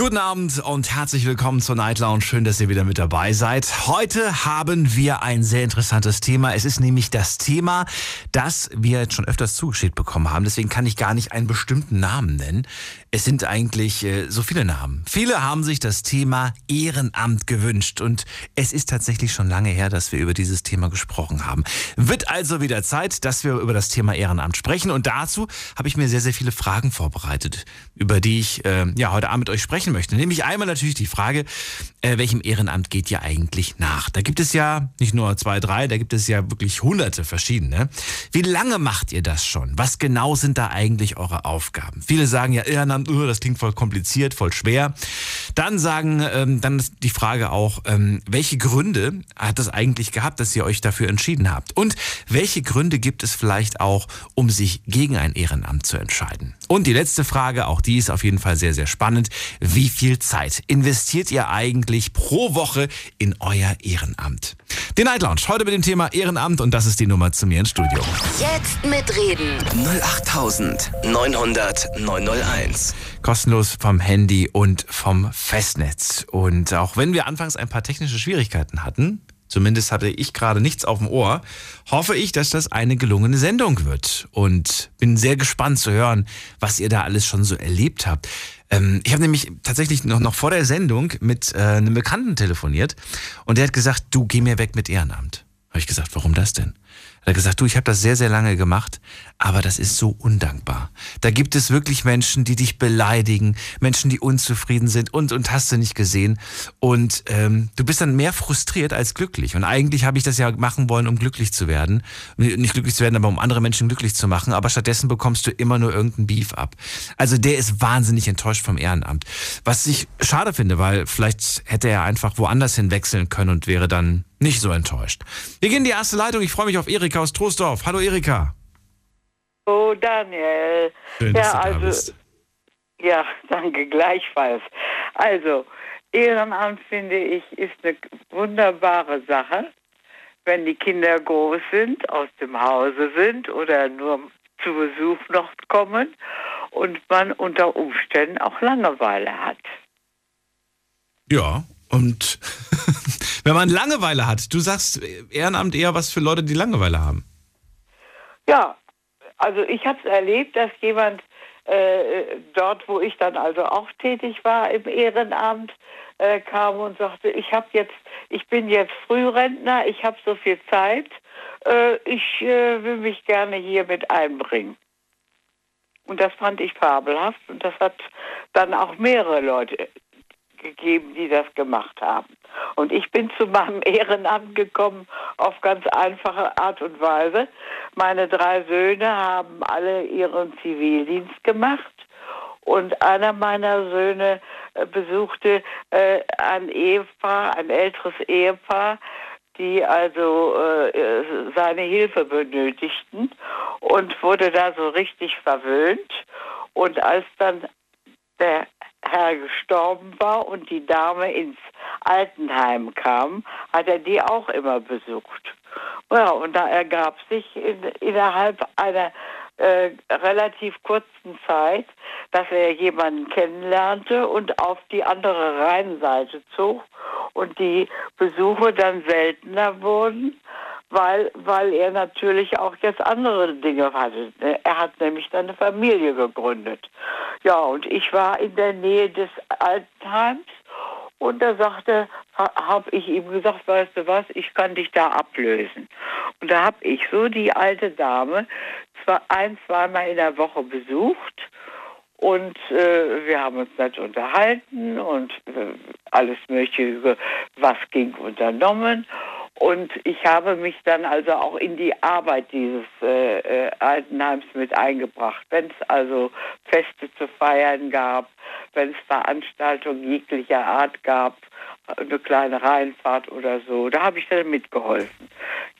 Guten Abend und herzlich willkommen zur Night Lounge. Schön, dass ihr wieder mit dabei seid. Heute haben wir ein sehr interessantes Thema. Es ist nämlich das Thema, das wir jetzt schon öfters zugeschickt bekommen haben. Deswegen kann ich gar nicht einen bestimmten Namen nennen. Es sind eigentlich äh, so viele Namen. Viele haben sich das Thema Ehrenamt gewünscht und es ist tatsächlich schon lange her, dass wir über dieses Thema gesprochen haben. Wird also wieder Zeit, dass wir über das Thema Ehrenamt sprechen und dazu habe ich mir sehr, sehr viele Fragen vorbereitet, über die ich äh, ja heute Abend mit euch sprechen möchte. Nämlich einmal natürlich die Frage, äh, welchem Ehrenamt geht ihr eigentlich nach? Da gibt es ja nicht nur zwei, drei, da gibt es ja wirklich hunderte verschiedene. Wie lange macht ihr das schon? Was genau sind da eigentlich eure Aufgaben? Viele sagen ja Ehrenamt Ehrenamt, uh, das klingt voll kompliziert, voll schwer. Dann sagen, ähm, dann ist die Frage auch, ähm, welche Gründe hat es eigentlich gehabt, dass ihr euch dafür entschieden habt? Und welche Gründe gibt es vielleicht auch, um sich gegen ein Ehrenamt zu entscheiden? Und die letzte Frage, auch die ist auf jeden Fall sehr, sehr spannend. Wie viel Zeit investiert ihr eigentlich pro Woche in euer Ehrenamt? Den Night Lounge, heute mit dem Thema Ehrenamt und das ist die Nummer zu mir ins Studio. Jetzt mitreden. 08900 901. Kostenlos vom Handy und vom Festnetz. Und auch wenn wir anfangs ein paar technische Schwierigkeiten hatten, zumindest hatte ich gerade nichts auf dem Ohr, hoffe ich, dass das eine gelungene Sendung wird. Und bin sehr gespannt zu hören, was ihr da alles schon so erlebt habt. Ähm, ich habe nämlich tatsächlich noch, noch vor der Sendung mit äh, einem Bekannten telefoniert und der hat gesagt, du geh mir weg mit Ehrenamt. Habe ich gesagt, warum das denn? Er hat gesagt, du, ich habe das sehr, sehr lange gemacht, aber das ist so undankbar. Da gibt es wirklich Menschen, die dich beleidigen, Menschen, die unzufrieden sind und und hast du nicht gesehen. Und ähm, du bist dann mehr frustriert als glücklich. Und eigentlich habe ich das ja machen wollen, um glücklich zu werden. Nicht glücklich zu werden, aber um andere Menschen glücklich zu machen. Aber stattdessen bekommst du immer nur irgendeinen Beef ab. Also der ist wahnsinnig enttäuscht vom Ehrenamt. Was ich schade finde, weil vielleicht hätte er einfach woanders hin wechseln können und wäre dann nicht so enttäuscht. Wir gehen in die erste Leitung. Ich freue mich auf Erika aus Troisdorf. Hallo Erika. Oh, Daniel. Schön, dass ja, du da also, bist. Ja, danke, gleichfalls. Also, Ehrenamt, finde ich, ist eine wunderbare Sache, wenn die Kinder groß sind, aus dem Hause sind oder nur zu Besuch noch kommen und man unter Umständen auch Langeweile hat. Ja, und wenn man Langeweile hat, du sagst Ehrenamt eher was für Leute, die Langeweile haben. Ja, also ich habe es erlebt, dass jemand äh, dort, wo ich dann also auch tätig war im Ehrenamt, äh, kam und sagte, ich habe jetzt, ich bin jetzt Frührentner, ich habe so viel Zeit, äh, ich äh, will mich gerne hier mit einbringen. Und das fand ich fabelhaft und das hat dann auch mehrere Leute gegeben, die das gemacht haben. Und ich bin zu meinem Ehrenamt gekommen auf ganz einfache Art und Weise. Meine drei Söhne haben alle ihren Zivildienst gemacht und einer meiner Söhne äh, besuchte äh, ein Ehepaar, ein älteres Ehepaar, die also äh, seine Hilfe benötigten und wurde da so richtig verwöhnt. Und als dann der Herr gestorben war und die Dame ins Altenheim kam, hat er die auch immer besucht. Ja, und da ergab sich in, innerhalb einer äh, relativ kurzen Zeit, dass er jemanden kennenlernte und auf die andere Rheinseite zog und die Besuche dann seltener wurden weil, weil er natürlich auch jetzt andere Dinge hatte. Er hat nämlich dann eine Familie gegründet. Ja, und ich war in der Nähe des Altenheims und da sagte, habe ich ihm gesagt, weißt du was, ich kann dich da ablösen. Und da habe ich so die alte Dame zwar ein, zweimal in der Woche besucht und äh, wir haben uns nett unterhalten und äh, alles Mögliche, was ging unternommen. Und ich habe mich dann also auch in die Arbeit dieses äh, äh, Altenheims mit eingebracht. Wenn es also Feste zu feiern gab, wenn es Veranstaltungen jeglicher Art gab, eine kleine Reinfahrt oder so, da habe ich dann mitgeholfen.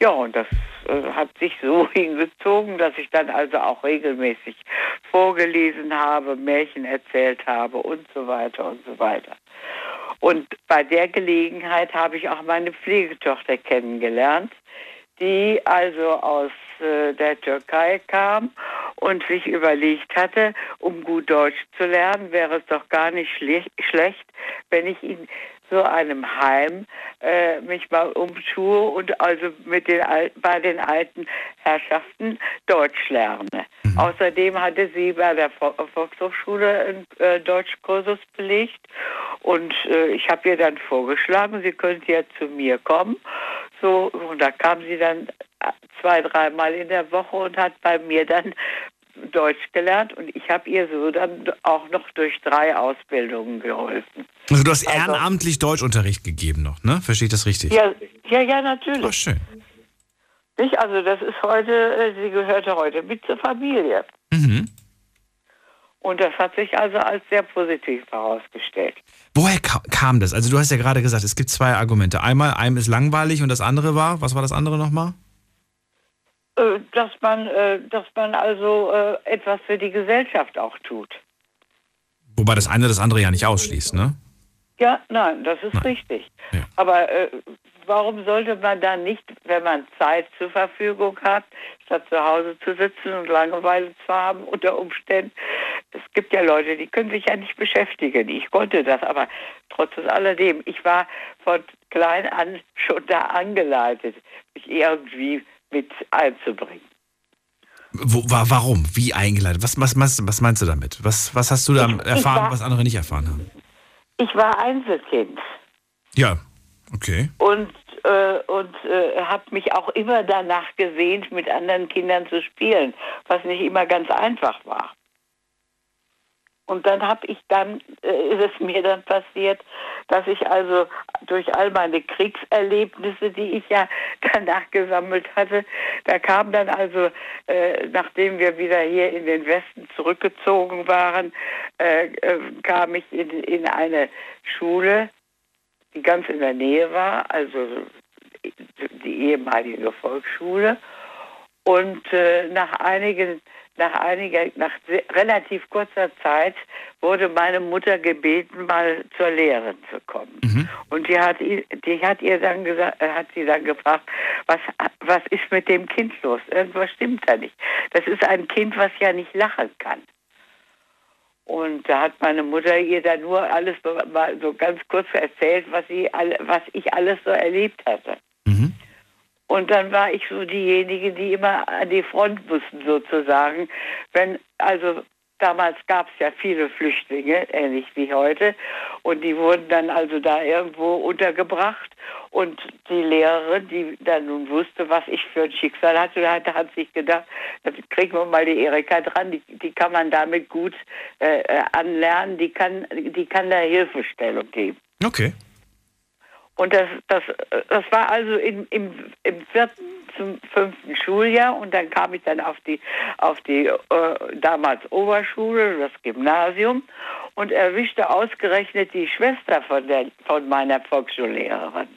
Ja, und das äh, hat sich so hingezogen, dass ich dann also auch regelmäßig vorgelesen habe, Märchen erzählt habe und so weiter und so weiter. Und bei der Gelegenheit habe ich auch meine Pflegetochter kennengelernt, die also aus äh, der Türkei kam und sich überlegt hatte, um gut Deutsch zu lernen, wäre es doch gar nicht schlecht, wenn ich ihn so einem Heim äh, mich mal umtue und also mit den bei den alten Herrschaften Deutsch lerne. Mhm. Außerdem hatte sie bei der Volkshochschule einen äh, Deutschkursus belegt und äh, ich habe ihr dann vorgeschlagen, sie könnte ja zu mir kommen. So und da kam sie dann zwei, dreimal in der Woche und hat bei mir dann Deutsch gelernt und ich habe ihr so dann auch noch durch drei Ausbildungen geholfen. Also du hast also, ehrenamtlich Deutschunterricht gegeben noch, ne? Verstehe ich das richtig? Ja, ja, ja natürlich. Oh, schön. Nicht? Also das ist heute, äh, sie gehörte heute mit zur Familie. Mhm. Und das hat sich also als sehr positiv herausgestellt. Woher kam das? Also du hast ja gerade gesagt, es gibt zwei Argumente. Einmal, einem ist langweilig und das andere war, was war das andere nochmal? Äh, dass man, äh, dass man also äh, etwas für die Gesellschaft auch tut. Wobei das eine das andere ja nicht ausschließt, ne? Ja, nein, das ist nein. richtig. Ja. Aber warum sollte man dann nicht, wenn man Zeit zur Verfügung hat, statt zu Hause zu sitzen und Langeweile zu haben unter Umständen? Es gibt ja Leute, die können sich ja nicht beschäftigen. Ich konnte das, aber trotz alledem, ich war von klein an schon da angeleitet, mich irgendwie mit einzubringen. Wo, warum? Wie eingeleitet? Was, was, was, was meinst du damit? Was, was hast du da ich, erfahren, ich war, was andere nicht erfahren haben? Ich war Einzelkind. Ja, okay. Und, äh, und äh, habe mich auch immer danach gesehnt, mit anderen Kindern zu spielen, was nicht immer ganz einfach war. Und dann habe ich dann, äh, ist es mir dann passiert, dass ich also durch all meine Kriegserlebnisse, die ich ja danach gesammelt hatte, da kam dann also, äh, nachdem wir wieder hier in den Westen zurückgezogen waren, äh, äh kam ich in, in eine Schule, die ganz in der Nähe war, also die ehemalige Volksschule. Und äh, nach einigen nach einiger, nach relativ kurzer Zeit wurde meine Mutter gebeten, mal zur Lehre zu kommen. Mhm. Und die hat, die hat ihr dann gesagt, äh, hat sie dann gefragt, was, was ist mit dem Kind los? Irgendwas stimmt da nicht. Das ist ein Kind, was ja nicht lachen kann. Und da hat meine Mutter ihr dann nur alles mal so ganz kurz erzählt, was, sie, was ich alles so erlebt hatte. Und dann war ich so diejenige, die immer an die Front mussten sozusagen. Wenn, also damals gab es ja viele Flüchtlinge, ähnlich wie heute. Und die wurden dann also da irgendwo untergebracht. Und die Lehrerin, die dann nun wusste, was ich für ein Schicksal hatte, hat, hat sich gedacht, da kriegen wir mal die Erika dran, die, die kann man damit gut äh, äh anlernen, die kann, die kann da Hilfestellung geben. Okay. Und das, das, das war also im, im, im vierten zum fünften Schuljahr und dann kam ich dann auf die, auf die äh, damals Oberschule, das Gymnasium und erwischte ausgerechnet die Schwester von, der, von meiner Volksschullehrerin.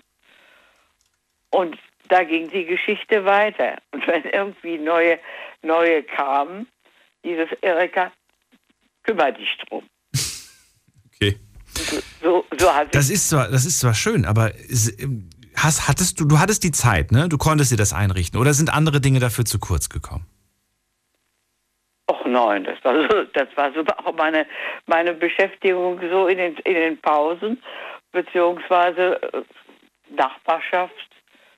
Und da ging die Geschichte weiter. Und wenn irgendwie neue, neue kamen, dieses Erika, kümmere dich drum. Okay. So, so das ist zwar, das ist zwar schön, aber hast, hattest du, du hattest die Zeit, ne? Du konntest dir das einrichten. Oder sind andere Dinge dafür zu kurz gekommen? Ach nein, das war so, das war so auch meine, meine Beschäftigung so in den, in den Pausen, beziehungsweise äh, Nachbarschaft.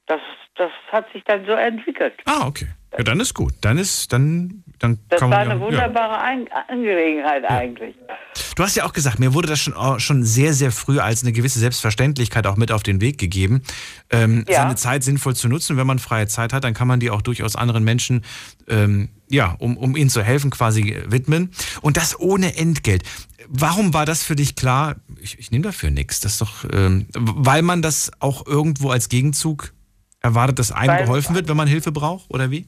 Das, das hat sich dann so entwickelt. Ah, okay. Ja, dann ist gut. Dann ist, dann, dann Das war eine ja, wunderbare ja. Angelegenheit ja. eigentlich. Du hast ja auch gesagt, mir wurde das schon, schon sehr, sehr früh als eine gewisse Selbstverständlichkeit auch mit auf den Weg gegeben, ähm, seine Zeit sinnvoll zu nutzen. Wenn man freie Zeit hat, dann kann man die auch durchaus anderen Menschen, ähm, ja, um, um ihnen zu helfen, quasi widmen. Und das ohne Entgelt. Warum war das für dich klar? Ich, ich nehme dafür nichts. Das ist doch, ähm, weil man das auch irgendwo als Gegenzug erwartet, dass einem weil, geholfen wird, wenn man Hilfe braucht, oder wie?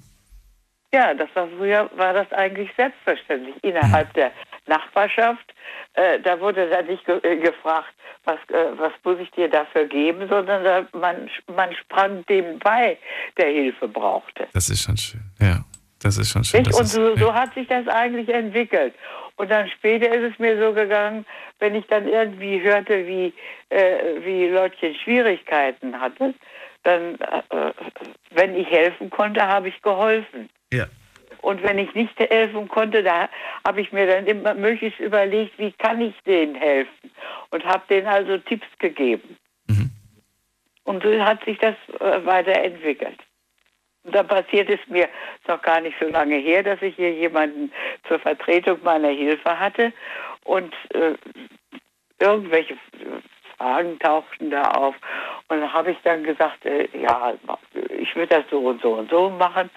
Ja, das war früher war das eigentlich selbstverständlich innerhalb mhm. der Nachbarschaft. Äh, da wurde da nicht ge äh, gefragt, was, äh, was muss ich dir dafür geben, sondern da, man, man sprang dem bei, der Hilfe brauchte. Das ist schon schön, ja. Das ist schon schön. Und so, ja. so hat sich das eigentlich entwickelt. Und dann später ist es mir so gegangen, wenn ich dann irgendwie hörte, wie, äh, wie Leutchen Schwierigkeiten hatte, dann, äh, wenn ich helfen konnte, habe ich geholfen. Ja. Und wenn ich nicht helfen konnte, da habe ich mir dann immer möglichst überlegt, wie kann ich denen helfen? Und habe denen also Tipps gegeben. Mhm. Und so hat sich das äh, weiterentwickelt. Und dann passiert es mir noch gar nicht so lange her, dass ich hier jemanden zur Vertretung meiner Hilfe hatte und äh, irgendwelche Fragen tauchten da auf. Und dann habe ich dann gesagt, äh, ja, ich würde das so und so und so machen.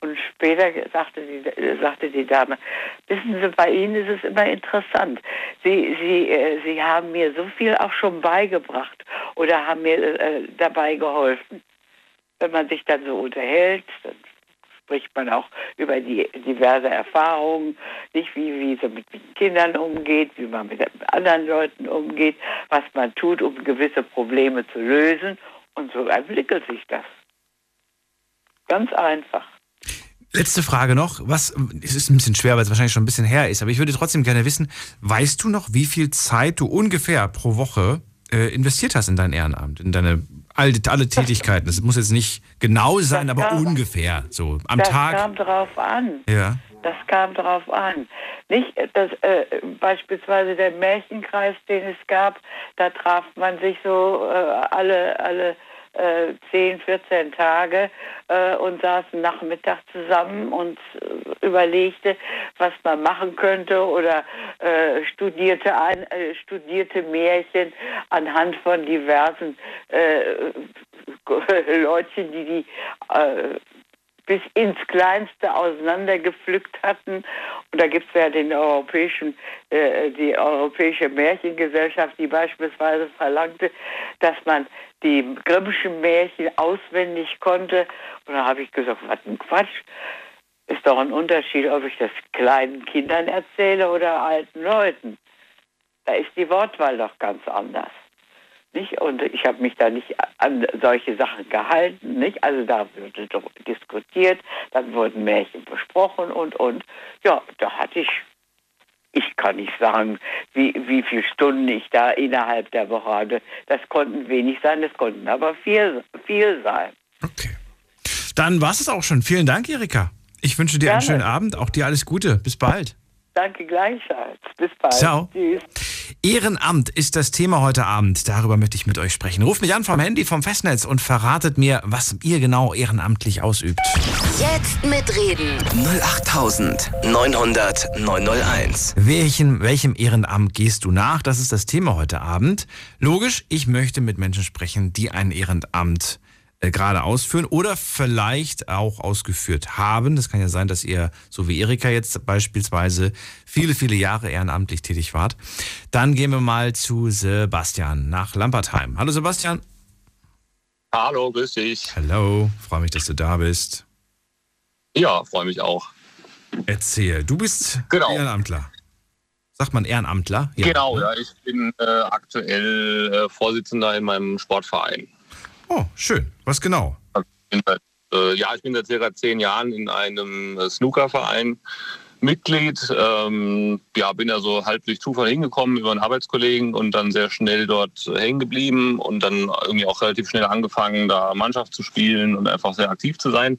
Und später sagte die, sagte die Dame, wissen Sie, bei Ihnen ist es immer interessant. Sie, Sie, äh, Sie haben mir so viel auch schon beigebracht oder haben mir äh, dabei geholfen. Wenn man sich dann so unterhält, dann spricht man auch über die diverse Erfahrungen, nicht wie, wie so mit Kindern umgeht, wie man mit anderen Leuten umgeht, was man tut, um gewisse Probleme zu lösen. Und so entwickelt sich das. Ganz einfach. Letzte Frage noch. Was, es ist ein bisschen schwer, weil es wahrscheinlich schon ein bisschen her ist, aber ich würde trotzdem gerne wissen, weißt du noch, wie viel Zeit du ungefähr pro Woche äh, investiert hast in dein Ehrenamt, in deine alle, alle Tätigkeiten. Das muss jetzt nicht genau sein, das aber kam, ungefähr so am das Tag. Das kam drauf an. Ja. Das kam drauf an. Nicht das, äh, beispielsweise der Märchenkreis, den es gab, da traf man sich so äh, alle, alle äh, 10, 14 Tage äh, und saßen Nachmittag zusammen und äh, überlegte, was man machen könnte oder äh, studierte, ein, äh, studierte Märchen anhand von diversen äh, Leutchen, die die bis ins Kleinste auseinandergepflückt hatten. Und da gibt es ja den europäischen, äh, die Europäische Märchengesellschaft, die beispielsweise verlangte, dass man die Grimmschen Märchen auswendig konnte. Und da habe ich gesagt, was ein Quatsch. Ist doch ein Unterschied, ob ich das kleinen Kindern erzähle oder alten Leuten. Da ist die Wortwahl doch ganz anders. Nicht? Und ich habe mich da nicht an solche Sachen gehalten. Nicht? Also da wurde diskutiert, dann wurden Märchen besprochen und, und. Ja, da hatte ich, ich kann nicht sagen, wie, wie viele Stunden ich da innerhalb der Woche hatte. Das konnten wenig sein, das konnten aber viel, viel sein. Okay. Dann war es auch schon. Vielen Dank, Erika. Ich wünsche dir Gerne. einen schönen Abend. Auch dir alles Gute. Bis bald. Danke gleichfalls. Bis bald. Ciao. Tschüss. Ehrenamt ist das Thema heute Abend. Darüber möchte ich mit euch sprechen. Ruft mich an vom Handy, vom Festnetz und verratet mir, was ihr genau ehrenamtlich ausübt. Jetzt mitreden. 08900 901. Welchen, welchem Ehrenamt gehst du nach? Das ist das Thema heute Abend. Logisch, ich möchte mit Menschen sprechen, die ein Ehrenamt äh, gerade ausführen oder vielleicht auch ausgeführt haben. Das kann ja sein, dass ihr, so wie Erika jetzt beispielsweise, viele, viele Jahre ehrenamtlich tätig wart. Dann gehen wir mal zu Sebastian nach Lampertheim. Hallo Sebastian. Hallo, grüß dich. Hallo, freue mich, dass du da bist. Ja, freue mich auch. Erzähl, du bist genau. Ehrenamtler. Sagt man Ehrenamtler? Ja, genau, ne? ja. Ich bin äh, aktuell äh, Vorsitzender in meinem Sportverein. Oh, schön. Was genau? Seit, äh, ja, ich bin seit circa zehn Jahren in einem äh, Snookerverein Mitglied. Ähm, ja, bin da so halb durch Zufall hingekommen über einen Arbeitskollegen und dann sehr schnell dort hängen geblieben und dann irgendwie auch relativ schnell angefangen, da Mannschaft zu spielen und einfach sehr aktiv zu sein.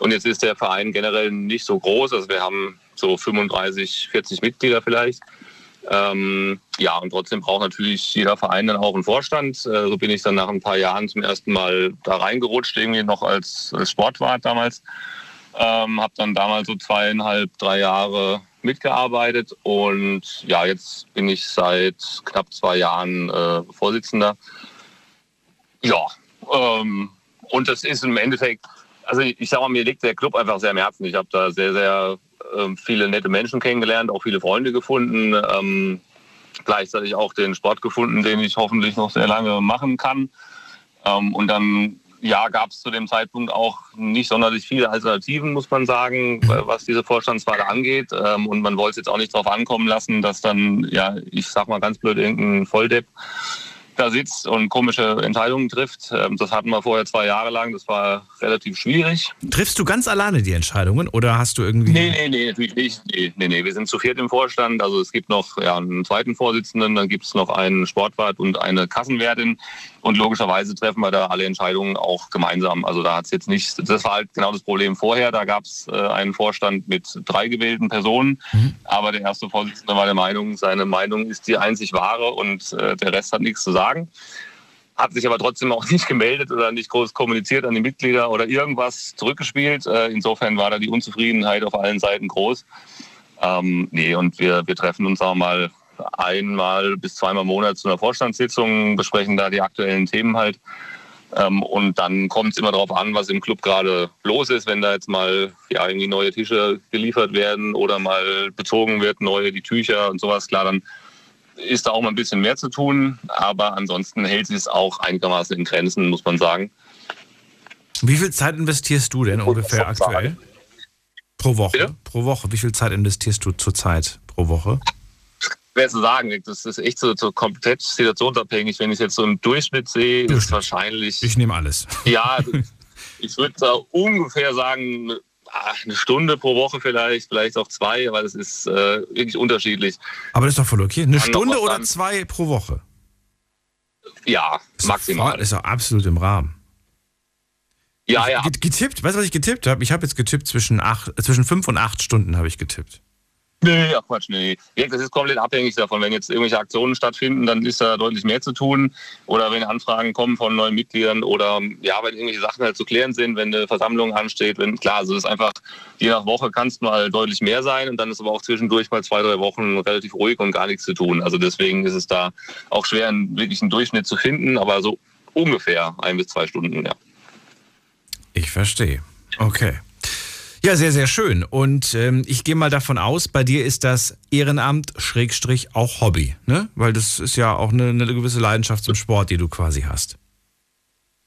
Und jetzt ist der Verein generell nicht so groß. Also wir haben so 35, 40 Mitglieder vielleicht. Ähm, ja, und trotzdem braucht natürlich jeder Verein dann auch einen Vorstand. Äh, so bin ich dann nach ein paar Jahren zum ersten Mal da reingerutscht, irgendwie noch als, als Sportwart damals. Ähm, habe dann damals so zweieinhalb, drei Jahre mitgearbeitet und ja, jetzt bin ich seit knapp zwei Jahren äh, Vorsitzender. Ja, ähm, und das ist im Endeffekt, also ich, sage mal, mir liegt der Club einfach sehr am Herzen. Ich habe da sehr, sehr viele nette Menschen kennengelernt, auch viele Freunde gefunden. Ähm, gleichzeitig auch den Sport gefunden, den ich hoffentlich noch sehr lange machen kann. Ähm, und dann ja, gab es zu dem Zeitpunkt auch nicht sonderlich viele Alternativen, muss man sagen, was diese Vorstandswahl angeht. Ähm, und man wollte es jetzt auch nicht darauf ankommen lassen, dass dann, ja, ich sag mal ganz blöd, irgendein Volldepp da sitzt und komische Entscheidungen trifft. Ähm, das hatten wir vorher zwei Jahre lang. Das war relativ schwierig. Triffst du ganz alleine die Entscheidungen oder hast du irgendwie. Nee, nee, nee, natürlich nicht. Nee, nee, nee. Wir sind zu viert im Vorstand. Also es gibt noch ja, einen zweiten Vorsitzenden, dann gibt es noch einen Sportwart und eine Kassenwertin. Und logischerweise treffen wir da alle Entscheidungen auch gemeinsam. Also da hat es jetzt nicht, das war halt genau das Problem vorher. Da gab es äh, einen Vorstand mit drei gewählten Personen. Mhm. Aber der erste Vorsitzende war der Meinung, seine Meinung ist die einzig wahre und äh, der Rest hat nichts zu sagen hat sich aber trotzdem auch nicht gemeldet oder nicht groß kommuniziert an die Mitglieder oder irgendwas zurückgespielt. Äh, insofern war da die Unzufriedenheit auf allen Seiten groß. Ähm, nee, und wir, wir treffen uns auch mal einmal bis zweimal im Monat zu einer Vorstandssitzung, besprechen da die aktuellen Themen halt. Ähm, und dann kommt es immer darauf an, was im Club gerade los ist, wenn da jetzt mal ja, irgendwie neue Tische geliefert werden oder mal bezogen wird, neue die Tücher und sowas. Klar, dann ist da auch mal ein bisschen mehr zu tun, aber ansonsten hält sich es auch einigermaßen in Grenzen, muss man sagen. Wie viel Zeit investierst du denn ungefähr aktuell? Pro Woche? Bitte? Pro Woche. Wie viel Zeit investierst du zurzeit pro Woche? Schwer zu sagen. Das ist echt so, so komplett situationsabhängig. Wenn ich jetzt so im Durchschnitt sehe, ist es wahrscheinlich. Ich nehme alles. Ja, ich würde da ungefähr sagen, Ah, eine Stunde pro Woche vielleicht, vielleicht auch zwei, aber das ist äh, wirklich unterschiedlich. Aber das ist doch voll okay. Eine Stunde oder zwei pro Woche? Ja, ist maximal. Voll, ist doch absolut im Rahmen. Ja, ja. Getippt, weißt du, was ich getippt habe? Ich habe jetzt getippt zwischen, acht, zwischen fünf und acht Stunden habe ich getippt. Nee, ach Quatsch, nee. Das ist komplett abhängig davon. Wenn jetzt irgendwelche Aktionen stattfinden, dann ist da deutlich mehr zu tun. Oder wenn Anfragen kommen von neuen Mitgliedern oder ja, wenn irgendwelche Sachen halt zu klären sind, wenn eine Versammlung ansteht, wenn klar, also das ist einfach, je nach Woche kann es mal deutlich mehr sein und dann ist aber auch zwischendurch mal zwei, drei Wochen relativ ruhig und gar nichts zu tun. Also deswegen ist es da auch schwer, einen wirklichen Durchschnitt zu finden, aber so ungefähr ein bis zwei Stunden, ja. Ich verstehe. Okay. Ja, sehr, sehr schön. Und ähm, ich gehe mal davon aus, bei dir ist das Ehrenamt Schrägstrich auch Hobby, ne? Weil das ist ja auch eine, eine gewisse Leidenschaft zum Sport, die du quasi hast.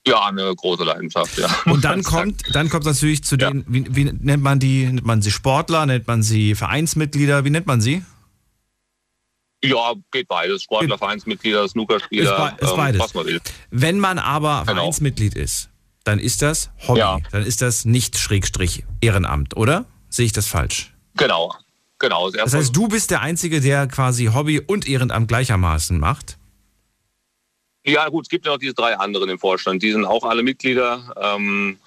Ja, eine große Leidenschaft, ja. Und dann kommt, dann kommt natürlich zu den, wie, wie, nennt man die, nennt man sie Sportler, nennt man sie Vereinsmitglieder, wie nennt man sie? Ja, geht beides. Sportler, Vereinsmitglieder, Snookerspieler, ist, be ist beides. Ähm, was man will. Wenn man aber genau. Vereinsmitglied ist, dann ist das Hobby. Ja. Dann ist das nicht Schrägstrich Ehrenamt, oder? Sehe ich das falsch? Genau, genau. Das heißt, du bist der Einzige, der quasi Hobby und Ehrenamt gleichermaßen macht? Ja, gut, es gibt ja noch diese drei anderen im Vorstand. Die sind auch alle Mitglieder ähm,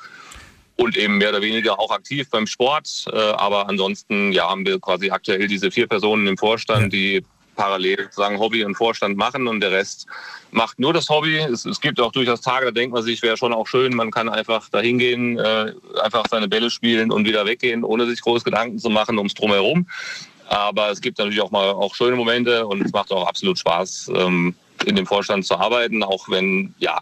und eben mehr oder weniger auch aktiv beim Sport. Äh, aber ansonsten ja, haben wir quasi aktuell diese vier Personen im Vorstand, ja. die parallel sagen Hobby und Vorstand machen und der Rest macht nur das Hobby. Es, es gibt auch durchaus Tage, da denkt man sich, wäre schon auch schön, man kann einfach da hingehen, äh, einfach seine Bälle spielen und wieder weggehen, ohne sich groß Gedanken zu machen ums Drumherum. Aber es gibt natürlich auch mal auch schöne Momente und es macht auch absolut Spaß, ähm, in dem Vorstand zu arbeiten, auch wenn ja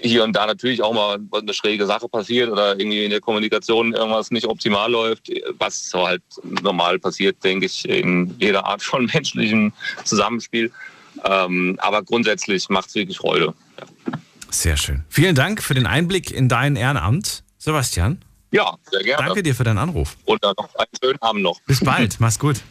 hier und da natürlich auch mal eine schräge Sache passiert oder irgendwie in der Kommunikation irgendwas nicht optimal läuft, was so halt normal passiert, denke ich, in jeder Art von menschlichem Zusammenspiel. Ähm, aber grundsätzlich macht es wirklich Freude. Ja. Sehr schön. Vielen Dank für den Einblick in dein Ehrenamt, Sebastian. Ja, sehr gerne. Danke dir für deinen Anruf. Und dann noch einen schönen Abend noch. Bis bald. Mach's gut.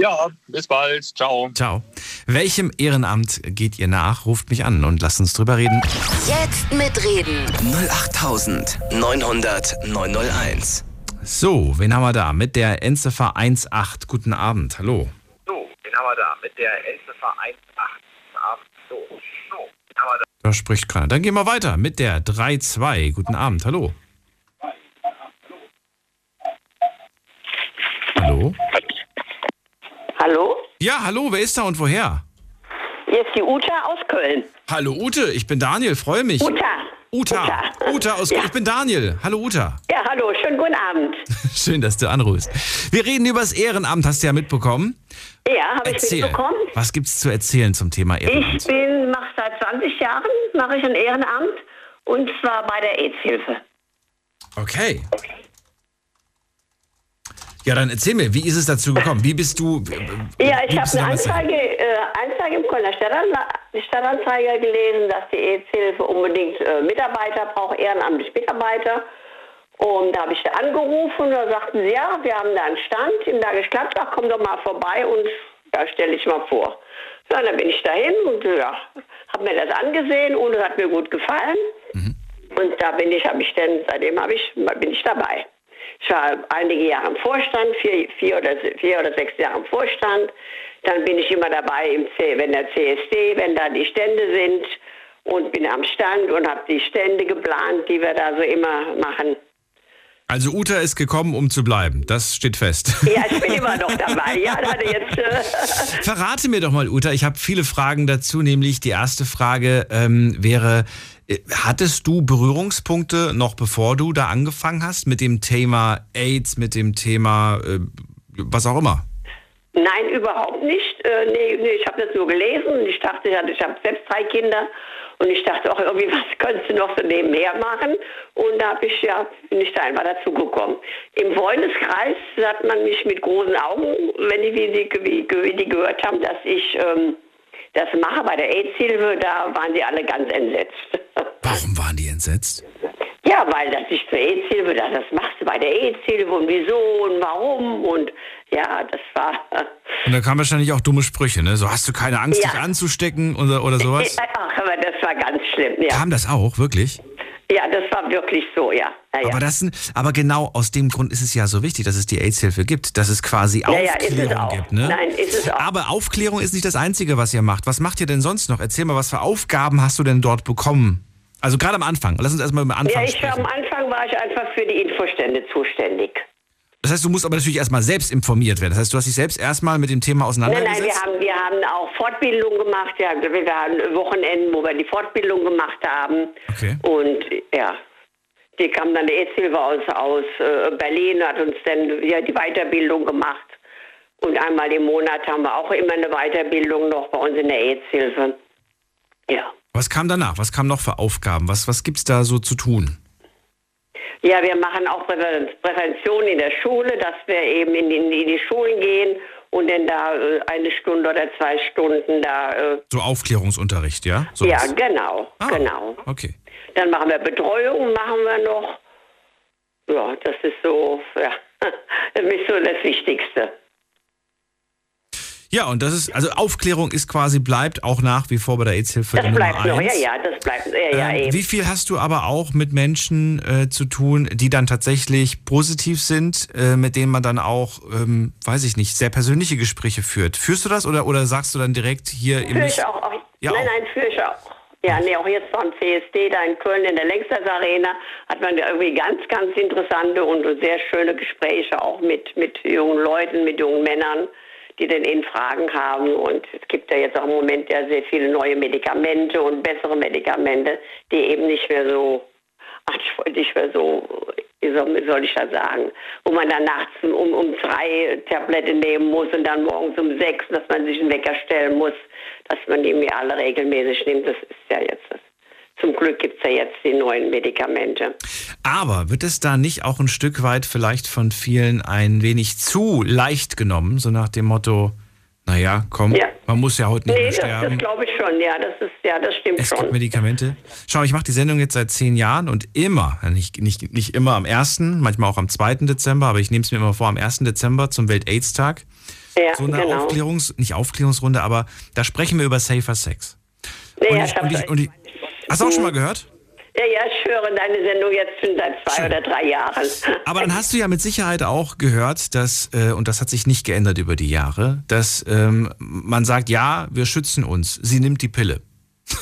Ja, bis bald. Ciao. Ciao. Welchem Ehrenamt geht ihr nach? Ruft mich an und lasst uns drüber reden. Jetzt mitreden. 08900 901. So, wen haben wir da? Mit der Endziffer 18. Guten Abend. Hallo. So, wen haben wir da? Mit der Endziffer 18. Guten Abend. So, so, wen haben wir da? Da spricht keiner. Dann gehen wir weiter mit der 32. Guten Abend. Hallo. Hallo? Hallo? Ja, hallo, wer ist da und woher? Hier ist die Uta aus Köln. Hallo Ute, ich bin Daniel, freue mich. Uta. Uta. Uta, Uta aus ja. Ich bin Daniel. Hallo Uta. Ja, hallo, schönen guten Abend. Schön, dass du anrufst. Wir reden über das Ehrenamt, hast du ja mitbekommen. Ja, habe ich mitbekommen. Was gibt es zu erzählen zum Thema Ehrenamt? Ich bin, mache seit 20 Jahren, mache ich ein Ehrenamt und zwar bei der AIDS-Hilfe. Okay. okay. Ja, dann erzähl mir, wie ist es dazu gekommen? Wie bist du? Ja, ich habe eine Anzeige, äh, Anzeige im Kölner Stadtanzeiger gelesen, dass die AIDS-Hilfe unbedingt äh, Mitarbeiter braucht, ehrenamtliche Mitarbeiter. Und da habe ich da angerufen und da sagten sie, ja, wir haben da einen Stand im Bergisch Gladbach, komm doch mal vorbei und da stelle ich mal vor. Ja, dann bin ich dahin und ja, habe mir das angesehen und es hat mir gut gefallen. Mhm. Und da bin ich, habe ich dann, seitdem habe ich, bin ich dabei. Ich war einige Jahre im Vorstand, vier, vier, oder, vier oder sechs Jahre im Vorstand. Dann bin ich immer dabei, im C, wenn der CSD, wenn da die Stände sind und bin am Stand und habe die Stände geplant, die wir da so immer machen. Also Uta ist gekommen, um zu bleiben. Das steht fest. Ja, ich bin immer noch dabei. Ja, jetzt, äh Verrate mir doch mal, Uta. Ich habe viele Fragen dazu. Nämlich die erste Frage ähm, wäre: Hattest du Berührungspunkte noch bevor du da angefangen hast mit dem Thema AIDS, mit dem Thema äh, was auch immer? Nein, überhaupt nicht. Äh, nee, nee, ich habe das nur gelesen und ich dachte, ich habe selbst drei Kinder und ich dachte auch irgendwie, was könntest du noch so nebenher machen? Und da ich, ja, bin ich einfach dazu gekommen. Im Freundeskreis hat man mich mit großen Augen, wenn die, wie die, wie die gehört haben, dass ich ähm, das mache bei der AIDS-Hilfe, da waren die alle ganz entsetzt. Warum waren die entsetzt? Ja, weil das ich zur AIDS-Hilfe, das, das machst du bei der AIDS-Hilfe und wieso und warum und ja, das war. Und da kamen wahrscheinlich auch dumme Sprüche, ne? So hast du keine Angst, Ja. dich anzustecken oder, oder sowas? Ach, aber das war ganz schlimm, ja. Kam das auch, wirklich? Ja, das war wirklich so, ja. ja, ja. Aber, das aber genau aus dem Grund ist es ja so wichtig, dass es die AIDS-Hilfe gibt, dass es quasi Ja, ja, ist es Aufklärung auch. gibt. Ne? Nein, ist es auch. Aber Aufklärung ist nicht das Einzige, was ihr macht. Was macht ihr denn sonst noch? Erzähl mal, was für Aufgaben hast du denn dort bekommen? Also gerade am Anfang. Lass uns erstmal über den Anfang Ja, ich war, sprechen. am Anfang war ich einfach für die Infostände zuständig. Das heißt, du musst aber natürlich erstmal selbst informiert werden. Das heißt, du hast dich selbst erstmal mit dem Thema Nein, nein, wir auseinandergesetzt. haben, wir haben auch Fortbildung gemacht. Ja, wir hatten Wochenenden, wo wir die Fortbildung gemacht haben. Okay. Und ja, die kam dann der AIDS-Hilfe aus, aus äh, Berlin, hat uns dann ja, die Weiterbildung gemacht. Und einmal im Monat haben wir auch immer eine Weiterbildung noch bei uns in der AIDS-Hilfe. Ja. Was kam danach? Was kam noch für Aufgaben? Was, was gibt's da so zu tun? Ja, wir machen auch Präven- Prävention in der Schule, dass wir eben in die, in die Schulen gehen und dann da äh, eine Stunde oder zwei Stunden da. Äh, So Aufklärungsunterricht, ja? So ja, genau, Ah, genau. Okay. Dann machen wir Betreuung, machen wir noch. Ja, das ist so, ja, das ist so das Wichtigste. Ja, und das ist, also Aufklärung ist quasi, bleibt auch nach wie vor bei der AIDS-Hilfe Das Nummer bleibt noch, ja, eins. ja, das bleibt, ja, ja, Ähm, eben. wie viel hast du aber auch mit Menschen äh, zu tun, die dann tatsächlich positiv sind, äh, mit denen man dann auch, ähm, weiß ich nicht, sehr persönliche Gespräche führt? Führst du das oder, oder sagst du dann direkt hier im Führe ich auch, auch Ja, nein, auch. nein, führe ich auch. Ja, nee, auch jetzt beim CSD da in Köln in der Längsters Arena hat man da irgendwie ganz, ganz interessante und sehr schöne Gespräche auch mit, mit jungen Leuten, mit jungen Männern, die dann eben Fragen haben. Und es gibt ja jetzt auch im Moment ja sehr viele neue Medikamente und bessere Medikamente, die eben nicht mehr so, nicht mehr so, wie soll ich das sagen, wo man dann nachts um, um drei Tabletten nehmen muss und dann morgens um sechs, dass man sich einen Wecker stellen muss, dass man die mir alle regelmäßig nimmt. Das ist ja jetzt das. Zum Glück gibt es ja jetzt die neuen Medikamente. Aber wird es da nicht auch ein Stück weit vielleicht von vielen ein wenig zu leicht genommen, so nach dem Motto, naja, komm, Ja. man muss ja heute nicht Nee, mehr das, das sterben. glaube ich schon, ja, das ist, ja, das stimmt Es schon. gibt Medikamente. Schau, ich mache die Sendung jetzt seit zehn Jahren und immer, nicht, nicht, nicht immer am 1., manchmal auch am 2. Dezember, aber ich nehme es mir immer vor, am 1. Dezember zum Welt-AIDS-Tag. ja, So eine genau. Aufklärungs-, nicht Aufklärungsrunde, aber da sprechen wir über Safer Sex. Nee, Und ich, und ich, und ich, hast du auch schon mal gehört? ja, ja, ich höre deine Sendung jetzt schon seit zwei Schön. oder drei Jahren. Aber dann hast du ja mit Sicherheit auch gehört, dass, äh, und das hat sich nicht geändert über die Jahre, dass ähm, man sagt, ja, wir schützen uns, sie nimmt die Pille.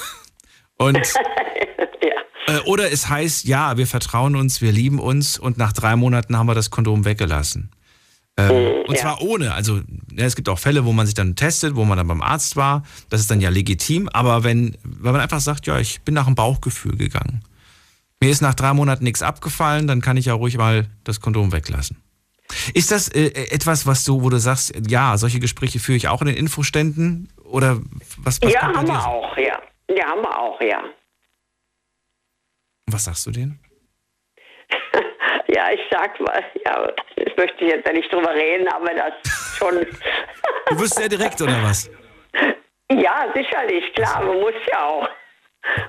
Und ja. Äh, oder es heißt, ja, wir vertrauen uns, wir lieben uns und nach drei Monaten haben wir das Kondom weggelassen. Ähm, und ja. zwar ohne, also ja, es gibt auch Fälle, wo man sich dann testet, wo man dann beim Arzt war, das ist dann ja legitim, aber wenn, wenn man einfach sagt, ja, ich bin nach dem Bauchgefühl gegangen, mir ist nach drei Monaten nichts abgefallen, dann kann ich ja ruhig mal das Kondom weglassen. Ist das äh, etwas, was du, wo du sagst, ja, solche Gespräche führe ich auch in den Infoständen? Oder was, was ja, haben wir auch, ja. Ja, haben wir auch, ja. Was sagst du denen? Ja, ich sag mal, ja, ich möchte jetzt ja nicht drüber reden, aber das schon. Du wirst sehr direkt, oder was? ja, sicherlich, klar, man muss ja auch.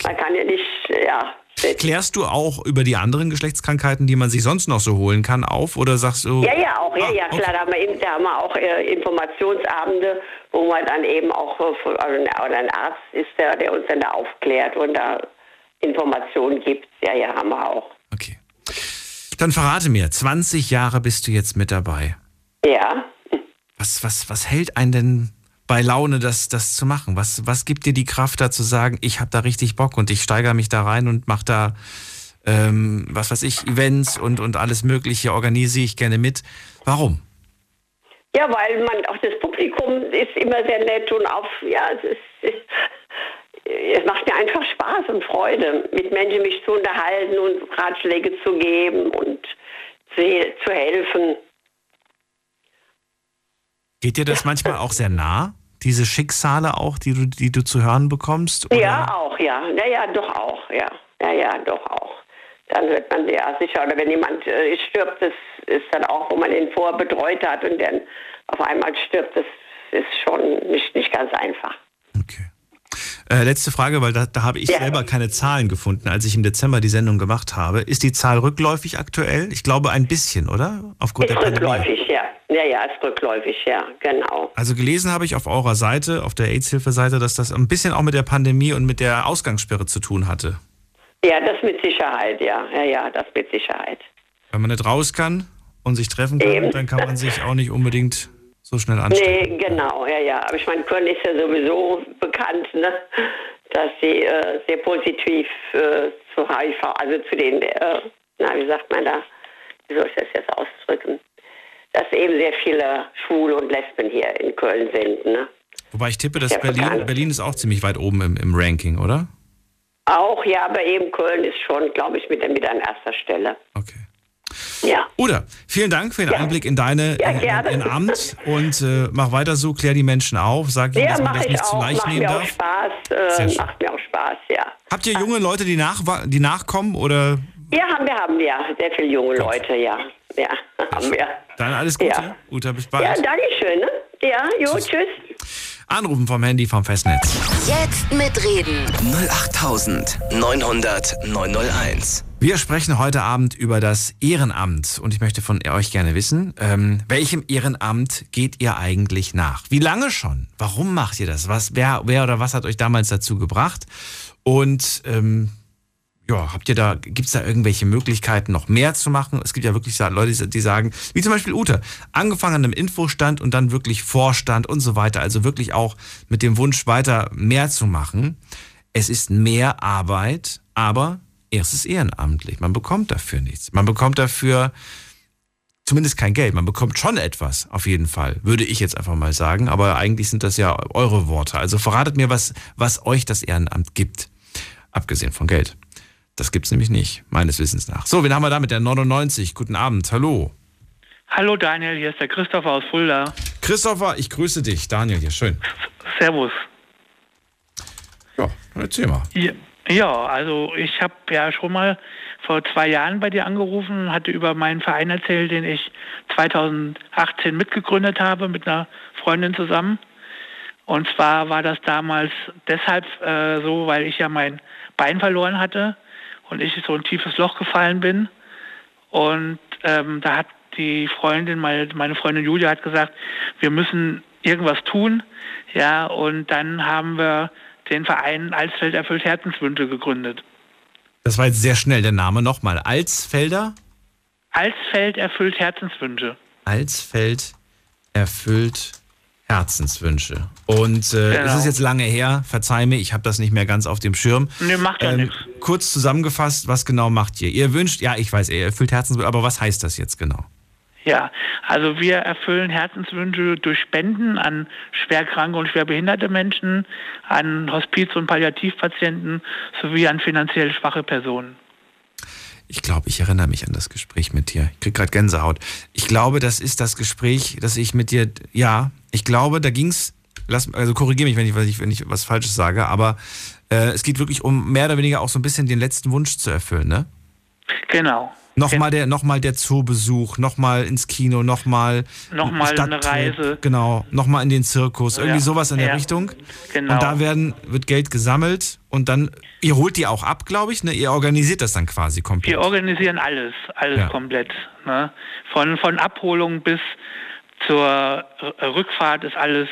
Man kann ja nicht, ja. Klärst du auch über die anderen Geschlechtskrankheiten, die man sich sonst noch so holen kann, auf? Oder sagst du. Ja, ja, auch, ja, Ah, ja, okay. klar, da haben wir, da haben wir auch äh, Informationsabende, wo man dann eben auch, äh, also ein Arzt ist, der, der uns dann da aufklärt und da, Informationen gibt. Ja, ja, haben wir auch. Dann verrate mir, 20 Jahre bist du jetzt mit dabei. Ja. Was, was, was hält einen denn bei Laune, das, das zu machen? Was, was gibt dir die Kraft da zu sagen, ich habe da richtig Bock und ich steigere mich da rein und mache da, ähm, was weiß ich, Events und, und alles Mögliche organisiere ich gerne mit. Warum? Ja, weil man auch das Publikum ist immer sehr nett und auf, ja, es ist, es macht mir einfach Spaß und Freude, mit Menschen mich zu unterhalten und Ratschläge zu geben und zu, zu helfen. Geht dir das manchmal auch sehr nah? Diese Schicksale auch, die du, die du zu hören bekommst? Oder? Ja, auch, ja. Naja, doch auch, ja. Ja, ja, doch auch. Dann hört man ja sicher, oder wenn jemand äh, stirbt, das ist dann auch, wo man ihn vorher betreut hat und dann auf einmal stirbt, das ist schon nicht, nicht ganz einfach. Äh, letzte Frage, weil da, da habe ich ja. selber keine Zahlen gefunden, als ich im Dezember die Sendung gemacht habe. Ist die Zahl rückläufig aktuell? Ich glaube ein bisschen, oder? Aufgrund ist der rückläufig, ja. Ja, ja, ist rückläufig, ja, genau. Also gelesen habe ich auf eurer Seite, auf der AIDS-Hilfe-Seite, dass das ein bisschen auch mit der Pandemie und mit der Ausgangssperre zu tun hatte. Ja, das mit Sicherheit, ja. Ja, ja, das mit Sicherheit. Wenn man nicht raus kann und sich treffen kann, Eben. dann kann man sich auch nicht unbedingt so schnell anstecken. Nee, genau, ja, ja. Aber ich meine, Köln ist ja sowieso bekannt, ne? dass sie äh, sehr positiv äh, zu HIV, also zu den, äh, na, wie sagt man da, wie soll ich das jetzt ausdrücken, dass eben sehr viele Schwule und Lesben hier in Köln sind. Ne? Wobei ich tippe, dass Berlin, Berlin ist auch ziemlich weit oben im, im Ranking, oder? Auch, ja, aber eben Köln ist schon, glaube ich, mit, mit an erster Stelle. Okay. Ja. Uda, vielen Dank für den ja. Einblick in deine ja, in, in Amt und äh, mach weiter so, klär die Menschen auf, sag ihnen, ja, dass man das nicht auch. zu leicht macht nehmen mir darf. Auch Spaß, äh, macht mir auch Spaß, ja. Habt ihr junge Leute, die, nach, die nachkommen oder? Ja, haben wir, haben wir. Sehr viele junge Gut. Leute, ja. Ja, haben wir. Dann alles Gute. Ja. Uta, bis bald. Ja, danke schön. Ne? Ja, jo, tschüss. tschüss. Anrufen vom Handy vom Festnetz. Jetzt mitreden. 08900 901. Wir sprechen heute Abend über das Ehrenamt und ich möchte von euch gerne wissen, ähm, welchem Ehrenamt geht ihr eigentlich nach? Wie lange schon? Warum macht ihr das? Was, wer, wer oder was hat euch damals dazu gebracht? Und ähm, ja, habt ihr da, gibt es da irgendwelche Möglichkeiten, noch mehr zu machen? Es gibt ja wirklich Leute, die sagen, wie zum Beispiel Ute, angefangen an einem Infostand und dann wirklich Vorstand und so weiter. Also wirklich auch mit dem Wunsch, weiter mehr zu machen. Es ist mehr Arbeit, aber erstes ehrenamtlich. Man bekommt dafür nichts. Man bekommt dafür zumindest kein Geld. Man bekommt schon etwas, auf jeden Fall, würde ich jetzt einfach mal sagen. Aber eigentlich sind das ja eure Worte. Also verratet mir, was, was euch das Ehrenamt gibt. Abgesehen von Geld. Das gibt's nämlich nicht, meines Wissens nach. So, wen haben wir da mit der 99? Guten Abend, hallo. Hallo Daniel, hier ist der Christopher aus Fulda. Christopher, ich grüße dich. Daniel hier, schön. Servus. Ja, erzähl mal. Ja, ja also ich habe ja schon mal vor zwei Jahren bei dir angerufen, hatte über meinen Verein erzählt, den ich 2018 mitgegründet habe mit einer Freundin zusammen. Und zwar war das damals deshalb äh, so, weil ich ja mein Bein verloren hatte und ich so ein tiefes Loch gefallen bin. Und ähm, da hat die Freundin, meine, meine Freundin Julia hat gesagt, wir müssen irgendwas tun. Ja, und dann haben wir den Verein Alsfeld erfüllt Herzenswünsche gegründet. Das war jetzt sehr schnell der Name nochmal. Alsfelder? Alsfeld erfüllt Herzenswünsche. Alsfeld erfüllt Herzenswünsche. Und äh, genau. es ist jetzt lange her, verzeih mir, ich habe das nicht mehr ganz auf dem Schirm. Nee, macht ja ähm, nichts. Kurz zusammengefasst, was genau macht ihr? Ihr wünscht, ja, ich weiß, ihr erfüllt Herzenswünsche, aber was heißt das jetzt genau? Ja, also wir erfüllen Herzenswünsche durch Spenden an schwerkranke und schwerbehinderte Menschen, an Hospiz- und Palliativpatienten sowie an finanziell schwache Personen. Ich glaube, ich erinnere mich an das Gespräch mit dir. Ich kriege gerade Gänsehaut. Ich glaube, das ist das Gespräch, das ich mit dir, ja, ich glaube, da ging es, also korrigiere mich, wenn ich, wenn ich was Falsches sage, aber äh, es geht wirklich um mehr oder weniger auch so ein bisschen den letzten Wunsch zu erfüllen, ne? Genau. Nochmal der, noch der Zoobesuch, nochmal ins Kino, nochmal nochmal eine Reise. Genau, nochmal in den Zirkus, irgendwie ja. sowas in der ja. Richtung. Genau. Und da werden, wird Geld gesammelt und dann, ihr holt die auch ab, glaube ich, ne? Ihr organisiert das dann quasi komplett. Wir organisieren alles, alles ja. komplett. Ne? Von, von Abholung bis zur Rückfahrt ist alles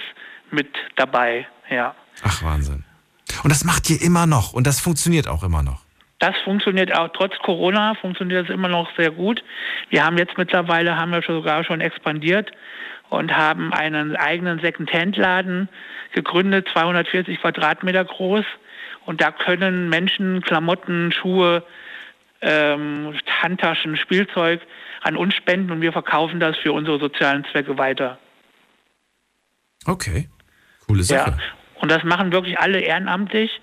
mit dabei, ja. Ach, Wahnsinn. Und das macht ihr immer noch und das funktioniert auch immer noch. Das funktioniert auch trotz Corona funktioniert das immer noch sehr gut. Wir haben jetzt mittlerweile haben wir sogar schon expandiert und haben einen eigenen Second-Hand-Laden gegründet, 240 Quadratmeter groß. Und da können Menschen Klamotten, Schuhe, ähm, Handtaschen, Spielzeug an uns spenden und wir verkaufen das für unsere sozialen Zwecke weiter. Okay, coole Sache. Ja. Und das machen wirklich alle ehrenamtlich.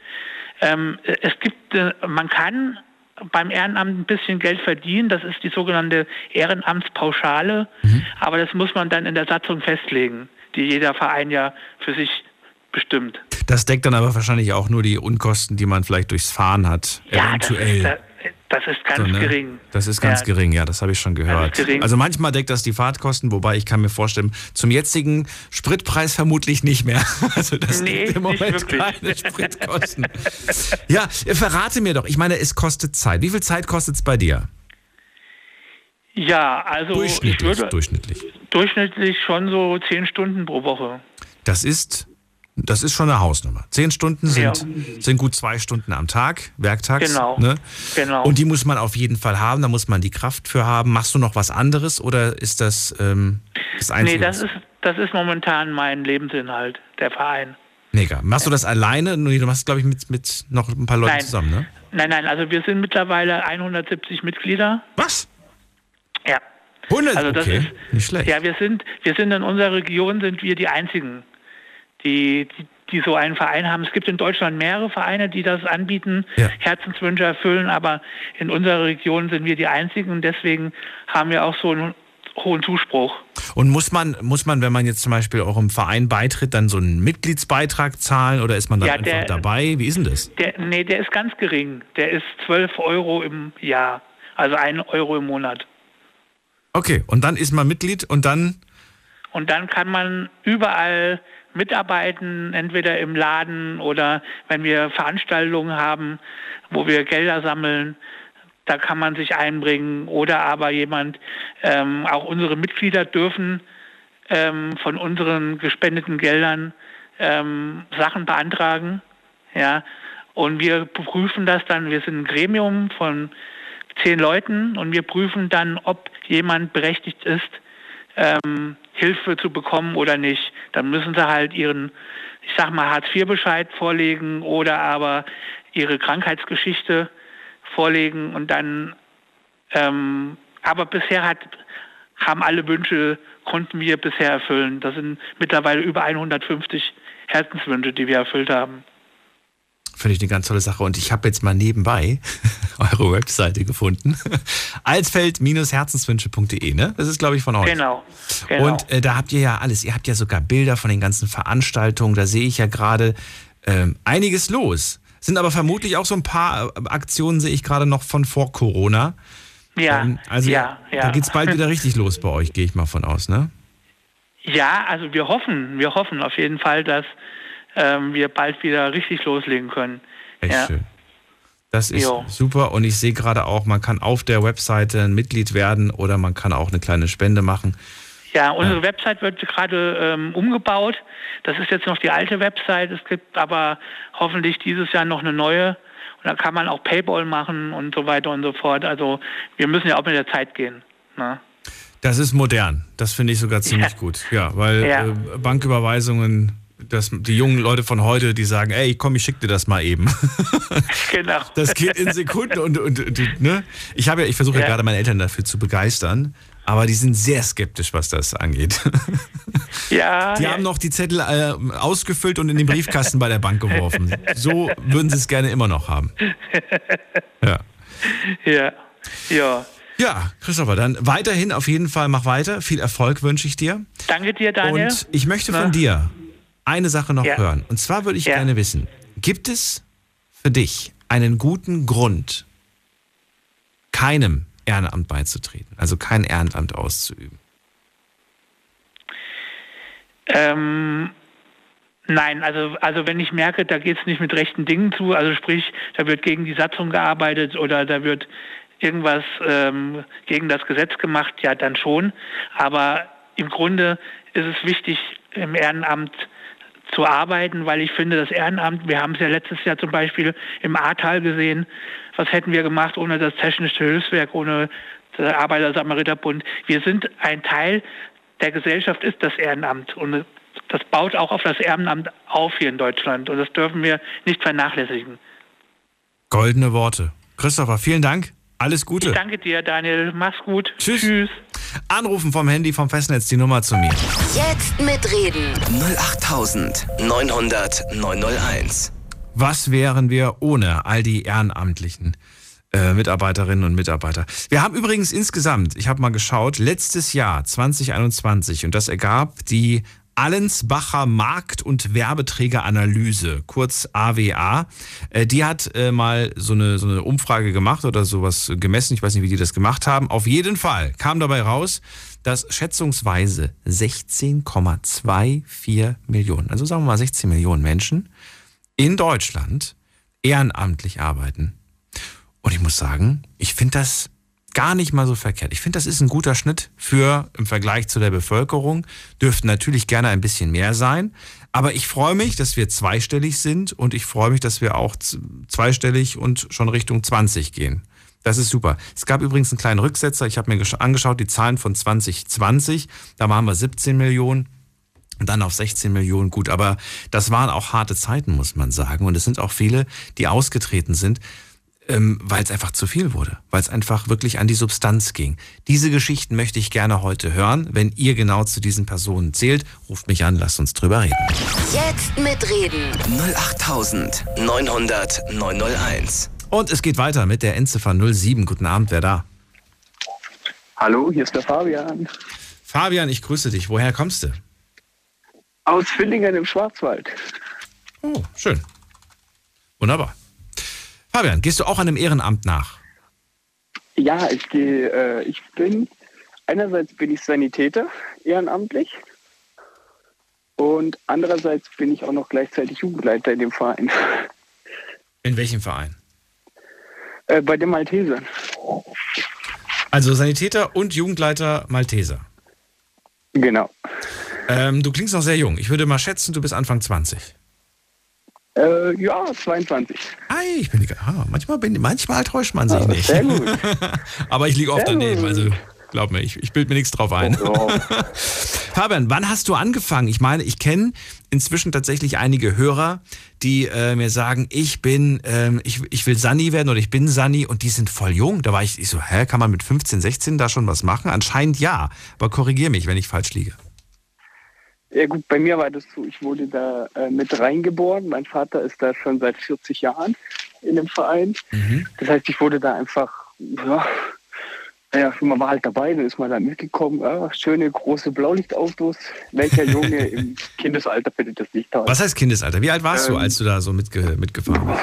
Ähm, es gibt, äh, man kann beim Ehrenamt ein bisschen Geld verdienen. Das ist die sogenannte Ehrenamtspauschale. Mhm. Aber das muss man dann in der Satzung festlegen, die jeder Verein ja für sich bestimmt. Das deckt dann aber wahrscheinlich auch nur die Unkosten, die man vielleicht durchs Fahren hat, ja, eventuell. Das das ist ganz so, ne? gering. Das ist ganz ja. gering, ja, das habe ich schon gehört. Also manchmal deckt das die Fahrtkosten, wobei ich kann mir vorstellen, zum jetzigen Spritpreis vermutlich nicht mehr. Also das nee, deckt im Moment keine Spritkosten. ja, verrate mir doch, ich meine, es kostet Zeit. Wie viel Zeit kostet es bei dir? Ja, also durchschnittlich, würde, durchschnittlich. Durchschnittlich schon so zehn Stunden pro Woche. Das ist das ist schon eine Hausnummer. Zehn Stunden sind, ja. sind gut zwei Stunden am Tag, werktags. Genau. Ne? genau. Und die muss man auf jeden Fall haben, da muss man die Kraft für haben. Machst du noch was anderes oder ist das ähm, das Einzige? Nee, das ist, das ist momentan mein Lebensinhalt, der Verein. Mega. Machst du das alleine? Du machst, glaube ich, mit, mit noch ein paar Leuten nein. zusammen, ne? Nein, nein, also wir sind mittlerweile 170 Mitglieder. Was? Ja. 100? Also das okay, ist, nicht schlecht. Ja, wir sind, wir sind in unserer Region sind wir die einzigen die, die, die so einen Verein haben. Es gibt in Deutschland mehrere Vereine, die das anbieten, ja. Herzenswünsche erfüllen, aber in unserer Region sind wir die einzigen und deswegen haben wir auch so einen hohen Zuspruch. Und muss man, muss man, wenn man jetzt zum Beispiel auch im Verein beitritt, dann so einen Mitgliedsbeitrag zahlen oder ist man dann ja, einfach der, dabei? Wie ist denn das? Der, nee, der ist ganz gering. Der ist 12 Euro im Jahr, also 1 Euro im Monat. Okay, und dann ist man Mitglied und dann? Und dann kann man überall mitarbeiten, entweder im Laden oder wenn wir Veranstaltungen haben, wo wir Gelder sammeln, da kann man sich einbringen. Oder aber jemand, ähm, auch unsere Mitglieder dürfen ähm, von unseren gespendeten Geldern ähm, Sachen beantragen, ja, und wir prüfen das dann, wir sind ein Gremium von zehn Leuten und wir prüfen dann, ob jemand berechtigt ist, ähm, Hilfe zu bekommen oder nicht. Dann müssen sie halt ihren, ich sag mal, Hartz-IV-Bescheid vorlegen oder aber ihre Krankheitsgeschichte vorlegen und dann, ähm, aber bisher hat, haben alle Wünsche, konnten wir bisher erfüllen. Das sind mittlerweile über 150 Herzenswünsche, die wir erfüllt haben. Finde ich eine ganz tolle Sache. Und ich habe jetzt mal nebenbei eure Webseite gefunden. Alsfeld-herzenswünsche.de, ne? Das ist, glaube ich, von euch. Genau. genau. Und äh, da habt ihr ja alles. Ihr habt ja sogar Bilder von den ganzen Veranstaltungen. Da sehe ich ja gerade ähm, einiges los. Sind aber vermutlich auch so ein paar äh, Aktionen, sehe ich gerade noch von vor Corona. Ja. Ähm, also ja, ja. da geht es bald wieder richtig los bei euch, gehe ich mal von aus, ne? Ja, also wir hoffen, wir hoffen auf jeden Fall, dass ähm, wir bald wieder richtig loslegen können. Echt ja. schön. Das ist jo. super und ich sehe gerade auch, man kann auf der Webseite ein Mitglied werden oder man kann auch eine kleine Spende machen. Ja, unsere ja. Website wird gerade ähm, umgebaut. Das ist jetzt noch die alte Website. Es gibt aber hoffentlich dieses Jahr noch eine neue. Und da kann man auch Payball machen und so weiter und so fort. Also wir müssen ja auch mit der Zeit gehen. Ne? Das ist modern. Das finde ich sogar ziemlich ja. gut. Ja, weil ja. Äh, Banküberweisungen dass die jungen Leute von heute, die sagen, ey, komm, ich schick dir das mal eben. Genau. Das geht in Sekunden und, und, und ne? Ich habe ja, ich versuche ja. ja gerade meine Eltern dafür zu begeistern, aber die sind sehr skeptisch, was das angeht. Ja. Die ja. haben noch die Zettel äh, ausgefüllt und in den Briefkasten bei der Bank geworfen. So würden sie es gerne immer noch haben. Ja. Ja. Ja. Ja, Christopher, dann weiterhin auf jeden Fall mach weiter. Viel Erfolg wünsche ich dir. Danke dir, Daniel. Und ich möchte von Na? dir eine Sache noch ja. hören. Und zwar würde ich ja. gerne wissen, gibt es für dich einen guten Grund, keinem Ehrenamt beizutreten, also kein Ehrenamt auszuüben? Ähm, nein, also, also wenn ich merke, da geht es nicht mit rechten Dingen zu, also sprich, da wird gegen die Satzung gearbeitet oder da wird irgendwas ähm, gegen das Gesetz gemacht, ja dann schon. Aber im Grunde ist es wichtig, im Ehrenamt zu arbeiten, weil ich finde, das Ehrenamt, wir haben es ja letztes Jahr zum Beispiel im Ahrtal gesehen, was hätten wir gemacht ohne das Technische Hilfswerk, ohne der Arbeiter-Samariter-Bund. Wir sind ein Teil der Gesellschaft, ist das Ehrenamt. Und das baut auch auf das Ehrenamt auf hier in Deutschland. Und das dürfen wir nicht vernachlässigen. Goldene Worte. Christopher, vielen Dank. Alles Gute. Ich danke dir, Daniel. Mach's gut. Tschüss. Tschüss. Anrufen vom Handy vom Festnetz die Nummer zu mir. Jetzt mitreden. 08900 901. Was wären wir ohne all die Ehrenamtlichen? Äh, Mitarbeiterinnen und Mitarbeiter. Wir haben übrigens insgesamt, ich habe mal geschaut, letztes Jahr 2021 und das ergab die Allensbacher Markt- und Werbeträgeranalyse, kurz AWA. Äh, die hat äh, mal so eine, so eine Umfrage gemacht oder sowas gemessen. Ich weiß nicht, wie die das gemacht haben. Auf jeden Fall kam dabei raus, dass schätzungsweise 16,24 Millionen, also sagen wir mal 16 Millionen Menschen in Deutschland ehrenamtlich arbeiten. Und ich muss sagen, ich finde das gar nicht mal so verkehrt. Ich finde, das ist ein guter Schnitt für im Vergleich zu der Bevölkerung. Dürften natürlich gerne ein bisschen mehr sein. Aber ich freue mich, dass wir zweistellig sind und ich freue mich, dass wir auch zweistellig und schon Richtung 20 gehen. Das ist super. Es gab übrigens einen kleinen Rücksetzer. Ich habe mir angeschaut, die Zahlen von 2020. Da waren wir 17 Millionen. Und dann auf 16 Millionen gut. Aber das waren auch harte Zeiten, muss man sagen. Und es sind auch viele, die ausgetreten sind ähm, weil es einfach zu viel wurde, weil es einfach wirklich an die Substanz ging. Diese Geschichten möchte ich gerne heute hören. Wenn ihr genau zu diesen Personen zählt, ruft mich an, lasst uns drüber reden. Jetzt mitreden. 08900 901. Und es geht weiter mit der Endziffer 07. Guten Abend, wer da? Hallo, hier ist der Fabian. Fabian, ich grüße dich. Woher kommst du? Aus Villingen im Schwarzwald. Oh, schön. Wunderbar. Fabian, gehst du auch einem Ehrenamt nach? Ja, ich gehe, äh, ich bin, einerseits bin ich Sanitäter, ehrenamtlich. Und andererseits bin ich auch noch gleichzeitig Jugendleiter in dem Verein. In welchem Verein? Äh, bei den Maltesern. Also Sanitäter und Jugendleiter Malteser. Genau. Ähm, du klingst noch sehr jung. Ich würde mal schätzen, du bist Anfang 20. Äh, ja, 22. Ei, ich bin ah, manchmal, bin, manchmal täuscht man sich ah, nicht. Sehr gut. Aber ich liege oft sehr daneben, also glaub mir, ich, ich bilde mir nichts drauf ein. Oh, oh. Fabian, wann hast du angefangen? Ich meine, ich kenne inzwischen tatsächlich einige Hörer, die äh, mir sagen, ich bin, ähm, ich, ich will Sani werden oder ich bin Sani und die sind voll jung. Da war ich, ich so, hä, kann man mit 15, 16 da schon was machen? Anscheinend ja, aber korrigier mich, wenn ich falsch liege. Ja gut, bei mir war das so, ich wurde da äh, mit reingeboren. Mein Vater ist da schon seit 40 Jahren in dem Verein. Mhm. Das heißt, ich wurde da einfach, ja, ja, man war halt dabei, dann ist man da mitgekommen. Ja, schöne große Blaulichtautos. Welcher Junge im Kindesalter findet das nicht toll? Was heißt Kindesalter? Wie alt warst ähm, du, als du da so mitge mitgefahren bist?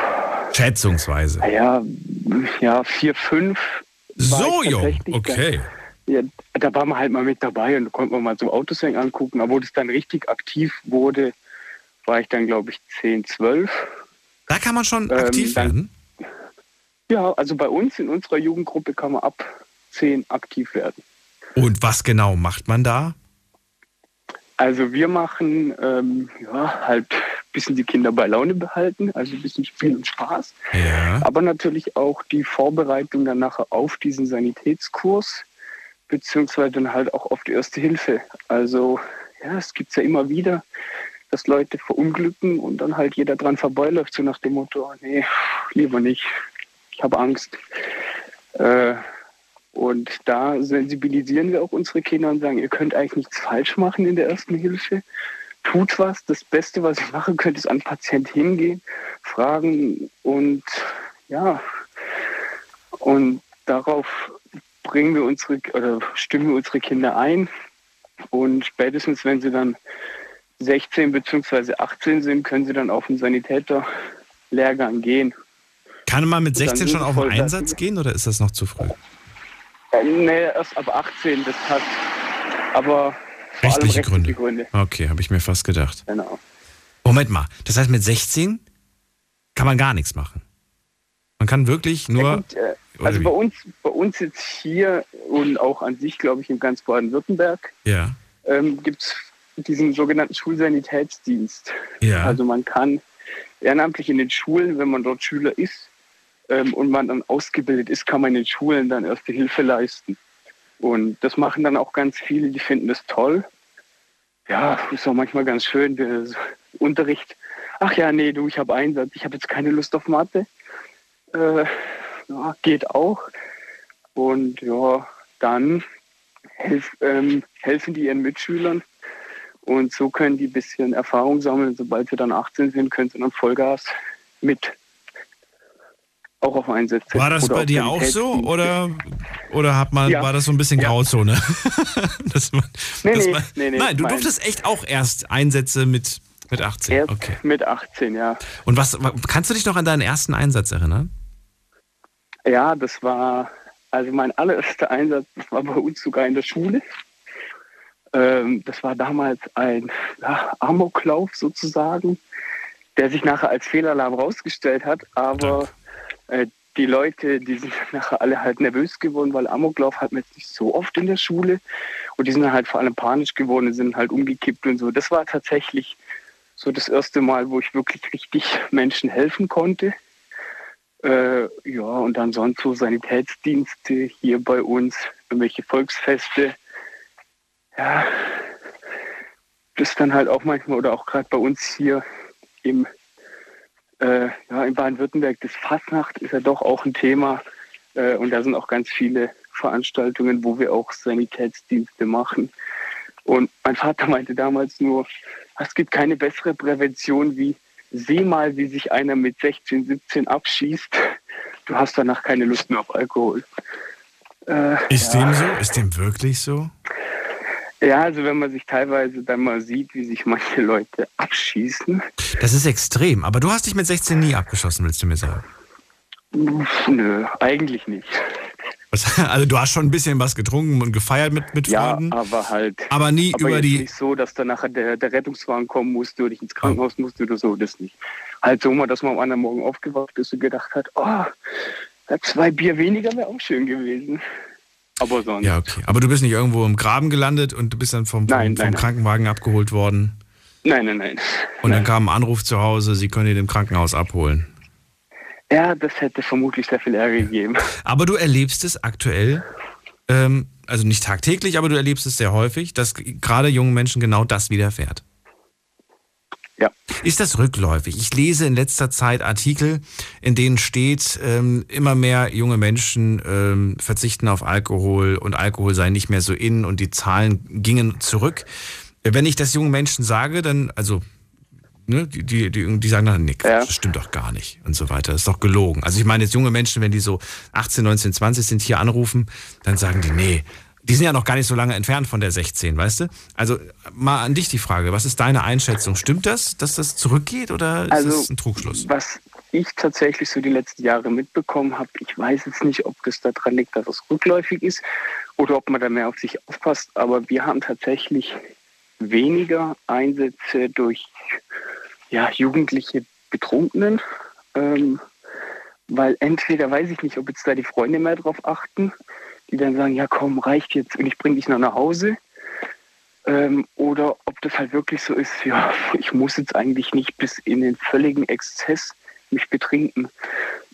Schätzungsweise. Ja, ja, vier, fünf. So jung, okay. Ja, da war man halt mal mit dabei und da konnte man mal so Autos angucken. Aber wo das dann richtig aktiv wurde, war ich dann, glaube ich, 10, 12. Da kann man schon ähm, aktiv dann, werden? Ja, also bei uns in unserer Jugendgruppe kann man ab 10 aktiv werden. Und was genau macht man da? Also wir machen ähm, ja, halt ein bisschen die Kinder bei Laune behalten, also ein bisschen Spiel und Spaß. Ja. Aber natürlich auch die Vorbereitung dann nachher auf diesen Sanitätskurs beziehungsweise dann halt auch auf die Erste Hilfe. Also ja, es gibt ja immer wieder, dass Leute verunglücken und dann halt jeder dran vorbeiläuft, so nach dem Motto, nee, lieber nicht, ich habe Angst. Äh, und da sensibilisieren wir auch unsere Kinder und sagen, ihr könnt eigentlich nichts falsch machen in der Ersten Hilfe. Tut was. Das Beste, was ihr machen könnt, ist an den Patient hingehen, fragen und ja, und darauf bringen wir unsere oder stimmen wir unsere Kinder ein. Und spätestens, wenn sie dann 16 bzw. 18 sind, können sie dann auf den Sanitäterlehrgang gehen. Kann man mit 16 schon auf den Einsatz gehen oder ist das noch zu früh? Äh, nee, erst ab 18. Das hat aber rechtliche, Gründe. Gründe. Okay, habe ich mir fast gedacht. Genau. Moment mal, das heißt mit 16 kann man gar nichts machen. Man kann wirklich nur. Ja, gut, äh, also bei uns, bei uns jetzt hier und auch an sich, glaube ich, in ganz Baden-Württemberg ja. ähm, gibt es diesen sogenannten Schulsanitätsdienst. Ja. Also man kann ehrenamtlich in den Schulen, wenn man dort Schüler ist ähm, und man dann ausgebildet ist, kann man in den Schulen dann erste Hilfe leisten. Und das machen dann auch ganz viele, die finden das toll. Ja, ist auch manchmal ganz schön, der Unterricht. Ach ja, nee, du, ich habe Einsatz, ich habe jetzt keine Lust auf Mathe. Äh, ja, geht auch. Und ja, dann helf, ähm, helfen die ihren Mitschülern. Und so können die ein bisschen Erfahrung sammeln. Sobald sie dann 18 sind, können sie dann Vollgas mit auch auf Einsätze. War das bei dir auch so oder, oder hat man, Ja. war das so ein bisschen Ja. Grauzone? das, man, Nee, das nee, man- nee, nee, nein, du durftest echt auch erst Einsätze mit, mit 18. Erst Okay. mit 18, ja. Und was kannst du dich noch an deinen ersten Einsatz erinnern? Ja, das war, also mein allererster Einsatz, das war bei uns sogar in der Schule. Ähm, das war damals ein ja, Amoklauf sozusagen, der sich nachher als Fehlalarm rausgestellt hat. Aber äh, die Leute, die sind nachher alle halt nervös geworden, weil Amoklauf hat man jetzt nicht so oft in der Schule. Und die sind halt vor allem panisch geworden sind halt umgekippt und so. Das war tatsächlich so das erste Mal, wo ich wirklich richtig Menschen helfen konnte. Äh, ja, und dann sonst so Sanitätsdienste hier bei uns, irgendwelche Volksfeste. Ja, das dann halt auch manchmal oder auch gerade bei uns hier im, äh, ja, in Baden-Württemberg, das Fasnacht ist ja doch auch ein Thema. Äh, und da sind auch ganz viele Veranstaltungen, wo wir auch Sanitätsdienste machen. Und mein Vater meinte damals nur, es gibt keine bessere Prävention wie seh mal, wie sich einer mit 16, 17 abschießt. Du hast danach keine Lust mehr auf Alkohol. Äh, Ist ja. dem so? Ist dem wirklich so? Ja, also wenn man sich teilweise dann mal sieht, wie sich manche Leute abschießen. Das ist extrem. Aber du hast dich mit 16 nie abgeschossen, willst du mir sagen? Nö, eigentlich nicht. Was, also du hast schon ein bisschen was getrunken und gefeiert mit, mit Ja, Freunden, aber halt. aber nie aber über die... nicht so, dass dann nachher der, der Rettungswagen kommen musste oder ich ins Krankenhaus musste oder so, das nicht. Halt so mal, dass man am anderen Morgen aufgewacht ist und gedacht hat, oh, zwei Bier weniger wäre auch schön gewesen. Aber sonst. Ja, okay. Aber du bist nicht irgendwo im Graben gelandet und du bist dann vom, vom, Nein, vom nein, nein. Krankenwagen abgeholt worden. Nein, nein, nein. Und dann kam ein Anruf zu Hause, sie können ihn im Krankenhaus abholen. Ja, das hätte vermutlich sehr viel Ärger gegeben. Aber du erlebst es aktuell, ähm, also nicht tagtäglich, aber du erlebst es sehr häufig, dass gerade jungen Menschen genau das widerfährt. Ja. Ist das rückläufig? Ich lese in letzter Zeit Artikel, in denen steht, ähm, immer mehr junge Menschen ähm, verzichten auf Alkohol und Alkohol sei nicht mehr so in und die Zahlen gingen zurück. Wenn ich das jungen Menschen sage, dann, also ne, die, die, die, die sagen dann, nee, Quatsch, das stimmt doch gar nicht und so weiter. Das ist doch gelogen. Also ich meine jetzt junge Menschen, wenn die so 18, 19, 20 sind, hier anrufen, dann sagen die, nee, die sind ja noch gar nicht so lange entfernt von der 16, weißt du? Also mal an dich die Frage, was ist deine Einschätzung? Stimmt das, dass das zurückgeht oder ist Also, das ein Trugschluss? Was ich tatsächlich so die letzten Jahre mitbekommen habe, ich weiß jetzt nicht, ob das daran liegt, dass es rückläufig ist oder ob man da mehr auf sich aufpasst, aber wir haben tatsächlich weniger Einsätze durch ja, jugendliche Betrunkenen, ähm, weil entweder weiß ich nicht, ob jetzt da die Freunde mehr drauf achten, die dann sagen, ja komm, reicht jetzt und ich bringe dich noch nach Hause. Ähm, oder ob das halt wirklich so ist, ja, ich muss jetzt eigentlich nicht bis in den völligen Exzess mich betrinken.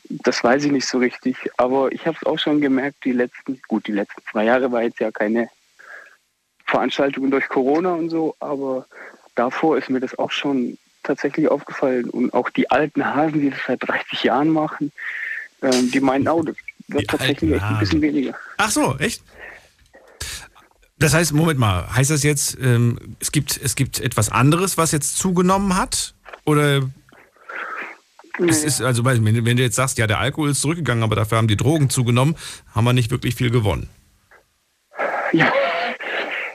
Das weiß ich nicht so richtig. Aber ich habe es auch schon gemerkt, die letzten, gut, die letzten zwei Jahre war jetzt ja keine Veranstaltungen durch Corona und so, aber davor ist mir das auch schon tatsächlich aufgefallen. Und auch die alten Hasen, die das seit 30 Jahren machen, ähm, die meinen auch, das wird tatsächlich echt ein bisschen weniger. Ach so, echt? Das heißt, Moment mal, heißt das jetzt, ähm, es, gibt, es gibt etwas anderes, was jetzt zugenommen hat? Oder es ist, also wenn, wenn du jetzt sagst, ja, der Alkohol ist zurückgegangen, aber dafür haben die Drogen zugenommen, haben wir nicht wirklich viel gewonnen. Ja.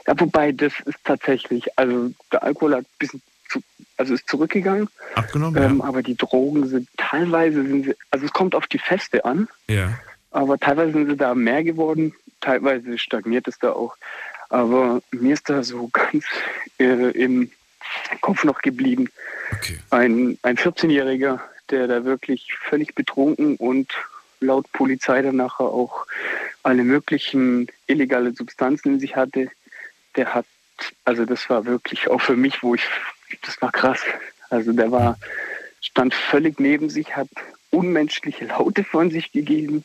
ja, wobei das ist tatsächlich, also der Alkohol hat ein bisschen zu, also ist zurückgegangen. Abgenommen, ähm, Aber die Drogen sind teilweise sind sie, also es kommt auf die Feste an, Ja. aber teilweise sind sie da mehr geworden, teilweise stagniert es da auch. Aber mir ist da so ganz äh, im Kopf noch geblieben. Ein, ein 14-Jähriger, der da wirklich völlig betrunken und laut Polizei dann nachher auch alle möglichen illegale Substanzen in sich hatte, der hat also das war wirklich auch für mich, wo ich, das war krass. Also der war, stand völlig neben sich, hat unmenschliche Laute von sich gegeben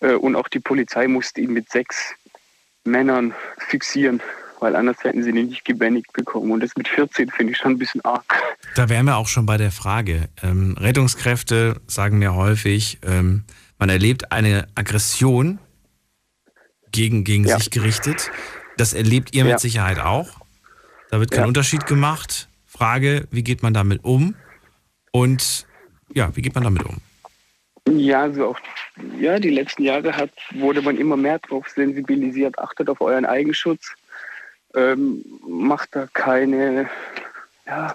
äh, und auch die Polizei musste ihn mit sechs Männern fixieren, weil anders hätten sie ihn nicht gebändigt bekommen. Und das mit 14 finde ich schon ein bisschen arg. Da wären wir auch schon bei der Frage. Ähm, Rettungskräfte sagen mir häufig, ähm, man erlebt eine Aggression gegen, gegen ja. sich gerichtet. Das erlebt ihr mit ja. Sicherheit auch. Da wird kein ja. Unterschied gemacht. Frage, wie geht man damit um? Und ja, wie geht man damit um? Ja, also auch ja, die letzten Jahre hat, wurde man immer mehr darauf sensibilisiert, achtet auf euren Eigenschutz, ähm, macht da keine ja,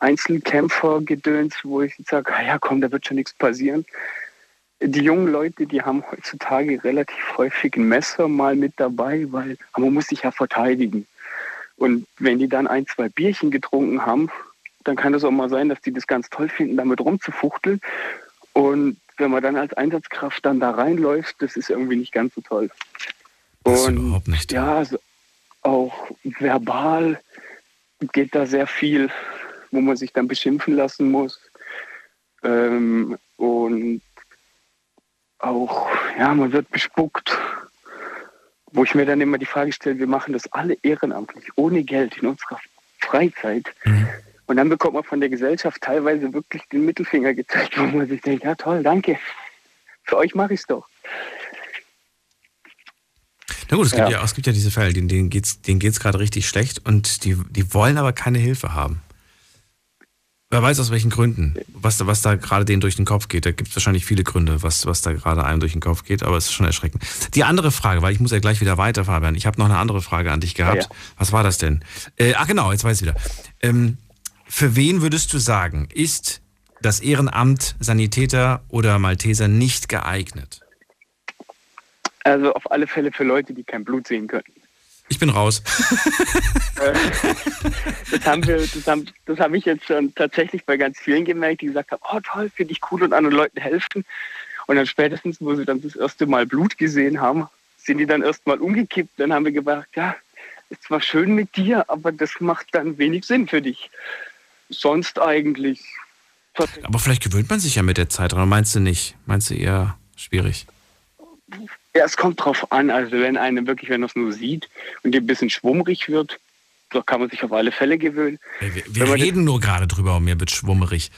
Einzelkämpfer-Gedöns, wo ich sage, ah ja komm, da wird schon nichts passieren. Die jungen Leute, die haben heutzutage relativ häufig ein Messer mal mit dabei, weil man muss sich ja verteidigen. Und wenn die dann ein, zwei Bierchen getrunken haben, dann kann es auch mal sein, dass die das ganz toll finden, damit rumzufuchteln. Und wenn man dann als Einsatzkraft dann da reinläuft, das ist irgendwie nicht ganz so toll. Das ist überhaupt nicht. Ja, also auch verbal geht da sehr viel, wo man sich dann beschimpfen lassen muss. Ähm, und auch, ja, man wird bespuckt. Wo ich mir dann immer die Frage stelle, wir machen das alle ehrenamtlich, ohne Geld, in unserer Freizeit. Mhm. Und dann bekommt man von der Gesellschaft teilweise wirklich den Mittelfinger gezeigt, wo man sich denkt, ja toll, danke. Für euch mache ich es doch. Na gut, es gibt ja, ja es gibt ja diese Fälle, denen, denen geht es denen geht's gerade richtig schlecht und die, die wollen aber keine Hilfe haben. Wer weiß aus welchen Gründen, was da, was da gerade denen durch den Kopf geht. Da gibt es wahrscheinlich viele Gründe, was, was da gerade einem durch den Kopf geht, aber es ist schon erschreckend. Die andere Frage, weil ich muss ja gleich wieder weiter, Fabian. Ich habe noch eine andere Frage an dich gehabt. Ja, ja. Was war das denn? Äh, ach genau, jetzt weiß ich wieder. Ähm, für wen würdest du sagen, ist das Ehrenamt Sanitäter oder Malteser nicht geeignet? Also auf alle Fälle für Leute, die kein Blut sehen können. Ich bin raus. das haben wir, das haben, das habe ich jetzt schon tatsächlich bei ganz vielen gemerkt, die gesagt haben, oh toll, finde ich cool und anderen Leuten helfen. Und dann spätestens, wo sie dann das erste Mal Blut gesehen haben, sind die dann erstmal umgekippt. Dann haben wir gedacht, ja, es war schön mit dir, aber das macht dann wenig Sinn für dich sonst eigentlich. Aber vielleicht gewöhnt man sich ja mit der Zeit dran, meinst du nicht? Meinst du eher schwierig? Ja, es kommt drauf an. Also wenn eine wirklich, wenn das nur sieht und ein bisschen schwummrig wird, da kann man sich auf alle Fälle gewöhnen. Wir, wir reden nur gerade drüber und mir wird schwummrig.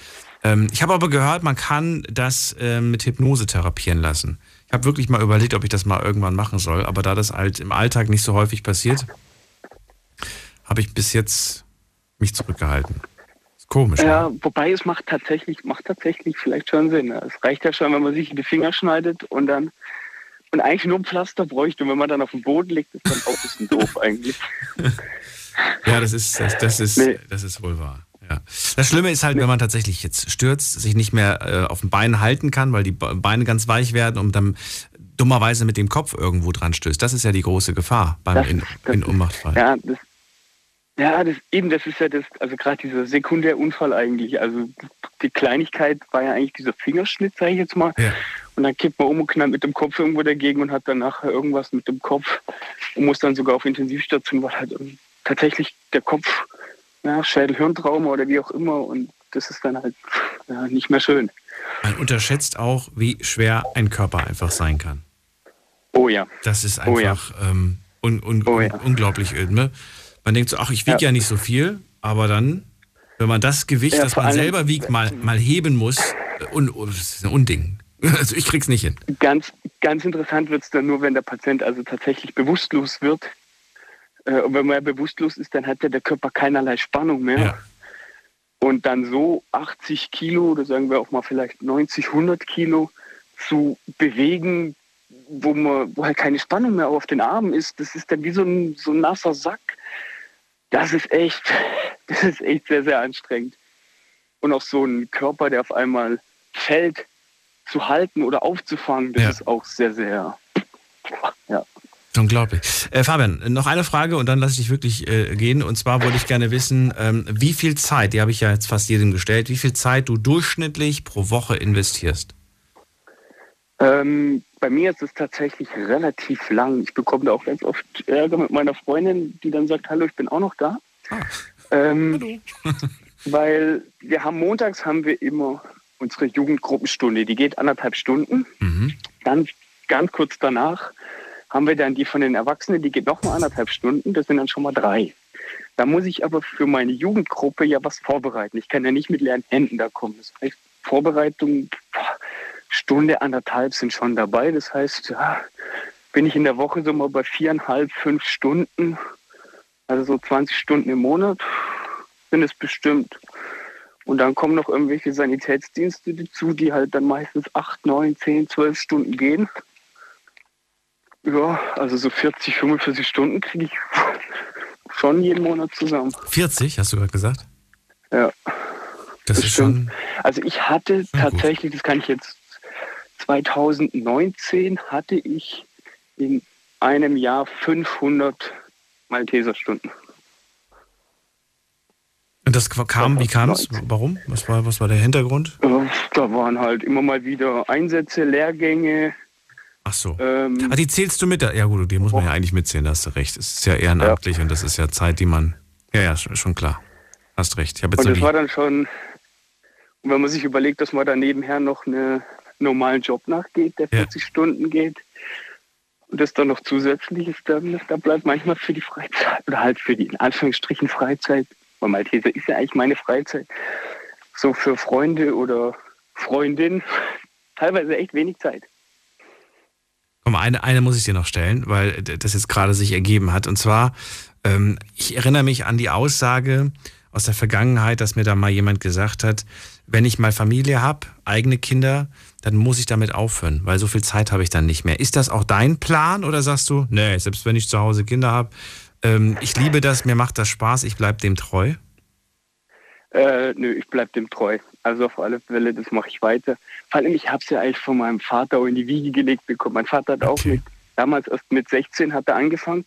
Ähm, ich habe aber gehört, man kann das äh, mit Hypnose therapieren lassen. Ich habe wirklich mal überlegt, ob ich das mal irgendwann machen soll, aber da das halt im Alltag nicht so häufig passiert, habe ich bis jetzt mich zurückgehalten. Komisch. Ja, ne? wobei es macht tatsächlich, macht tatsächlich vielleicht schon Sinn. Es reicht ja schon, wenn man sich in die Finger schneidet und dann und eigentlich nur ein Pflaster bräuchte und wenn man dann auf dem Boden liegt, ist dann auch ein bisschen doof eigentlich. ja, das ist, das, das ist, nee. das ist wohl wahr. Ja. Das Schlimme ist halt, nee. wenn man tatsächlich jetzt stürzt, sich nicht mehr äh, auf den Beinen halten kann, weil die Beine ganz weich werden und dann dummerweise mit dem Kopf irgendwo dran stößt. Das ist ja die große Gefahr beim das, in, in Ohnmachtfall. Ja, das, ja, das, eben, das ist ja das, also gerade dieser Sekundärunfall eigentlich. Also die Kleinigkeit war ja eigentlich dieser Fingerschnitt, sage ich jetzt mal. Ja. Und dann kippt man um und knallt mit dem Kopf irgendwo dagegen und hat dann nachher irgendwas mit dem Kopf und muss dann sogar auf Intensivstation, weil halt tatsächlich der Kopf, ja, Schädel-Hirntrauma oder wie auch immer und das ist dann halt ja, nicht mehr schön. Man unterschätzt auch, wie schwer ein Körper einfach sein kann. Oh ja. Das ist einfach oh ja. ähm, un, un, oh ja. unglaublich ödme. Man denkt so, ach, ich wiege ja. nicht so viel, aber dann, wenn man das Gewicht, das man selber wiegt, mal, mal heben muss, und, und das ist ein Unding. Also ich krieg's nicht hin. Ganz, ganz interessant wird es dann nur, wenn der Patient also tatsächlich bewusstlos wird. Äh, und wenn man ja bewusstlos ist, dann hat ja der Körper keinerlei Spannung mehr. Ja. Und dann so 80 Kilo oder sagen wir auch mal vielleicht 90, 100 Kilo zu bewegen, wo man wo halt keine Spannung mehr auf den Armen ist, das ist dann wie so ein, so ein nasser Sack das ist echt, das ist echt sehr, sehr anstrengend. Und auch so ein Körper, der auf einmal fällt, zu halten oder aufzufangen, das ja. ist auch sehr, sehr, ja. Unglaublich. Äh, Fabian, noch eine Frage und dann lasse ich dich wirklich äh, gehen. Und zwar wollte ich gerne wissen, ähm, wie viel Zeit, die habe ich ja jetzt fast jedem gestellt, wie viel Zeit du durchschnittlich pro Woche investierst? Ähm, bei mir ist es tatsächlich relativ lang. Ich bekomme da auch ganz oft Ärger mit meiner Freundin, die dann sagt, hallo, ich bin auch noch da. Ah. Ähm, weil wir haben montags haben wir immer unsere Jugendgruppenstunde, die geht anderthalb Stunden. Mhm. Dann ganz kurz danach haben wir dann die von den Erwachsenen, die geht noch mal anderthalb Stunden, das sind dann schon mal drei. Da muss ich aber für meine Jugendgruppe ja was vorbereiten. Ich kann ja nicht mit leeren Händen da kommen. Das heißt, Vorbereitung, Stunde, anderthalb sind schon dabei. Das heißt, ja, bin ich in der Woche so mal bei viereinhalb, fünf Stunden, also so 20 Stunden im Monat sind es bestimmt. Und dann kommen noch irgendwelche Sanitätsdienste dazu, die halt dann meistens acht, neun, zehn, zwölf Stunden gehen. Ja, also so 40, 45 Stunden kriege ich schon jeden Monat zusammen. 40, hast du gerade gesagt? Ja. Das, das ist schon. Also ich hatte tatsächlich, das kann ich jetzt 2019 hatte ich in einem Jahr 500 Malteserstunden. Und das kam, wie kam es? Warum? Was war, was war der Hintergrund? Da waren halt immer mal wieder Einsätze, Lehrgänge. Ach so. Ähm, ah, die zählst du mit? Ja gut, die muss man ja eigentlich mitzählen, da hast du recht. Es ist ja ehrenamtlich ja. und das ist ja Zeit, die man... Ja, ja, schon klar. Hast recht. und das war dann schon... wenn man sich überlegt, dass man da nebenher noch einen normalen Job nachgeht, der 40 ja. Stunden geht, und das dann noch zusätzlich ist, dann da bleibt manchmal für die Freizeit oder halt für die in Anführungsstrichen Freizeit weil Malteser ist ja eigentlich meine Freizeit. So für Freunde oder Freundin teilweise echt wenig Zeit. Eine, eine muss ich dir noch stellen, weil das jetzt gerade sich ergeben hat. Und zwar, ähm, ich erinnere mich an die Aussage aus der Vergangenheit, dass mir da mal jemand gesagt hat, wenn ich mal Familie habe, eigene Kinder, dann muss ich damit aufhören, weil so viel Zeit habe ich dann nicht mehr. Ist das auch dein Plan oder sagst du, nee, selbst wenn ich zu Hause Kinder habe, ähm, ich liebe das, mir macht das Spaß, ich bleibe dem treu? Äh, nö, ich bleibe dem treu. Also auf alle Fälle, das mache ich weiter. Vor allem, ich habe es ja eigentlich von meinem Vater auch in die Wiege gelegt bekommen. Mein Vater hat okay. auch mit, damals erst mit 16 hat er angefangen.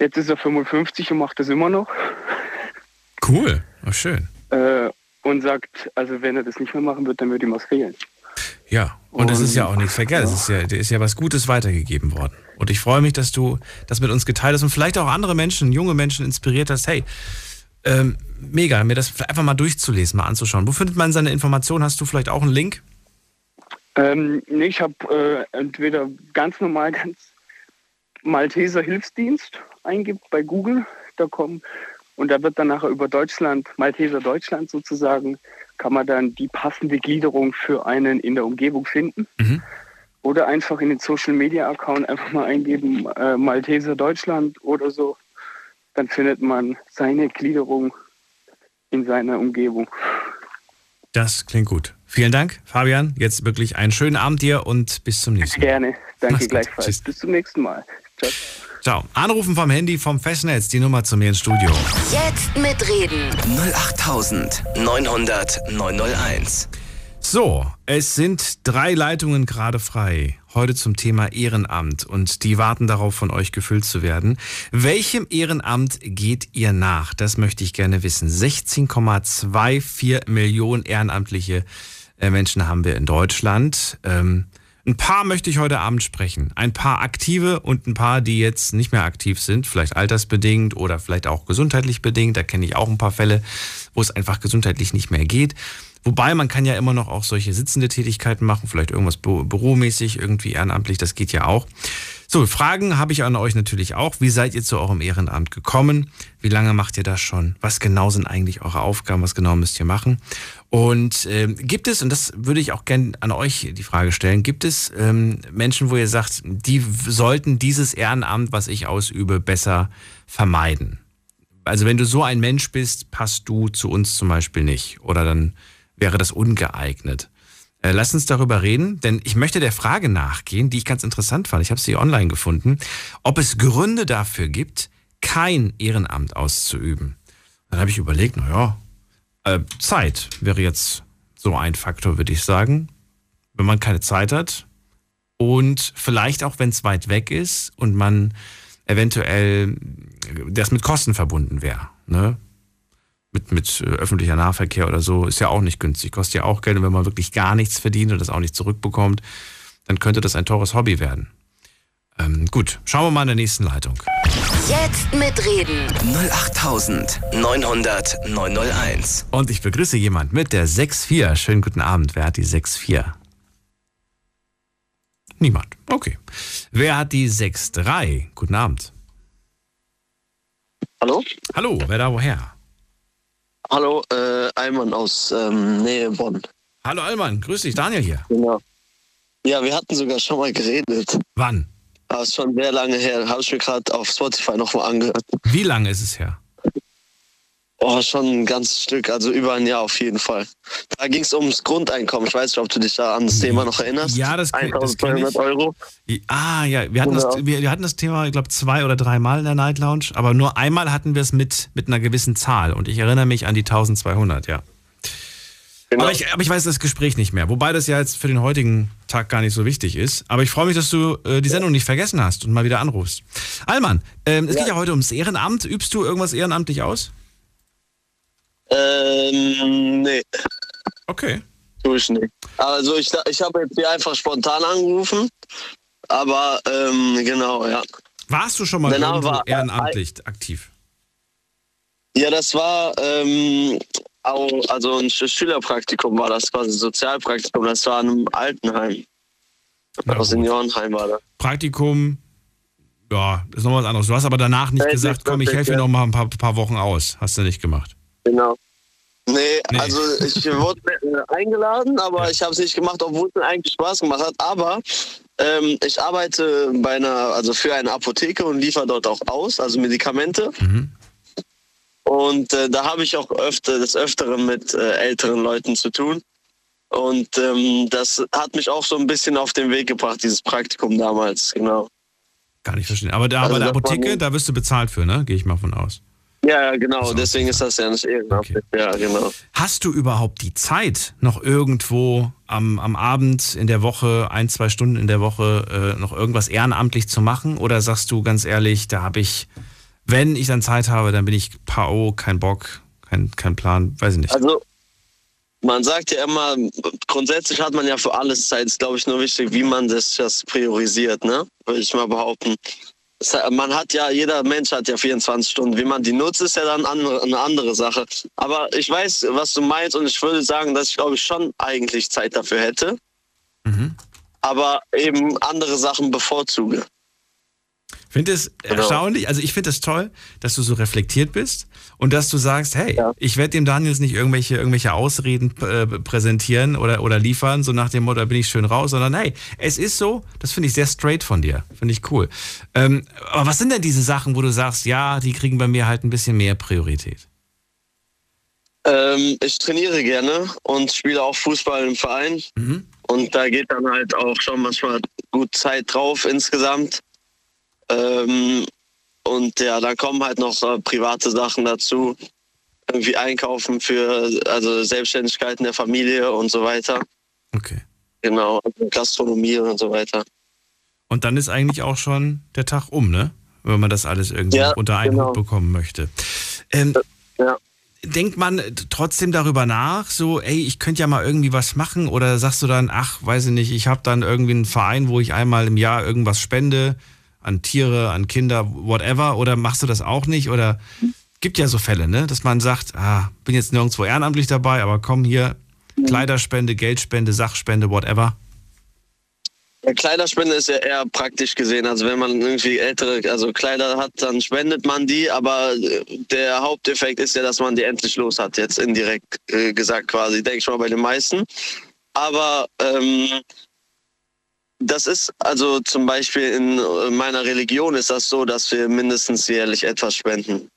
Jetzt ist er 55 und macht das immer noch. Cool, oh, schön. Äh, und sagt, also wenn er das nicht mehr machen wird, dann würde ihm was fehlen. Ja, und es ist ja auch nichts verkehrt. Es ist ja, ist ja was Gutes weitergegeben worden. Und ich freue mich, dass du das mit uns geteilt hast und vielleicht auch andere Menschen, junge Menschen inspiriert hast. Hey, ähm, mega, mir das einfach mal durchzulesen, mal anzuschauen. Wo findet man seine Informationen? Hast du vielleicht auch einen Link? Ähm, nee, ich habe äh, entweder ganz normal ganz Malteser Hilfsdienst eingibt bei Google, da kommen und da wird dann nachher über Deutschland, Malteser Deutschland sozusagen, kann man dann die passende Gliederung für einen in der Umgebung finden. Mhm. Oder einfach in den Social Media Account einfach mal eingeben, äh, Malteser Deutschland oder so. Dann findet man seine Gliederung in seiner Umgebung. Das klingt gut. Vielen Dank, Fabian. Jetzt wirklich einen schönen Abend dir und bis zum nächsten Mal. Gerne. Danke gleichfalls. Tschüss. Bis zum nächsten Mal. Ciao. Ciao. Anrufen vom Handy vom Festnetz, die Nummer zu mir ins Studio. Jetzt mitreden. 08900 901. So, es sind drei Leitungen gerade frei. Heute zum Thema Ehrenamt und die warten darauf, von euch gefüllt zu werden. Welchem Ehrenamt geht ihr nach? Das möchte ich gerne wissen. 16,24 Millionen ehrenamtliche äh, Menschen haben wir in Deutschland. Ähm, ein paar möchte ich heute Abend sprechen. Ein paar aktive und ein paar, die jetzt nicht mehr aktiv sind, vielleicht altersbedingt oder vielleicht auch gesundheitlich bedingt. Da kenne ich auch ein paar Fälle, wo es einfach gesundheitlich nicht mehr geht. Wobei man kann ja immer noch auch solche sitzende Tätigkeiten machen, vielleicht irgendwas büromäßig, irgendwie ehrenamtlich, das geht ja auch. So, Fragen habe ich an euch natürlich auch. Wie seid ihr zu eurem Ehrenamt gekommen? Wie lange macht ihr das schon? Was genau sind eigentlich eure Aufgaben? Was genau müsst ihr machen? Und ähm, gibt es, und das würde ich auch gerne an euch die Frage stellen, gibt es ähm, Menschen, wo ihr sagt, die sollten dieses Ehrenamt, was ich ausübe, besser vermeiden? Also wenn du so ein Mensch bist, passt du zu uns zum Beispiel nicht. Oder dann wäre das ungeeignet. Äh, lass uns darüber reden, denn ich möchte der Frage nachgehen, die ich ganz interessant fand. Ich habe sie online gefunden, ob es Gründe dafür gibt, kein Ehrenamt auszuüben. Dann habe ich überlegt, naja, äh, Zeit wäre jetzt so ein Faktor, würde ich sagen. Wenn man keine Zeit hat und vielleicht auch, wenn es weit weg ist und man eventuell das mit Kosten verbunden wäre. Ne? Mit, mit äh, öffentlicher Nahverkehr oder so, ist ja auch nicht günstig, kostet ja auch Geld. Und wenn man wirklich gar nichts verdient und das auch nicht zurückbekommt, dann könnte das ein teures Hobby werden. Ähm, gut, schauen wir mal in der nächsten Leitung. Jetzt mitreden. 08900 901. Und ich begrüße jemand mit der 64. Schönen guten Abend. Wer hat die 64? Niemand. Okay. Wer hat die 63? Guten Abend. Hallo? Hallo, wer da woher? Hallo, äh, Alman aus ähm, Nähe Bonn. Hallo Alman, grüß dich, Daniel hier. Genau. Ja, wir hatten sogar schon mal geredet. Wann? Aber es ist schon sehr lange her. Habe ich mir gerade auf Spotify nochmal angehört. Wie lange ist es her? Oh, schon ein ganzes Stück, also über ein Jahr auf jeden Fall. Da ging es ums Grundeinkommen. Ich weiß nicht, ob du dich da an das Thema noch erinnerst. Ja, das, das kenn 1200 ich. Euro. Ah, ja, wir hatten, das, Genau. wir, wir hatten das Thema, ich glaube, zwei oder dreimal in der Night Lounge, aber nur einmal hatten wir es mit, mit einer gewissen Zahl und ich erinnere mich an die 1200, ja. Genau. Aber, ich, aber ich weiß das Gespräch nicht mehr, wobei das ja jetzt für den heutigen Tag gar nicht so wichtig ist. Aber ich freue mich, dass du äh, die Sendung nicht vergessen hast und mal wieder anrufst. Alman, ähm, es geht ja heute ums Ehrenamt. Übst du irgendwas ehrenamtlich aus? Ähm, nee, Okay. tue ich nicht. Also ich, ich habe jetzt hier einfach spontan angerufen. Aber ähm, genau, ja. Warst du schon mal war- ehrenamtlich aktiv? Ja, das war ähm, auch, also ein Sch- Schülerpraktikum war das quasi, Sozialpraktikum. Das war in einem Altenheim. Na Aus. Seniorenheim war das. Praktikum, ja, ist noch was anderes. Du hast aber danach nicht Nee, gesagt, nicht komm, ich helfe dir ja. noch mal ein paar, paar Wochen aus. Hast du nicht gemacht. Genau. Nee, Nee. also ich wurde äh, eingeladen, aber ich habe es nicht gemacht, obwohl es mir eigentlich Spaß gemacht hat. Aber ähm, ich arbeite bei einer, also für eine Apotheke und liefere dort auch aus, also Medikamente. Mhm. Und äh, da habe ich auch öfter, des Öfteren mit äh, älteren Leuten zu tun. Und ähm, das hat mich auch so ein bisschen auf den Weg gebracht, dieses Praktikum damals, genau. Gar nicht verstehen. Aber da Also bei der Apotheke, da wirst du bezahlt für, ne? Gehe ich mal von aus. Ja, genau, So. deswegen ist das ja nicht ehrenamtlich. Ja, genau. Hast du überhaupt die Zeit, noch irgendwo am, am Abend in der Woche, ein, zwei Stunden in der Woche, äh, noch irgendwas ehrenamtlich zu machen? Oder sagst du ganz ehrlich, da habe ich, wenn ich dann Zeit habe, dann bin ich PAO, kein Bock, kein, kein Plan, weiß ich nicht. Also, man sagt ja immer, grundsätzlich hat man ja für alles Zeit. Ist, glaube ich, nur wichtig, wie man das, das priorisiert, ne? Würde ich mal behaupten. Hat- Man hat ja, jeder Mensch hat ja 24 Stunden. Wie man die nutzt, ist ja dann eine andere Sache. Aber ich weiß, was du meinst und ich würde sagen, dass ich, glaube ich, schon eigentlich Zeit dafür hätte. Mhm. Aber eben andere Sachen bevorzuge. Finde es Genau. erstaunlich, also ich finde es toll, dass du so reflektiert bist und dass du sagst, hey, Ja. ich werde dem Daniels nicht irgendwelche, irgendwelche Ausreden äh, präsentieren oder, oder liefern, so nach dem Motto, da bin ich schön raus, sondern hey, es ist so, das finde ich sehr straight von dir, finde ich cool. Ähm, aber was sind denn diese Sachen, wo du sagst, ja, die kriegen bei mir halt ein bisschen mehr Priorität? Ähm, ich trainiere gerne und spiele auch Fußball im Verein. Mhm. Und da geht dann halt auch schon manchmal gut Zeit drauf insgesamt. Ähm, und ja, dann kommen halt noch äh, private Sachen dazu. Irgendwie einkaufen für also Selbstständigkeiten der Familie und so weiter. Okay. Genau, also Gastronomie und so weiter. Und dann ist eigentlich auch schon der Tag um, ne? Wenn man das alles irgendwie Ja, unter einen genau. Hut bekommen möchte. Ähm, Ja. denkt man trotzdem darüber nach, so, ey, ich könnte ja mal irgendwie was machen? Oder sagst du dann, ach, weiß ich nicht, ich habe dann irgendwie einen Verein, wo ich einmal im Jahr irgendwas spende an Tiere, an Kinder, whatever? Oder machst du das auch nicht? Oder gibt ja so Fälle, ne? Dass man sagt, ah, bin jetzt nirgendwo ehrenamtlich dabei, aber komm hier, Kleiderspende, Geldspende, Sachspende, whatever. Kleiderspende ist ja eher praktisch gesehen. Also wenn man irgendwie ältere, also Kleider hat, dann spendet man die, aber äh, der Haupteffekt ist ja, dass man die endlich los hat, jetzt indirekt äh, gesagt quasi, denke ich mal bei den meisten. Aber ähm, das ist also zum Beispiel in äh, meiner Religion ist das so, dass wir mindestens jährlich etwas spenden.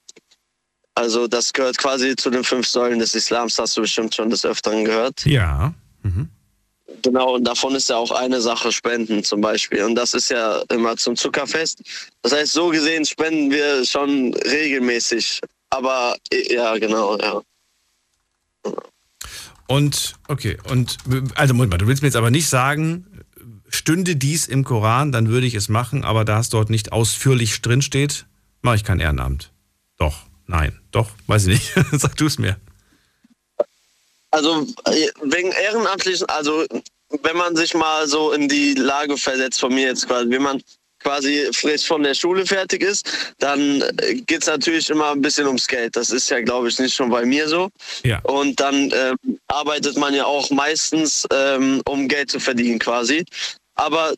Also das gehört quasi zu den fünf Säulen des Islams, hast du bestimmt schon des Öfteren gehört. Ja. Mhm. Genau, und davon ist ja auch eine Sache Spenden zum Beispiel. Und das ist ja immer zum Zuckerfest. Das heißt, so gesehen spenden wir schon regelmäßig. Aber ja, genau, ja. Und, okay, und, also, Moment mal, du willst mir jetzt aber nicht sagen, stünde dies im Koran, dann würde ich es machen, aber da es dort nicht ausführlich drin steht, mache ich kein Ehrenamt. Doch, nein, doch, weiß ich nicht. Sag du es mir. Also äh, wegen Ehrenamtlichen, also wenn man sich mal so in die Lage versetzt von mir jetzt quasi, wenn man quasi frisch von der Schule fertig ist, dann äh, geht es natürlich immer ein bisschen ums Geld. Das ist ja, glaube ich, nicht schon bei mir so. Ja. Und dann ähm, arbeitet man ja auch meistens, ähm, um Geld zu verdienen quasi. Aber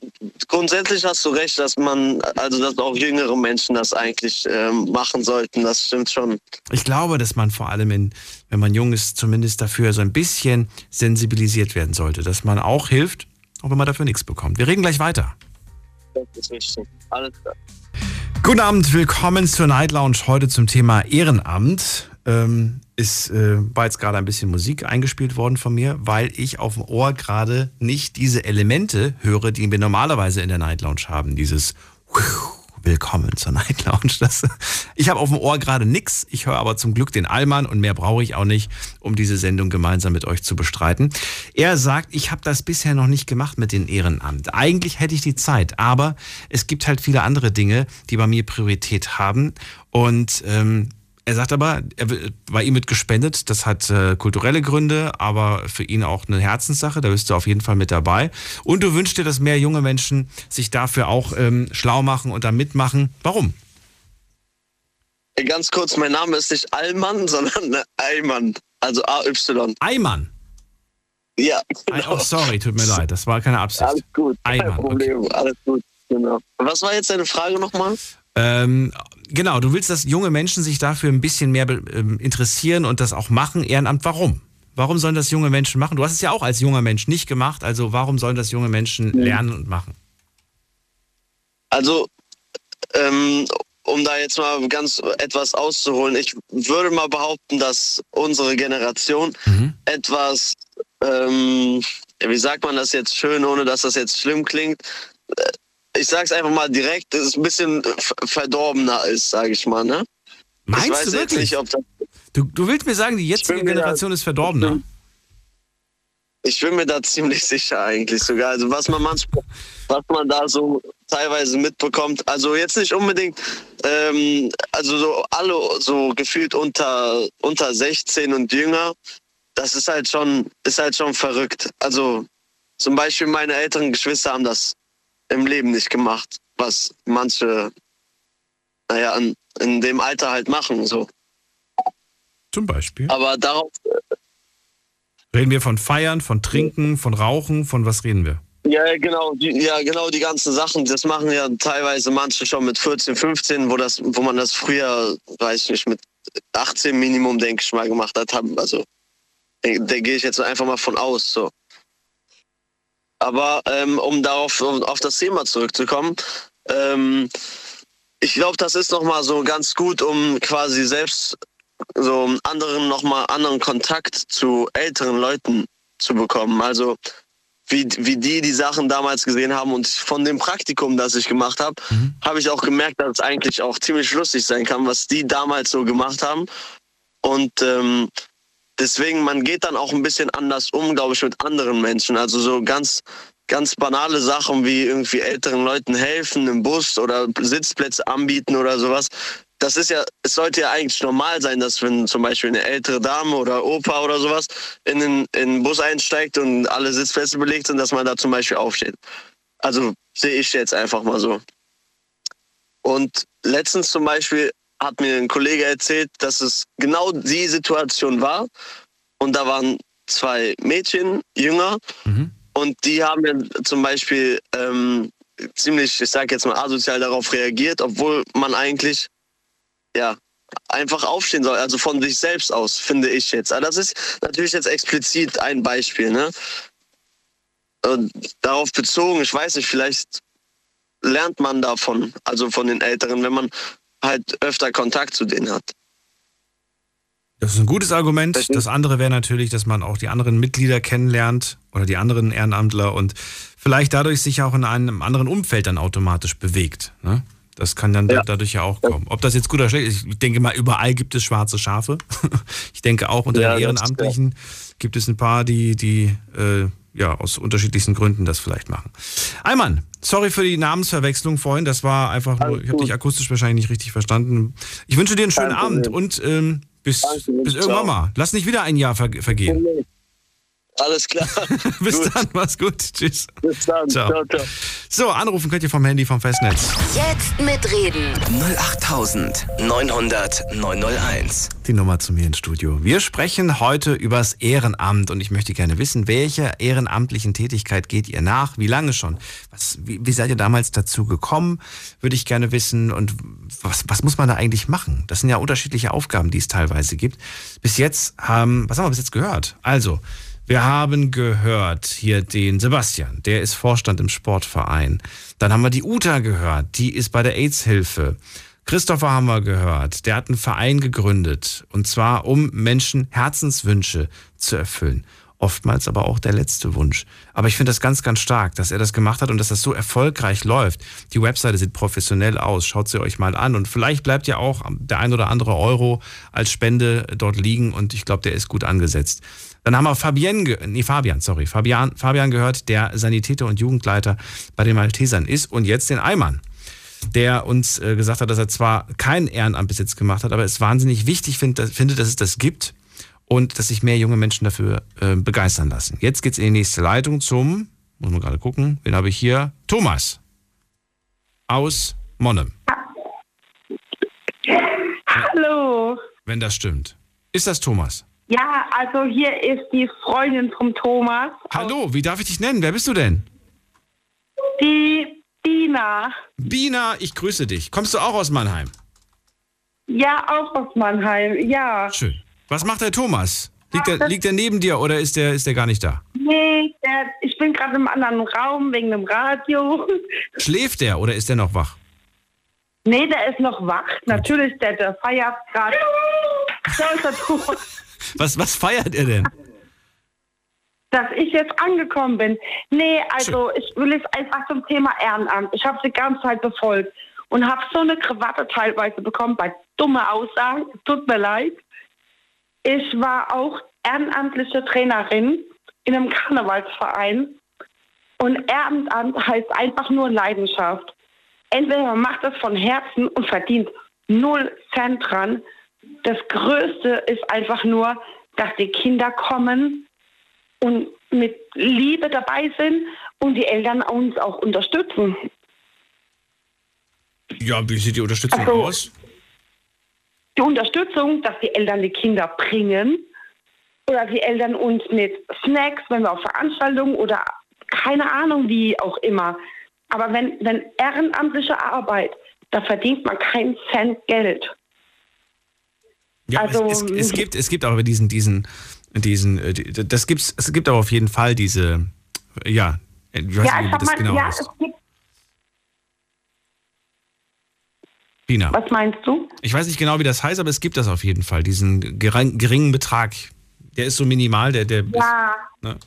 grundsätzlich hast du recht, dass man, also dass auch jüngere Menschen das eigentlich ähm, machen sollten. Das stimmt schon. Ich glaube, dass man vor allem, in, wenn man jung ist, zumindest dafür so ein bisschen sensibilisiert werden sollte. Dass man auch hilft, auch wenn man dafür nichts bekommt. Wir reden gleich weiter. Das ist richtig. Alles klar. Guten Abend, willkommen zur Night Lounge. Heute zum Thema Ehrenamt. Ähm, ist, äh, war jetzt gerade ein bisschen Musik eingespielt worden von mir, weil ich auf dem Ohr gerade nicht diese Elemente höre, die wir normalerweise in der Night Lounge haben. Dieses Willkommen zur Night Lounge. Das, ich habe auf dem Ohr gerade nichts. Ich höre aber zum Glück den Allmann und mehr brauche ich auch nicht, um diese Sendung gemeinsam mit euch zu bestreiten. Er sagt, ich habe das bisher noch nicht gemacht mit dem Ehrenamt. Eigentlich hätte ich die Zeit, aber es gibt halt viele andere Dinge, die bei mir Priorität haben. Und ähm, er sagt aber, er, bei ihm wird gespendet. Das hat äh, kulturelle Gründe, aber für ihn auch eine Herzenssache. Da bist du auf jeden Fall mit dabei. Und du wünschst dir, dass mehr junge Menschen sich dafür auch ähm, schlau machen und da mitmachen. Warum? Ganz kurz, mein Name ist nicht Allmann, sondern Eimann. Also A-Y. Eimann? Ja. Genau. Oh, sorry, tut mir leid. Das war keine Absicht. Alles gut. Eimann. Kein Problem. Okay. Alles gut. Genau. Was war jetzt deine Frage nochmal? Ähm, genau, du willst, dass junge Menschen sich dafür ein bisschen mehr ähm, interessieren und das auch machen. Ehrenamt, warum? Warum sollen das junge Menschen machen? Du hast es ja auch als junger Mensch nicht gemacht, also warum sollen das junge Menschen lernen und machen? Also, ähm, um da jetzt mal ganz etwas auszuholen, ich würde mal behaupten, dass unsere Generation Mhm. etwas, ähm, wie sagt man das jetzt schön, ohne dass das jetzt schlimm klingt? Ich sag's einfach mal direkt, dass es ein bisschen verdorbener ist, sage ich mal, ne? Meinst ich weiß du wirklich? nicht, ob das Du, du willst mir sagen, die jetzige mir da- Generation ist verdorbener? Ich bin mir da ziemlich sicher eigentlich sogar. Also was man manchmal, was man da so teilweise mitbekommt, also jetzt nicht unbedingt, ähm, also so alle so gefühlt unter unter 16 und jünger, das ist halt schon, ist halt schon verrückt. Also zum Beispiel meine älteren Geschwister haben das im Leben nicht gemacht, was manche, naja, in, in dem Alter halt machen so. Zum Beispiel. Aber darauf Reden wir von Feiern, von Trinken, von Rauchen, von was reden wir? Ja, genau, die, ja, genau die ganzen Sachen. Das machen ja teilweise manche schon mit 14, 15, wo das, wo man das früher, weiß ich nicht, mit 18 Minimum, denke ich mal, gemacht hat. Haben. Also, da da gehe ich jetzt einfach mal von aus. So. Aber ähm, um darauf auf das Thema zurückzukommen, ähm, ich glaube, das ist nochmal so ganz gut, um quasi selbst so einen anderen nochmal anderen Kontakt zu älteren Leuten zu bekommen. Also wie, wie die die Sachen damals gesehen haben und von dem Praktikum, das ich gemacht habe, habe ich auch gemerkt, dass es eigentlich auch ziemlich lustig sein kann, was die damals so gemacht haben. Und ähm, deswegen, man geht dann auch ein bisschen anders um, glaube ich, mit anderen Menschen. Also so ganz, ganz banale Sachen wie irgendwie älteren Leuten helfen im Bus oder Sitzplätze anbieten oder sowas. Das ist ja, es sollte ja eigentlich normal sein, dass wenn zum Beispiel eine ältere Dame oder Opa oder sowas in den, in den Bus einsteigt und alle Sitzplätze belegt sind, dass man da zum Beispiel aufsteht. Also sehe ich jetzt einfach mal so. Und letztens zum Beispiel hat mir ein Kollege erzählt, dass es genau die Situation war. Und da waren zwei Mädchen, jünger, und die haben ja zum Beispiel ähm, ziemlich, ich sag jetzt mal, asozial darauf reagiert, obwohl man eigentlich ja einfach aufstehen soll, also von sich selbst aus, finde ich jetzt. Aber das ist natürlich jetzt explizit ein Beispiel, ne? Und darauf bezogen, ich weiß nicht, vielleicht lernt man davon, also von den Älteren, wenn man halt öfter Kontakt zu denen hat. Das ist ein gutes Argument. Das andere wäre natürlich, dass man auch die anderen Mitglieder kennenlernt oder die anderen Ehrenamtler und vielleicht dadurch sich auch in einem anderen Umfeld dann automatisch bewegt. Ne? Das kann dann dadurch ja auch kommen. Ob das jetzt gut oder schlecht ist, ich denke mal, überall gibt es schwarze Schafe. ich denke auch unter Ja, den Ehrenamtlichen gibt es ein paar, die, die äh, ja aus unterschiedlichsten Gründen das vielleicht machen. Eimann, sorry für die Namensverwechslung vorhin. Das war einfach nur, ich habe dich akustisch wahrscheinlich nicht richtig verstanden. Ich wünsche dir einen schönen Problem. Abend und ähm, bis, Danke, bis irgendwann mal. Lass nicht wieder ein Jahr ver vergehen. Alles klar. Bis Gut. dann, mach's gut. Tschüss. Bis dann. Ciao. Ciao, ciao. So, anrufen könnt ihr vom Handy vom Festnetz. Jetzt mitreden. 08900 901. Die Nummer zu mir ins Studio. Wir sprechen heute übers Ehrenamt und ich möchte gerne wissen, welcher ehrenamtlichen Tätigkeit geht ihr nach? Wie lange schon? Was, wie, wie seid ihr damals dazu gekommen? Würde ich gerne wissen. Und was, was muss man da eigentlich machen? Das sind ja unterschiedliche Aufgaben, die es teilweise gibt. Bis jetzt haben, was haben wir bis jetzt gehört? Also, wir haben gehört hier den Sebastian, der ist Vorstand im Sportverein. Dann haben wir die Uta gehört, die ist bei der AIDS-Hilfe. Christopher haben wir gehört, der hat einen Verein gegründet und zwar um Menschen Herzenswünsche zu erfüllen. Oftmals aber auch der letzte Wunsch. Aber ich finde das ganz, ganz stark, dass er das gemacht hat und dass das so erfolgreich läuft. Die Webseite sieht professionell aus. Schaut sie euch mal an. Und vielleicht bleibt ja auch der ein oder andere Euro als Spende dort liegen. Und ich glaube, der ist gut angesetzt. Dann haben wir Fabian, nee, Fabian, sorry, Fabian, Fabian gehört, der Sanitäter und Jugendleiter bei den Maltesern ist. Und jetzt den Eimann der uns äh, gesagt hat, dass er zwar kein Ehrenamt bis jetzt gemacht hat, aber es wahnsinnig wichtig find, dass, findet, dass es das gibt und dass sich mehr junge Menschen dafür äh, begeistern lassen. Jetzt geht's in die nächste Leitung zum, muss man gerade gucken, wen habe ich hier? Thomas aus Monnem, Hallo. wenn das stimmt. Ist das Thomas? Ja, also hier ist die Freundin vom Thomas, Hallo, wie darf ich dich nennen? Wer bist du denn? die Dina. Bina, ich grüße dich. Kommst du auch aus Mannheim? Ja, auch aus Mannheim. Ja. Schön. Was macht der Thomas? Liegt er, liegt er neben dir oder ist der, ist der gar nicht da? Nee, der, ich bin gerade im anderen Raum wegen dem Radio. Schläft der oder ist der noch wach? Nee, der ist noch wach. Natürlich, der, der feiert gerade. So ist der Thomas. Was, was feiert er denn? dass ich jetzt angekommen bin. Nee, also ich will jetzt einfach zum Thema Ehrenamt. Ich habe die ganze Zeit befolgt und habe so eine Krawatte teilweise bekommen bei dumme Aussagen. Tut mir leid. Ich war auch ehrenamtliche Trainerin in einem Karnevalsverein und Ehrenamt heißt einfach nur Leidenschaft. Entweder man macht das von Herzen und verdient null Cent dran. Das Größte ist einfach nur, dass die Kinder kommen und mit Liebe dabei sind und die Eltern uns auch unterstützen. Ja, wie sieht die Unterstützung Also- aus? Die Unterstützung, dass die Eltern die Kinder bringen oder die Eltern uns mit Snacks, wenn wir auf Veranstaltungen oder keine Ahnung wie auch immer. Aber wenn, wenn ehrenamtliche Arbeit, da verdient man keinen Cent Geld. Ja, Also- es, es, es gibt es gibt aber diesen diesen diesen äh, das gibt's es gibt aber auf jeden Fall diese ja ich weiß ja, nicht, ich wie das mal, genau ja, ist. es gibt, Bina. was meinst du? Ich weiß nicht genau, wie das heißt, aber es gibt das auf jeden Fall diesen gering, geringen Betrag. Der ist so minimal, der der Ja, ist, ne?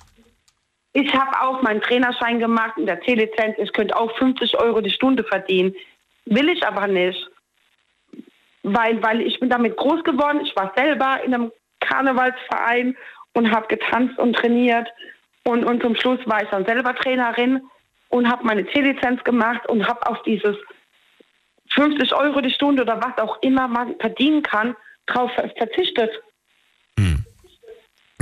Ich habe auch meinen Trainerschein gemacht in der C-Lizenz. Ich könnte auch 50 Euro die Stunde verdienen. Will ich aber nicht. Weil, weil ich bin damit groß geworden. Ich war selber in einem Karnevalsverein und habe getanzt und trainiert. Und, und zum Schluss war ich dann selber Trainerin und habe meine C-Lizenz gemacht und habe auf dieses 50 Euro die Stunde oder was auch immer man verdienen kann, drauf verzichtet.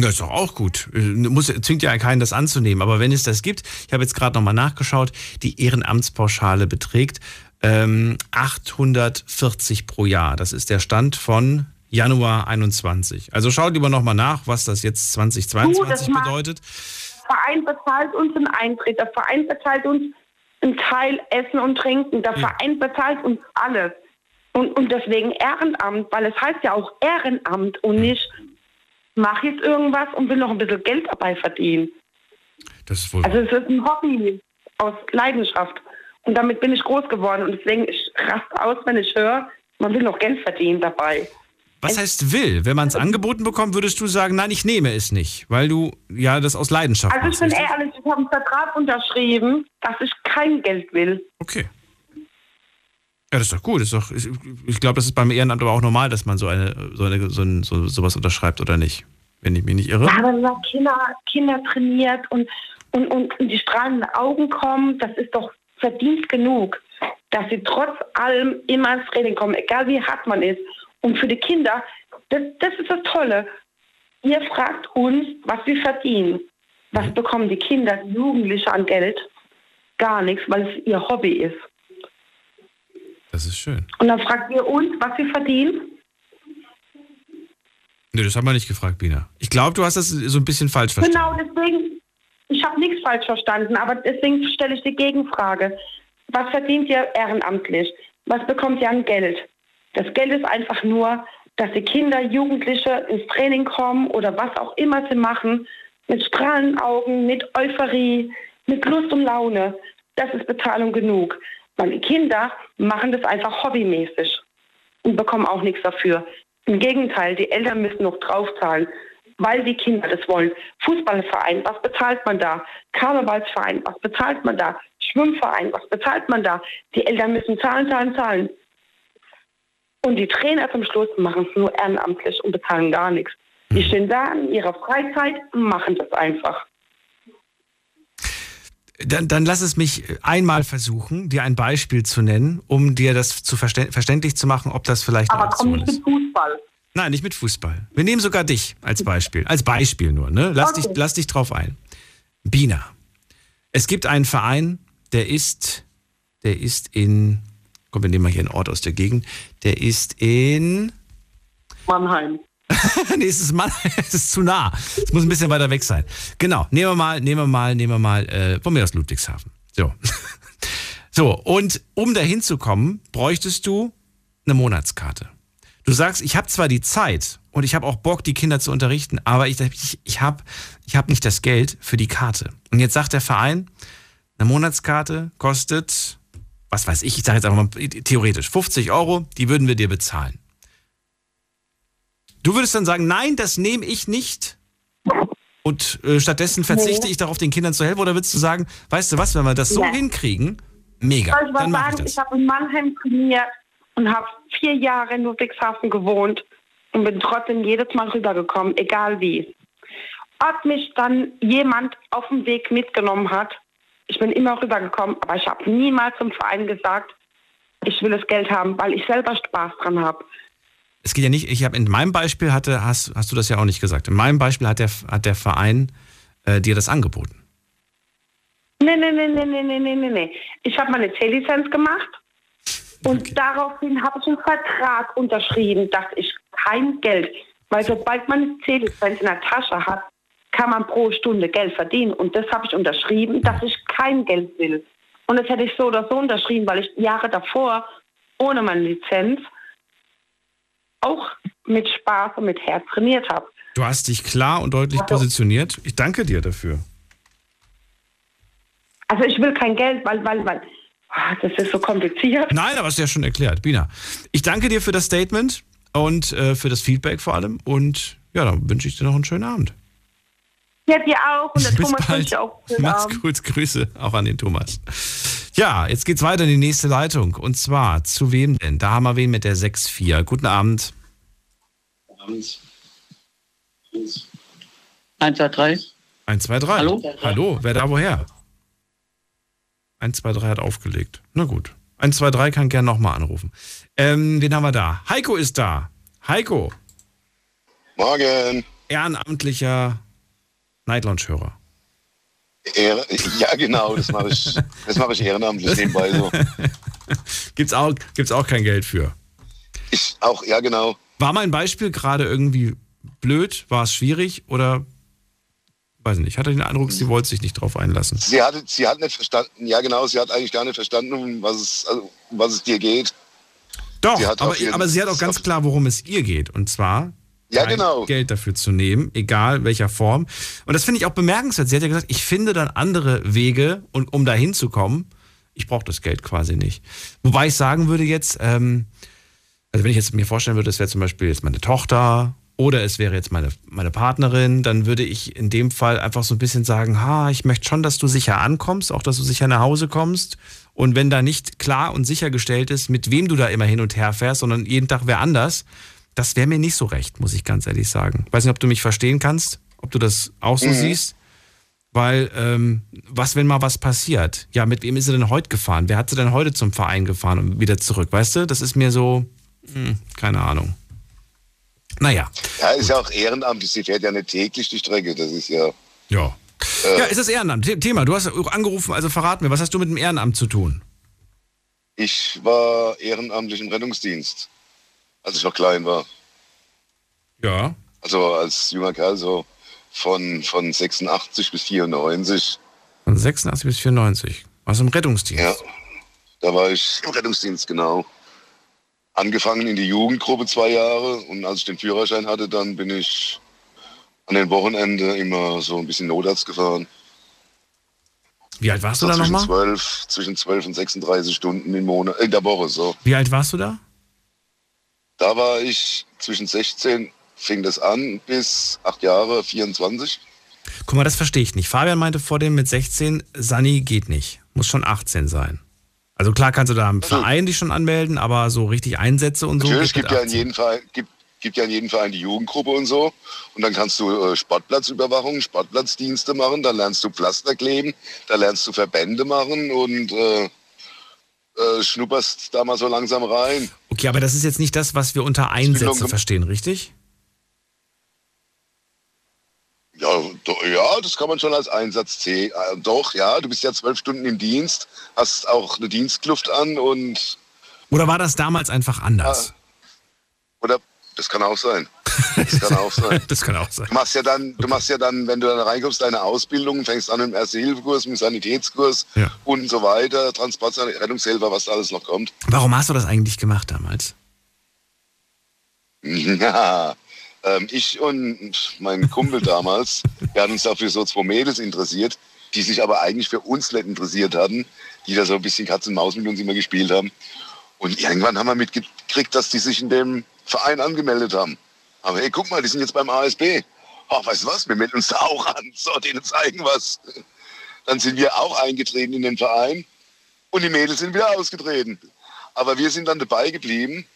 Das ist doch auch gut. Äh, Muss, zwingt ja keinen, das anzunehmen. Aber wenn es das gibt, ich habe jetzt gerade nochmal nachgeschaut, die Ehrenamtspauschale beträgt 840 pro Jahr. Das ist der Stand von Januar 21. Also schaut lieber nochmal nach, was das jetzt 2022 macht- bedeutet. Der Verein bezahlt uns einen Eintritt, der Verein bezahlt uns einen Teil Essen und Trinken, der Verein bezahlt uns alles. Und, und deswegen Ehrenamt, weil es heißt ja auch Ehrenamt und nicht, mach jetzt irgendwas und will noch ein bisschen Geld dabei verdienen. Das ist wohl. Also es ist ein Hobby aus Leidenschaft. Und damit bin ich groß geworden und deswegen ich raste aus, wenn ich höre, man will noch Geld verdienen dabei. was heißt will? Wenn man es angeboten bekommt, würdest du sagen, nein, ich nehme es nicht, weil du ja das aus Leidenschaft Also ich machst. bin richtig? ehrlich, ich habe einen Vertrag unterschrieben, dass ich kein Geld will. Okay. Ja, das ist doch gut. Das ist doch, ich ich glaube, das ist beim Ehrenamt aber auch normal, dass man so eine, so eine so, ein, so sowas unterschreibt oder nicht. Wenn ich mich nicht irre. Ja, wenn man Kinder, Kinder trainiert und, und, und in die strahlenden Augen kommen, das ist doch Verdienst genug, dass sie trotz allem immer ins Training kommen, egal wie hart man ist. Und für die Kinder, das, das ist das Tolle. Ihr fragt uns, was wir verdienen. Was bekommen die Kinder, die Jugendlichen an Geld? Gar nichts, weil es ihr Hobby ist. Das ist schön. Und dann fragt ihr uns, was sie verdienen? Nee, das haben wir nicht gefragt, Bina. Ich glaube, du hast das so ein bisschen falsch verstanden. Genau, deswegen, ich habe nichts falsch verstanden, aber deswegen stelle ich die Gegenfrage. Was verdient ihr ehrenamtlich? Was bekommt ihr an Geld? Das Geld ist einfach nur, dass die Kinder, Jugendliche ins Training kommen oder was auch immer sie machen, mit strahlenden Augen, mit Euphorie, mit Lust und Laune. Das ist Bezahlung genug. Weil die Kinder machen das einfach hobbymäßig und bekommen auch nichts dafür. Im Gegenteil, die Eltern müssen noch draufzahlen, weil die Kinder das wollen. Fußballverein, was bezahlt man da? Karnevalsverein, was bezahlt man da? Schwimmverein, was bezahlt man da? Die Eltern müssen zahlen, zahlen, zahlen. Und die Trainer zum Schluss machen es nur ehrenamtlich und bezahlen gar nichts. Die stehen da in ihrer Freizeit und machen das einfach. Dann, dann lass es mich einmal versuchen, dir ein Beispiel zu nennen, um dir das zu verständ, verständlich zu machen, ob das vielleicht Aber komm nicht mit Fußball. Nein, nicht mit Fußball. Wir nehmen sogar dich als Beispiel. Als Beispiel nur, ne? Lass, okay. dich, lass dich drauf ein. Bina. Es gibt einen Verein, der ist, der ist in, komm, wir nehmen mal hier einen Ort aus der Gegend, der ist in Mannheim. nee, es ist, Mann, es ist zu nah. Es muss ein bisschen weiter weg sein. Genau, nehmen wir mal, nehmen wir mal, nehmen wir mal, äh, von mir aus Ludwigshafen. So. so, und um da hinzukommen, bräuchtest du eine Monatskarte. Du sagst, ich habe zwar die Zeit und ich habe auch Bock, die Kinder zu unterrichten, aber ich, ich, ich habe ich hab nicht das Geld für die Karte. Und jetzt sagt der Verein, eine Monatskarte kostet, was weiß ich, ich sage jetzt einfach mal theoretisch, 50 Euro, die würden wir dir bezahlen. Du würdest dann sagen, nein, das nehme ich nicht. Und äh, stattdessen verzichte nee. ich darauf, den Kindern zu helfen. Oder würdest du sagen, weißt du was, wenn wir das so ja. hinkriegen, mega. Ich dann sagen, ich, ich habe in Mannheim trainiert und habe vier Jahre in Ludwigshafen gewohnt und bin trotzdem jedes Mal rübergekommen, egal wie. Ob mich dann jemand auf dem Weg mitgenommen hat, ich bin immer rübergekommen, aber ich habe niemals zum Verein gesagt, ich will das Geld haben, weil ich selber Spaß dran habe es geht ja nicht, ich habe in meinem Beispiel hatte, hast, hast du das ja auch nicht gesagt. In meinem Beispiel hat der, hat der Verein äh, dir das angeboten. Nee, nee, nee, nee, nee, nee, nee, nee. Ich habe meine C-Lizenz gemacht und okay. daraufhin habe ich einen Vertrag unterschrieben, dass ich kein Geld, weil sobald man eine C-Lizenz in der Tasche hat, kann man pro Stunde Geld verdienen. Und das habe ich unterschrieben, dass ich kein Geld will. Und das hätte ich so oder so unterschrieben, weil ich Jahre davor ohne meine Lizenz auch mit Spaß und mit Herz trainiert habe. Du hast dich klar und deutlich also, positioniert. Ich danke dir dafür. Also ich will kein Geld, weil, weil, weil, das ist so kompliziert. Nein, aber es ist ja schon erklärt. Bina, ich danke dir für das Statement und äh, für das Feedback vor allem. Und ja, dann wünsche ich dir noch einen schönen Abend. Ja, dir auch. Und der Bis Thomas wünscht dir auch einen Mach's Abend. gut, Grüße auch an den Thomas. Ja, jetzt geht's weiter in die nächste Leitung. Und zwar, zu wem denn? Da haben wir wen mit der 6-4. Guten Abend. Abend. 1, 2, 3. 1, 2, 3. Hallo? Hallo, wer da woher? 1, 2, 3 hat aufgelegt. Na gut. 1, 2, 3 kann gern nochmal anrufen. Ähm, wen haben wir da? Heiko ist da. Heiko. Morgen. Ehrenamtlicher Night hörer ja, genau, das mache ich, das mache ich ehrenamtlich nebenbei so. gibt's auch, gibt's auch kein Geld für. Ich auch, ja, genau. War mein Beispiel gerade irgendwie blöd? War es schwierig oder weiß nicht, ich hatte den Eindruck, sie wollte sich nicht drauf einlassen. Sie hat, sie hat nicht verstanden, ja genau, sie hat eigentlich gar nicht verstanden, um was es, also, um was es dir geht. Doch, aber, aber sie hat auch ganz klar, worum es ihr geht. Und zwar ja, genau. Geld dafür zu nehmen, egal welcher Form. Und das finde ich auch bemerkenswert. Sie hat ja gesagt, ich finde dann andere Wege, und, um da hinzukommen. Ich brauche das Geld quasi nicht. Wobei ich sagen würde jetzt, ähm, also wenn ich jetzt mir vorstellen würde, es wäre zum Beispiel jetzt meine Tochter oder es wäre jetzt meine, meine Partnerin, dann würde ich in dem Fall einfach so ein bisschen sagen, ha, ich möchte schon, dass du sicher ankommst, auch dass du sicher nach Hause kommst. Und wenn da nicht klar und sichergestellt ist, mit wem du da immer hin und her fährst, sondern jeden Tag wer anders, das wäre mir nicht so recht, muss ich ganz ehrlich sagen. Weiß nicht, ob du mich verstehen kannst, ob du das auch so mhm. siehst. Weil, ähm, was, wenn mal was passiert? Ja, mit wem ist sie denn heute gefahren? Wer hat sie denn heute zum Verein gefahren und wieder zurück? Weißt du, das ist mir so, mh, hm, keine Ahnung. Naja. Ja, ist ja auch ehrenamtlich. Sie fährt ja nicht täglich die Strecke. Das ist ja. Ja. Äh, Ja, ist das Ehrenamt. The- Thema, du hast angerufen, also verrat mir, was hast du mit dem Ehrenamt zu tun? Ich war ehrenamtlich im Rettungsdienst, als ich noch klein war. Ja. Also als junger Kerl so von, von 86 bis 94. Von 86 bis 94. Warst du im Rettungsdienst? Ja, da war ich im Rettungsdienst, genau. Angefangen in die Jugendgruppe zwei Jahre und als ich den Führerschein hatte, dann bin ich an den Wochenende immer so ein bisschen Notarzt gefahren. Wie alt warst du da zwischen nochmal? 12, zwischen 12 und 36 Stunden im Monat, in der Woche so. Wie alt warst du da? Da war ich zwischen 16, fing das an, bis acht Jahre, 24. Guck mal, das verstehe ich nicht. Fabian meinte vor dem mit 16, Sani geht nicht. Muss schon 18 sein. Also klar kannst du da im Verein dich schon anmelden, aber so richtig Einsätze und so. Natürlich gibt ja in 18. jedem Verein, gibt, gibt ja in jedem Verein die Jugendgruppe und so. Und dann kannst du äh, Sportplatzüberwachung, Sportplatzdienste machen, dann lernst du Pflaster kleben, da lernst du Verbände machen und äh, äh, schnupperst da mal so langsam rein. Okay, aber das ist jetzt nicht das, was wir unter Einsätze verstehen, richtig? Ja, do, ja, das kann man schon als Einsatz sehen. Äh, doch, ja, du bist ja zwölf Stunden im Dienst, hast auch eine Dienstkluft an und Oder war das damals einfach anders? oder das kann auch sein. Das kann auch sein. das kann auch sein. Du machst ja dann, du machst ja dann, wenn du dann reinkommst, deine Ausbildung, fängst an mit dem Erste-Hilfe-Kurs, mit dem Sanitätskurs Ja. und so weiter, Transport, Rettungshelfer, was da alles noch kommt. Warum hast du das eigentlich gemacht damals? Ja, ähm, ich und mein Kumpel damals, wir hatten uns dafür so zwei Mädels interessiert, die sich aber eigentlich für uns nicht interessiert hatten, die da so ein bisschen Katz und Maus mit uns immer gespielt haben. Und irgendwann haben wir mitgekriegt, dass die sich in dem Verein angemeldet haben. Aber hey, guck mal, die sind jetzt beim ASB. Ach, weißt du was, wir melden uns da auch an. So, denen zeigen was. Dann sind wir auch eingetreten in den Verein und die Mädels sind wieder ausgetreten. Aber wir sind dann dabei geblieben.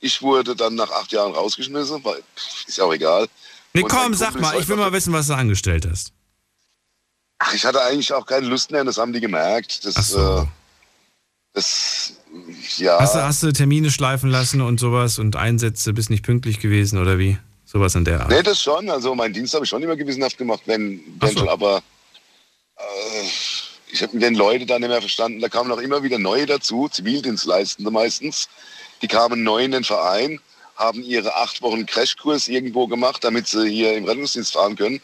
Ich wurde dann nach acht Jahren rausgeschmissen, weil ist ja auch egal. Nee, Und komm, sag mal, ich will mal wissen, was du angestellt hast. Ach, ich hatte eigentlich auch keine Lust mehr, das haben die gemerkt. Das, Ach so. äh, das ja. Hast, du, hast du Termine schleifen lassen und sowas und Einsätze, bist nicht pünktlich gewesen oder wie? Sowas in der Art. Nee, das schon. Also meinen Dienst habe ich schon immer gewissenhaft gemacht, wenn, wenn so. schon, aber äh, ich habe den Leute dann nicht mehr verstanden. Da kamen auch immer wieder neue dazu, Zivildienstleistende meistens. Die kamen neu in den Verein, haben ihre acht Wochen Crashkurs irgendwo gemacht, damit sie hier im Rettungsdienst fahren können.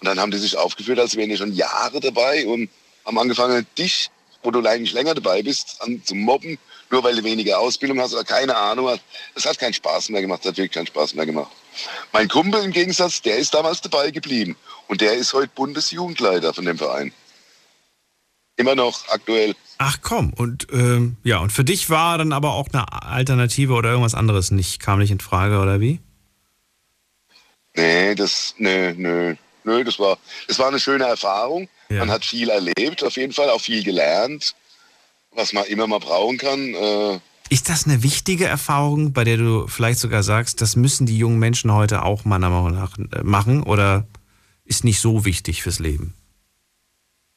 Und dann haben die sich aufgeführt, als wären die schon Jahre dabei und haben angefangen, dich, wo du eigentlich länger dabei bist, an zu mobben, nur weil du weniger Ausbildung hast oder keine Ahnung hast. Das hat keinen Spaß mehr gemacht, das hat wirklich keinen Spaß mehr gemacht. Mein Kumpel im Gegensatz, der ist damals dabei geblieben und der ist heute Bundesjugendleiter von dem Verein. Immer noch aktuell. Ach komm, und ähm, ja, und für dich war dann aber auch eine Alternative oder irgendwas anderes nicht, kam nicht in Frage, oder wie? Nee, das, nö, nö, nö, das war, das war eine schöne Erfahrung. Ja. Man hat viel erlebt, auf jeden Fall, auch viel gelernt, was man immer mal brauchen kann. Äh, Ist das eine wichtige Erfahrung, bei der du vielleicht sogar sagst, das müssen die jungen Menschen heute auch meiner Meinung nach äh, machen oder ist nicht so wichtig fürs Leben?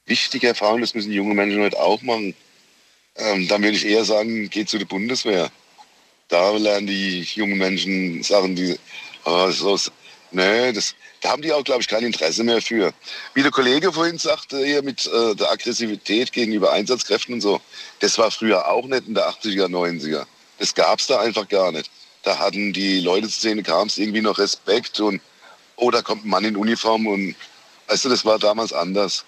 Wichtige Erfahrung, das müssen die jungen Menschen heute auch machen. Ähm, dann würde ich eher sagen, geht zu der Bundeswehr. Da lernen die jungen Menschen Sachen, die, oh, so, nee, das, da haben die auch, glaube ich, kein Interesse mehr für. Wie der Kollege vorhin sagte, hier mit äh, der Aggressivität gegenüber Einsatzkräften und so, das war früher auch nicht in der 80er, 90er. Das gab es da einfach gar nicht. Da hatten die Leute zur Szene, kam es irgendwie noch Respekt und, oh, da kommt ein Mann in Uniform und, weißt du, das war damals anders.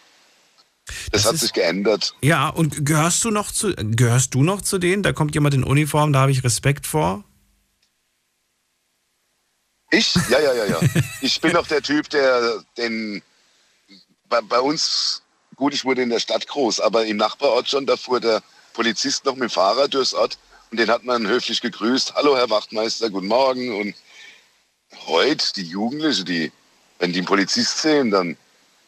Das, Das hat ist- sich geändert. Ja, und gehörst du noch zu gehörst du noch zu denen? Da kommt jemand in Uniform, da habe ich Respekt vor. Ich? Ja, ja, ja, ja. Ich bin doch der Typ, der den bei, bei uns, gut, ich wurde in der Stadt groß, aber im Nachbarort schon, da fuhr der Polizist noch mit dem Fahrrad durchs Ort und den hat man höflich gegrüßt. Hallo, Herr Wachtmeister, guten Morgen. Und heute, die Jugendlichen, die, wenn die einen Polizist sehen, dann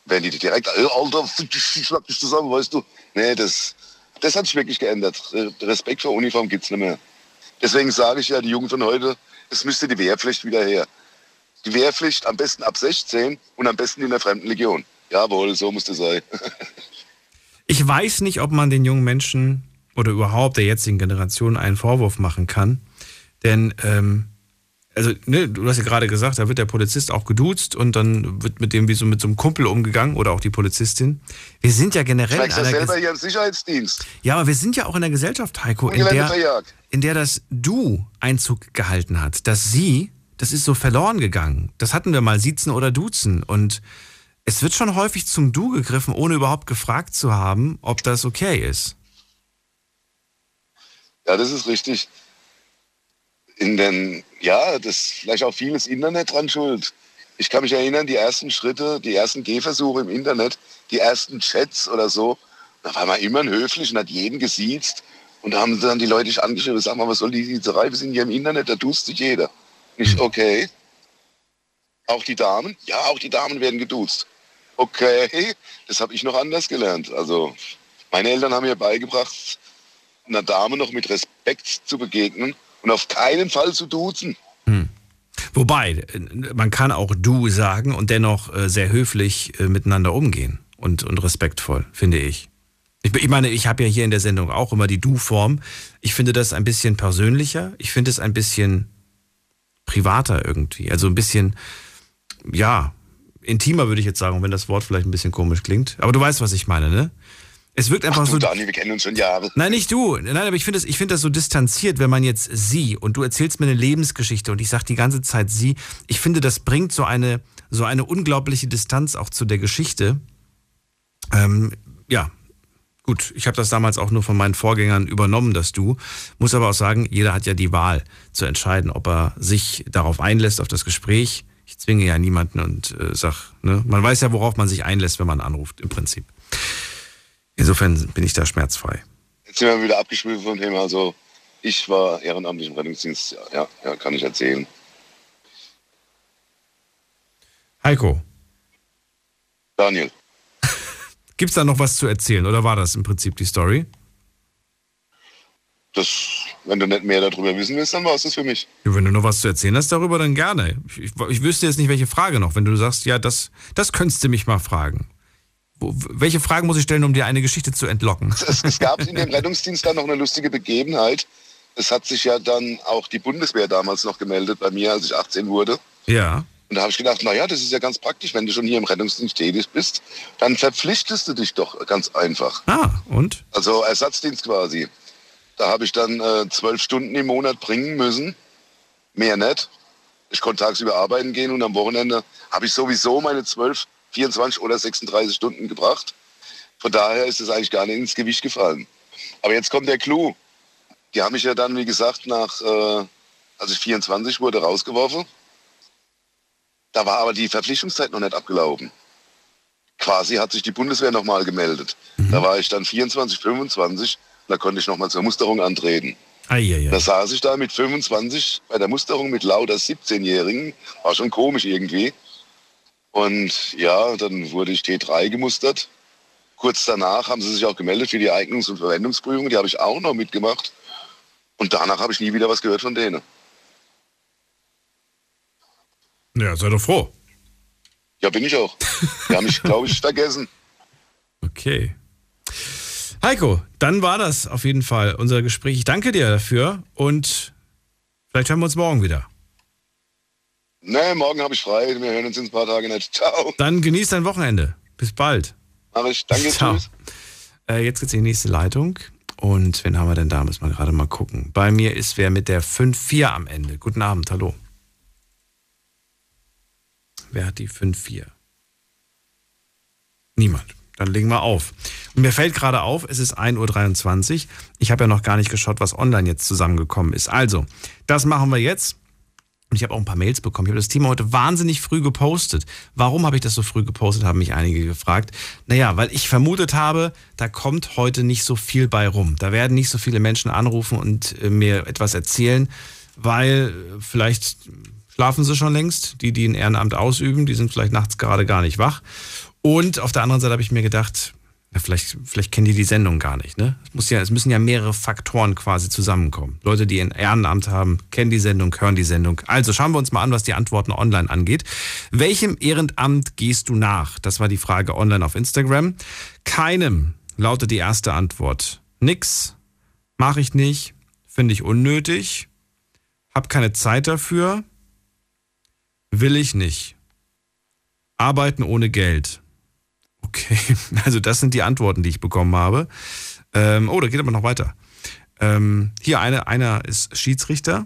werden die direkt, "Ey, Alter, schlag dich zusammen, weißt du. Nee, das, das hat sich wirklich geändert. Respekt vor Uniform gibt's nicht mehr. Deswegen sage ich ja, die Jugend von heute, es müsste die Wehrpflicht wieder her. Die Wehrpflicht am besten ab 16 und am besten in der Fremdenlegion. Jawohl, so muss das sein. Ich weiß nicht, ob man den jungen Menschen oder überhaupt der jetzigen Generation einen Vorwurf machen kann. Denn ähm, also ne, du hast ja gerade gesagt, da wird der Polizist auch geduzt und dann wird mit dem wie so mit so einem Kumpel umgegangen oder auch die Polizistin. Wir sind ja generell in einer selber hier im Sicherheitsdienst. Ja, aber wir sind ja auch in einer Gesellschaft, Heiko, in der, in der das Du Einzug gehalten hat. Das Sie, das ist so verloren gegangen. Das hatten wir mal, Siezen oder Duzen. Und es wird schon häufig zum Du gegriffen, ohne überhaupt gefragt zu haben, ob das okay ist. Ja, das ist richtig in den, ja, das ist vielleicht auch vieles Internet dran schuld. Ich kann mich erinnern, die ersten Schritte, die ersten Gehversuche im Internet, die ersten Chats oder so, da war man immer höflich und hat jeden gesiezt. Und da haben dann die Leute sich angeschrieben, sag mal, was soll die Siezerei? Wir sind hier im Internet, da tust sich jeder. Nicht, okay. Auch die Damen? Ja, auch die Damen werden geduzt. Okay, das habe ich noch anders gelernt. Also meine Eltern haben mir beigebracht, einer Dame noch mit Respekt zu begegnen und auf keinen Fall zu duzen. Hm. Wobei, man kann auch du sagen und dennoch äh, sehr höflich äh, miteinander umgehen und, und respektvoll, finde ich. Ich, ich meine, ich habe ja hier in der Sendung auch immer die Du-Form. Ich finde das ein bisschen persönlicher. Ich finde es ein bisschen privater irgendwie. Also ein bisschen, ja, intimer würde ich jetzt sagen, wenn das Wort vielleicht ein bisschen komisch klingt. Aber du weißt, was ich meine, ne? Es wirkt einfach Ach, du, so. Dani, wir kennen uns schon Jahre. Nein, nicht du. Nein, aber ich finde das, find das so distanziert, wenn man jetzt sie und du erzählst mir eine Lebensgeschichte und ich sage die ganze Zeit sie. Ich finde, das bringt so eine, so eine unglaubliche Distanz auch zu der Geschichte. Ähm, ja, gut. Ich habe das damals auch nur von meinen Vorgängern übernommen, das du. Muss aber auch sagen, jeder hat ja die Wahl zu entscheiden, ob er sich darauf einlässt, auf das Gespräch. Ich zwinge ja niemanden und äh, sag, ne, man weiß ja, worauf man sich einlässt, wenn man anruft, im Prinzip. Insofern bin ich da schmerzfrei. Jetzt sind wir wieder abgespielt vom Thema. Also ich war ehrenamtlich im Rettungsdienst. Ja, ja, kann ich erzählen. Heiko. Daniel. Gibt es da noch was zu erzählen oder war das im Prinzip die Story? Das, wenn du nicht mehr darüber wissen willst, dann war es das für mich. Ja, wenn du noch was zu erzählen hast darüber, dann gerne. Ich, ich, ich wüsste jetzt nicht, welche Frage noch. Wenn du sagst, ja, das, das könntest du mich mal fragen. Welche Fragen muss ich stellen, um dir eine Geschichte zu entlocken? Es, es gab in dem Rettungsdienst dann noch eine lustige Begebenheit. Es hat sich ja dann auch die Bundeswehr damals noch gemeldet bei mir, als ich 18 wurde. Ja. Und da habe ich gedacht, naja, das ist ja ganz praktisch, wenn du schon hier im Rettungsdienst tätig bist, dann verpflichtest du dich doch ganz einfach. Ah, und? Also Ersatzdienst quasi. Da habe ich dann äh, zwölf Stunden im Monat bringen müssen. Mehr nicht. Ich konnte tagsüber arbeiten gehen und am Wochenende habe ich sowieso meine zwölf 24 oder 36 Stunden gebracht. Von daher ist es eigentlich gar nicht ins Gewicht gefallen. Aber jetzt kommt der Clou. Die haben mich ja dann, wie gesagt, nach, äh, als ich 24 wurde, rausgeworfen. Da war aber die Verpflichtungszeit noch nicht abgelaufen. Quasi hat sich die Bundeswehr nochmal gemeldet. Mhm. Da war ich dann 24, 25. Da konnte ich nochmal zur Musterung antreten. Eieiei. Da saß ich da mit 25 bei der Musterung mit lauter 17-Jährigen. War schon komisch irgendwie. Und ja, dann wurde ich T3 gemustert. Kurz danach haben sie sich auch gemeldet für die Eignungs- und Verwendungsprüfung. Die habe ich auch noch mitgemacht. Und danach habe ich nie wieder was gehört von denen. Ja, sei doch froh. Ja, bin ich auch. Die haben mich, glaube ich, vergessen. Okay. Heiko, dann war das auf jeden Fall unser Gespräch. Ich danke dir dafür und vielleicht hören wir uns morgen wieder. Nee, morgen habe ich frei. Wir hören uns in ein paar Tage nicht. Ciao. Dann genieß dein Wochenende. Bis bald. Mach ich. Danke, Ciao. tschüss. Äh, jetzt geht's in die nächste Leitung. Und wen haben wir denn da? Müssen wir gerade mal gucken. Bei mir ist wer mit der 5-4 am Ende. Guten Abend, hallo. Wer hat die 5-4? Niemand. Dann legen wir auf. Und mir fällt gerade auf, es ist 1.23 Uhr. Ich habe ja noch gar nicht geschaut, was online jetzt zusammengekommen ist. Also, das machen wir jetzt. Und ich habe auch ein paar Mails bekommen. Ich habe das Thema heute wahnsinnig früh gepostet. Warum habe ich das so früh gepostet, haben mich einige gefragt. Naja, weil ich vermutet habe, da kommt heute nicht so viel bei rum. Da werden nicht so viele Menschen anrufen und äh, mir etwas erzählen, weil äh, vielleicht schlafen sie schon längst. Die, die ein Ehrenamt ausüben, die sind vielleicht nachts gerade gar nicht wach. Und auf der anderen Seite habe ich mir gedacht, ja, vielleicht, vielleicht kennen die die Sendung gar nicht. Ne? Es, muss ja, es müssen ja mehrere Faktoren quasi zusammenkommen. Leute, die ein Ehrenamt haben, kennen die Sendung, hören die Sendung. Also schauen wir uns mal an, was die Antworten online angeht. Welchem Ehrenamt gehst du nach? Das war die Frage online auf Instagram. Keinem lautet die erste Antwort. Nix, mache ich nicht, finde ich unnötig, hab keine Zeit dafür, Will ich nicht. Arbeiten ohne Geld. Okay, also das sind die Antworten, die ich bekommen habe. Ähm, oh, da geht aber noch weiter. Ähm, hier eine, einer ist Schiedsrichter,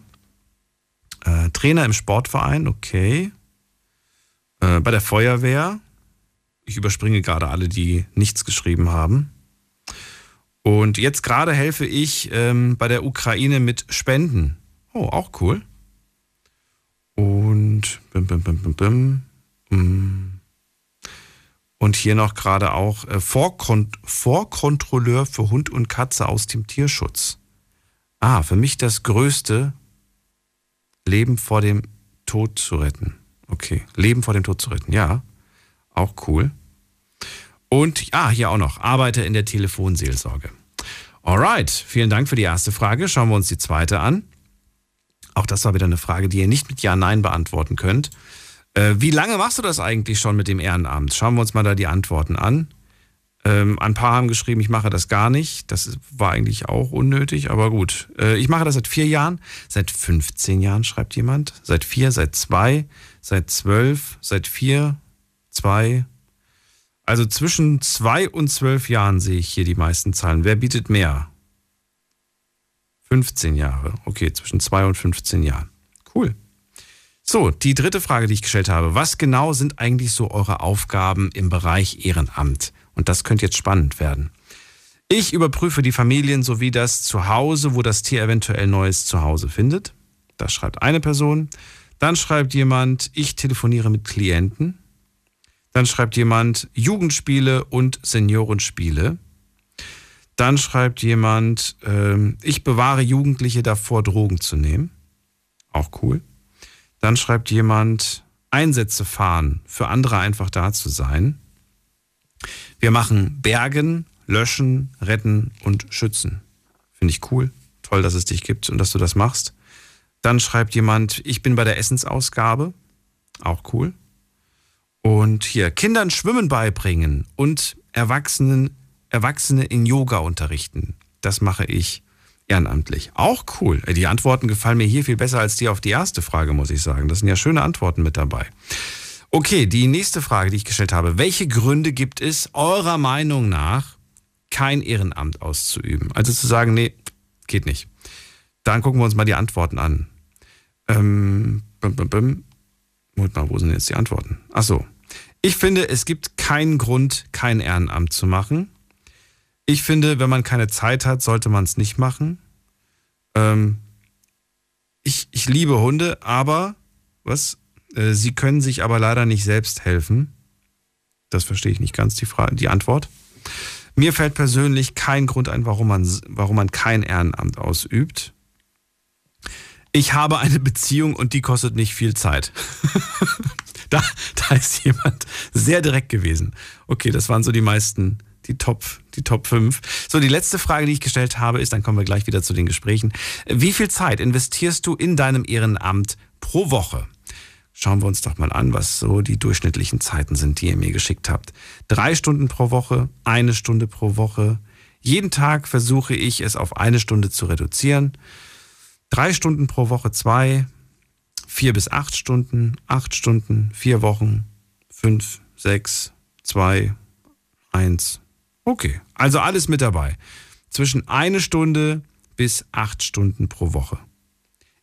äh, Trainer im Sportverein, okay. Äh, bei der Feuerwehr. Ich überspringe gerade alle, die nichts geschrieben haben. Und jetzt gerade helfe ich ähm, bei der Ukraine mit Spenden. Oh, auch cool. Und bim, bim, bim, bim, bim. Mm. Und hier noch gerade auch äh, Vorkont Vorkontrolleur für Hund und Katze aus dem Tierschutz. Ah, für mich das Größte, Leben vor dem Tod zu retten. Okay, Leben vor dem Tod zu retten, ja. Auch cool. Und, ah, hier auch noch, arbeite in der Telefonseelsorge. Alright, vielen Dank für die erste Frage. Schauen wir uns die zweite an. Auch das war wieder eine Frage, die ihr nicht mit Ja, Nein beantworten könnt. Äh, wie lange machst du das eigentlich schon mit dem Ehrenamt? Schauen wir uns mal da die Antworten an. Ähm, ein paar haben geschrieben, ich mache das gar nicht. Das war eigentlich auch unnötig, aber gut. Äh, ich mache das seit vier Jahren. Seit 15 Jahren schreibt jemand. Seit vier, seit zwei, seit zwölf, seit vier, zwei. Also zwischen zwei und zwölf Jahren sehe ich hier die meisten Zahlen. Wer bietet mehr? 15 Jahre. Okay, zwischen zwei und 15 Jahren. So, die dritte Frage, die ich gestellt habe. Was genau sind eigentlich so eure Aufgaben im Bereich Ehrenamt? Und das könnte jetzt spannend werden. Ich überprüfe die Familien sowie das Zuhause, wo das Tier eventuell neues Zuhause findet. Das schreibt eine Person. Dann schreibt jemand, ich telefoniere mit Klienten. Dann schreibt jemand Jugendspiele und Seniorenspiele. Dann schreibt jemand, äh, ich bewahre Jugendliche davor, Drogen zu nehmen. Auch cool. Dann schreibt jemand, Einsätze fahren, für andere einfach da zu sein. Wir machen Bergen, Löschen, Retten und Schützen. Finde ich cool. Toll, dass es dich gibt und dass du das machst. Dann schreibt jemand, ich bin bei der Essensausgabe. Auch cool. Und hier, Kindern Schwimmen beibringen und Erwachsenen, Erwachsene in Yoga unterrichten. Das mache ich ehrenamtlich. Auch cool. Die Antworten gefallen mir hier viel besser als die auf die erste Frage, muss ich sagen. Das sind ja schöne Antworten mit dabei. Okay, die nächste Frage, die ich gestellt habe. Welche Gründe gibt es eurer Meinung nach, kein Ehrenamt auszuüben? Also zu sagen, nee, geht nicht. Dann gucken wir uns mal die Antworten an. Ähm, bim, bim, bim. Moment mal, wo sind jetzt die Antworten? Ach so. Ich finde, es gibt keinen Grund, kein Ehrenamt zu machen. Ich finde, wenn man keine Zeit hat, sollte man es nicht machen. Ähm, ich, ich liebe Hunde, aber was? Äh, sie können sich aber leider nicht selbst helfen. Das verstehe ich nicht ganz, die, Frage, die Antwort. Mir fällt persönlich kein Grund ein, warum man, warum man kein Ehrenamt ausübt. Ich habe eine Beziehung und die kostet nicht viel Zeit. da, da ist jemand sehr direkt gewesen. Okay, das waren so die meisten die Top, die Top 5. So, die letzte Frage, die ich gestellt habe, ist, dann kommen wir gleich wieder zu den Gesprächen. Wie viel Zeit investierst du in deinem Ehrenamt pro Woche? Schauen wir uns doch mal an, was so die durchschnittlichen Zeiten sind, die ihr mir geschickt habt. Drei Stunden pro Woche, eine Stunde pro Woche. Jeden Tag versuche ich es auf eine Stunde zu reduzieren. Drei Stunden pro Woche, zwei, vier bis acht Stunden, acht Stunden, vier Wochen, fünf, sechs, zwei, eins, Okay, also alles mit dabei. Zwischen eine Stunde bis acht Stunden pro Woche.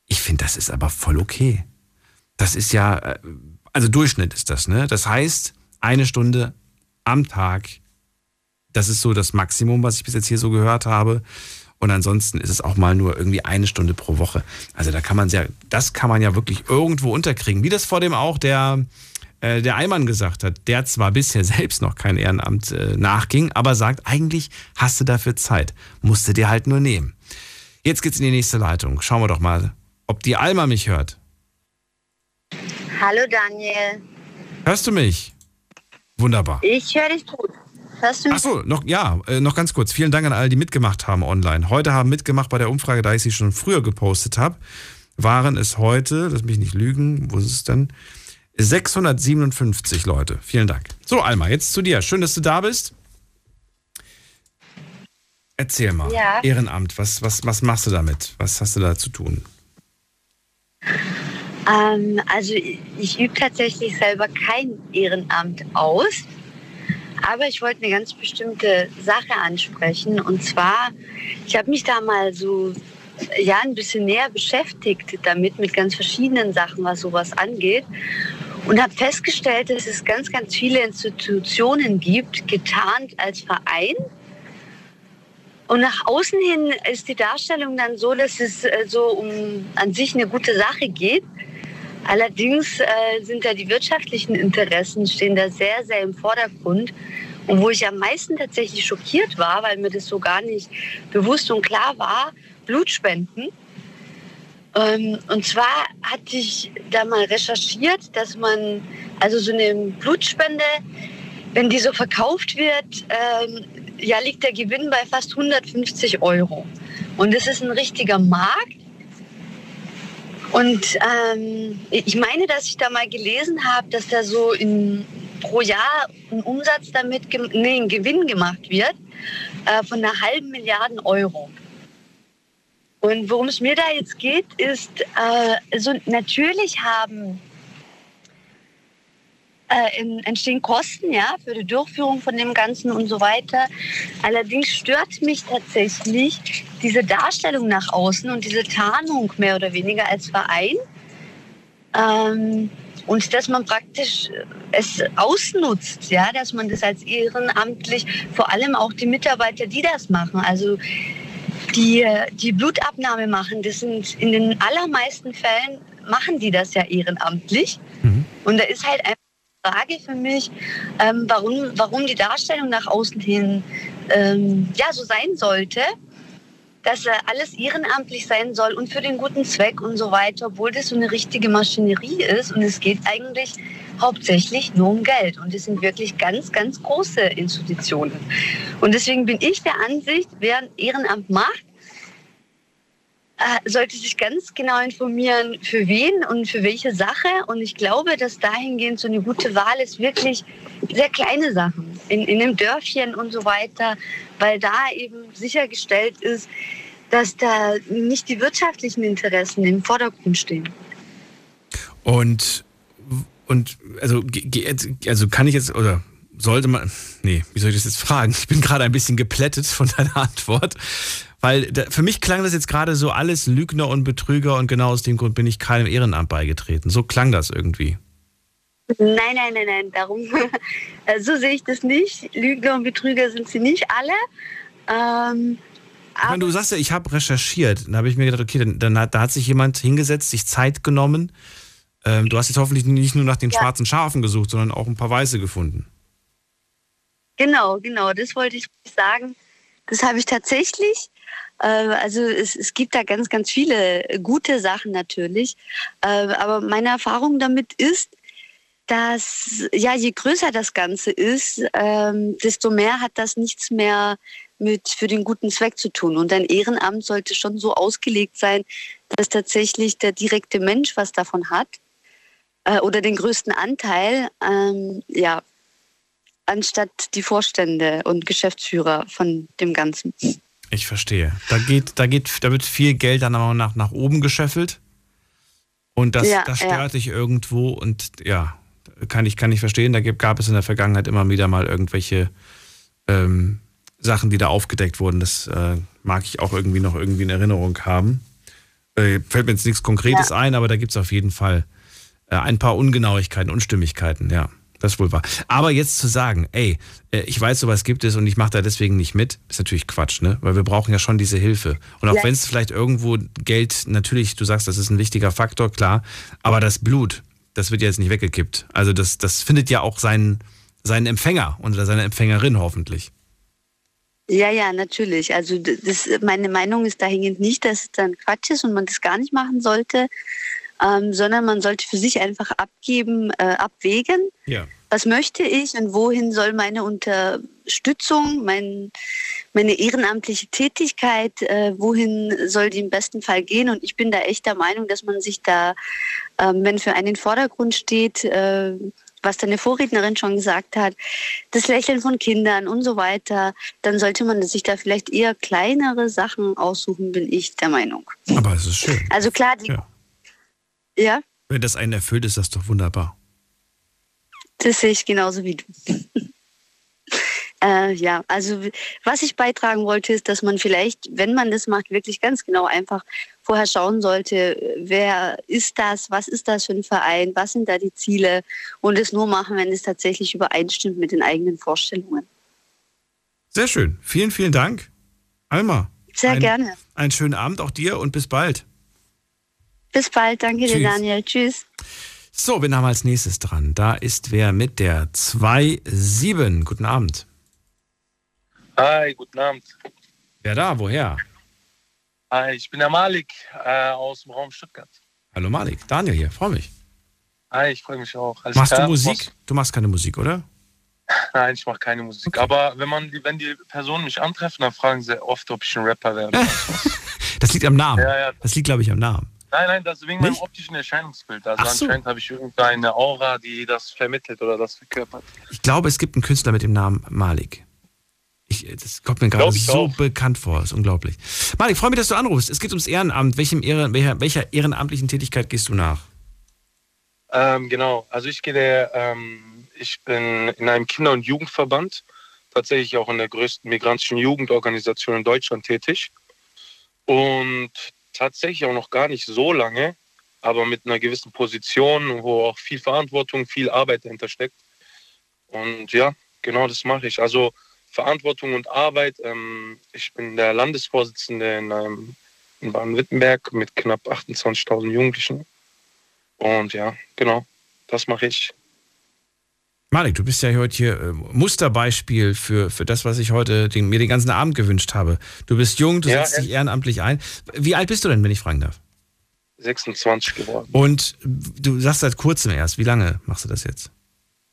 Ich finde, das ist aber voll okay. Das ist ja, äh, also Durchschnitt ist das, ne? Das heißt, eine Stunde am Tag, das ist so das Maximum, was ich bis jetzt hier so gehört habe. Und ansonsten ist es auch mal nur irgendwie eine Stunde pro Woche. Also da kann man sehr, das kann man ja wirklich irgendwo unterkriegen. Wie das vor dem auch der, äh, der Eimann gesagt hat, der zwar bisher selbst noch kein Ehrenamt äh, nachging, aber sagt, eigentlich hast du dafür Zeit, musst du dir halt nur nehmen. Jetzt geht's in die nächste Leitung. Schauen wir doch mal, ob die Alma mich hört. Hallo Daniel. Hörst du mich? Wunderbar. Ich höre dich gut. Hörst du mich? Achso, noch, ja, äh, noch ganz kurz. Vielen Dank an alle, die mitgemacht haben online. Heute haben mitgemacht bei der Umfrage, da ich sie schon früher gepostet habe. Waren es heute, lass mich nicht lügen, wo ist es denn? 657 Leute. Vielen Dank. So, Alma, jetzt zu dir. Schön, dass du da bist. Erzähl mal. Ja. Ehrenamt, was, was, was machst du damit? Was hast du da zu tun? Ähm, also ich, ich übe tatsächlich selber kein Ehrenamt aus. Aber ich wollte eine ganz bestimmte Sache ansprechen. Und zwar, ich habe mich da mal so ja, ein bisschen näher beschäftigt damit, mit ganz verschiedenen Sachen, was sowas angeht. Und habe festgestellt, dass es ganz, ganz viele Institutionen gibt, getarnt als Verein. Und nach außen hin ist die Darstellung dann so, dass es äh, so um an sich eine gute Sache geht. Allerdings äh, sind da die wirtschaftlichen Interessen stehen da sehr, sehr im Vordergrund. Und wo ich am meisten tatsächlich schockiert war, weil mir das so gar nicht bewusst und klar war, Blutspenden. Ähm, und zwar hatte ich da mal recherchiert, dass man, also so eine Blutspende, wenn die so verkauft wird, ähm, ja, liegt der Gewinn bei fast 150 Euro. Und das ist ein richtiger Markt. Und ähm, ich meine, dass ich da mal gelesen habe, dass da so in, pro Jahr ein Umsatz damit, nee, ein Gewinn gemacht wird äh, von einer halben Milliarde Euro. Und worum es mir da jetzt geht, ist, äh, so natürlich haben äh, entstehen Kosten ja, für die Durchführung von dem Ganzen und so weiter. Allerdings stört mich tatsächlich diese Darstellung nach außen und diese Tarnung mehr oder weniger als Verein. Ähm, und dass man praktisch es ausnutzt, ja, dass man das als ehrenamtlich, vor allem auch die Mitarbeiter, die das machen, also die, die Blutabnahme machen, das sind in den allermeisten Fällen machen die das ja ehrenamtlich. Mhm. Und da ist halt einfach Frage für mich, ähm, warum, warum die Darstellung nach außen hin ähm, ja, so sein sollte, dass äh, alles ehrenamtlich sein soll und für den guten Zweck und so weiter, obwohl das so eine richtige Maschinerie ist und es geht eigentlich hauptsächlich nur um Geld und es sind wirklich ganz, ganz große Institutionen. Und deswegen bin ich der Ansicht, wer ein Ehrenamt macht, sollte sich ganz genau informieren, für wen und für welche Sache. Und ich glaube, dass dahingehend so eine gute Wahl ist, wirklich sehr kleine Sachen in, in einem Dörfchen und so weiter, weil da eben sichergestellt ist, dass da nicht die wirtschaftlichen Interessen im Vordergrund stehen. Und, und also, also kann ich jetzt, oder sollte man, nee, wie soll ich das jetzt fragen? Ich bin gerade ein bisschen geplättet von deiner Antwort. Weil da, für mich klang das jetzt gerade so alles Lügner und Betrüger und genau aus dem Grund bin ich keinem Ehrenamt beigetreten. So klang das irgendwie. Nein, nein, nein, nein, darum, äh, so sehe ich das nicht. Lügner und Betrüger sind sie nicht alle. Ähm, meine, du sagst ja, ich habe recherchiert. Dann habe ich mir gedacht, okay, dann, dann hat, da hat sich jemand hingesetzt, sich Zeit genommen. Ähm, du hast jetzt hoffentlich nicht nur nach den ja. schwarzen Schafen gesucht, sondern auch ein paar weiße gefunden. Genau, genau, das wollte ich sagen. Das habe ich tatsächlich. Äh, also es, es gibt da ganz, ganz viele gute Sachen natürlich. Äh, aber meine Erfahrung damit ist, dass ja, je größer das Ganze ist, ähm, desto mehr hat das nichts mehr mit für den guten Zweck zu tun. Und ein Ehrenamt sollte schon so ausgelegt sein, dass tatsächlich der direkte Mensch was davon hat äh, oder den größten Anteil, ähm, ja, anstatt die Vorstände und Geschäftsführer von dem Ganzen. Ich verstehe. Da geht, da geht, da wird viel Geld dann aber nach, nach oben gescheffelt. Und das, ja, das stört ja. dich irgendwo und ja, kann ich, kann ich verstehen. Da gab es in der Vergangenheit immer wieder mal irgendwelche ähm, Sachen, die da aufgedeckt wurden. Das äh, mag ich auch irgendwie noch irgendwie in Erinnerung haben. Äh, fällt mir jetzt nichts Konkretes ja. ein, aber da gibt es auf jeden Fall äh, ein paar Ungenauigkeiten, Unstimmigkeiten, ja. Das ist wohl wahr. Aber jetzt zu sagen, ey, äh, ich weiß, sowas gibt es und ich mache da deswegen nicht mit, ist natürlich Quatsch, ne? Weil wir brauchen ja schon diese Hilfe. Und auch ja. wenn es vielleicht irgendwo Geld, natürlich, du sagst, das ist ein wichtiger Faktor, klar, aber das Blut, das wird ja jetzt nicht weggekippt. Also das, das findet ja auch seinen, seinen Empfänger oder seine Empfängerin hoffentlich. Ja, ja, natürlich. Also das, meine Meinung ist dahingehend nicht, dass es dann Quatsch ist und man das gar nicht machen sollte ähm, sondern man sollte für sich einfach abgeben, äh, abwägen. Ja. Was möchte ich und wohin soll meine Unterstützung, mein, meine ehrenamtliche Tätigkeit, äh, wohin soll die im besten Fall gehen? Und ich bin da echt der Meinung, dass man sich da, ähm, wenn für einen Vordergrund steht, äh, was deine Vorrednerin schon gesagt hat, das Lächeln von Kindern und so weiter, dann sollte man sich da vielleicht eher kleinere Sachen aussuchen, bin ich der Meinung. Aber es ist schön. Also klar, die, ja. Ja. Wenn das einen erfüllt, ist das doch wunderbar. Das sehe ich genauso wie du. äh, ja, also was ich beitragen wollte, ist, dass man vielleicht, wenn man das macht, wirklich ganz genau einfach vorher schauen sollte, wer ist das, was ist das für ein Verein, was sind da die Ziele und es nur machen, wenn es tatsächlich übereinstimmt mit den eigenen Vorstellungen. Sehr schön. Vielen, vielen Dank. Alma. Sehr ein, gerne. Einen schönen Abend auch dir und bis bald. Bis bald. Danke Tschüss. dir, Daniel. Tschüss. So, wen haben wir als nächstes dran? Da ist wer mit der 2-7. Guten Abend. Hi, guten Abend. Wer da? Woher? Hi, ich bin der Malik äh, aus dem Raum Stuttgart. Hallo Malik, Daniel hier, freue mich. Hi, ich freue mich auch. Alles machst klar? du Musik? Du machst keine Musik, oder? Nein, ich mache keine Musik. Okay. Aber wenn man die, wenn die Personen mich antreffen, dann fragen sie oft, ob ich ein Rapper werde. das liegt am Namen. Ja, ja. Das liegt, glaube ich, am Namen. Nein, nein, das ist wegen Nicht? meinem optischen Erscheinungsbild. Also so. anscheinend habe ich irgendeine Aura, die das vermittelt oder das verkörpert. Ich glaube, es gibt einen Künstler mit dem Namen Malik. Ich, das kommt mir gerade so auch. bekannt vor. Ist unglaublich. Malik, freue mich, dass du anrufst. Es geht ums Ehrenamt. Welchem Ehren, welcher, welcher ehrenamtlichen Tätigkeit gehst du nach? Ähm, genau. Also ich gehe, ähm, ich bin in einem Kinder- und Jugendverband, tatsächlich auch in der größten migrantischen Jugendorganisation in Deutschland tätig. Und tatsächlich auch noch gar nicht so lange, aber mit einer gewissen Position, wo auch viel Verantwortung, viel Arbeit dahinter steckt. Und ja, genau das mache ich. Also Verantwortung und Arbeit. Ähm, ich bin der Landesvorsitzende in, einem, in Baden-Württemberg mit knapp 28.000 Jugendlichen. Und ja, genau, das mache ich. Malik, du bist ja heute hier äh, Musterbeispiel für, für das, was ich heute den, mir den ganzen Abend gewünscht habe. Du bist jung, du ja, setzt dich ehrenamtlich ein. Wie alt bist du denn, wenn ich fragen darf? 26 geworden. Und du sagst seit kurzem erst. Wie lange machst du das jetzt?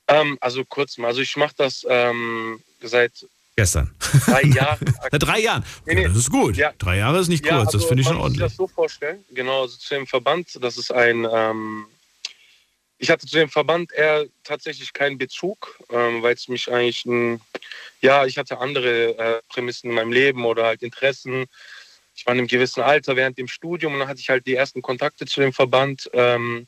Ähm, also kurzem. Also ich mache das ähm, seit Gestern. Drei Jahren. Seit drei Jahren. Okay, nee, nee. Das ist gut. Ja. Drei Jahre ist nicht kurz, ja, also das finde ich schon ordentlich. Ich das so vorstellen. Genau, also zu dem Verband, das ist ein. Ähm, ich hatte zu dem Verband eher tatsächlich keinen Bezug, ähm, weil es mich eigentlich. Ein, ja, ich hatte andere äh, Prämissen in meinem Leben oder halt Interessen. Ich war in einem gewissen Alter während dem Studium und dann hatte ich halt die ersten Kontakte zu dem Verband. Ähm,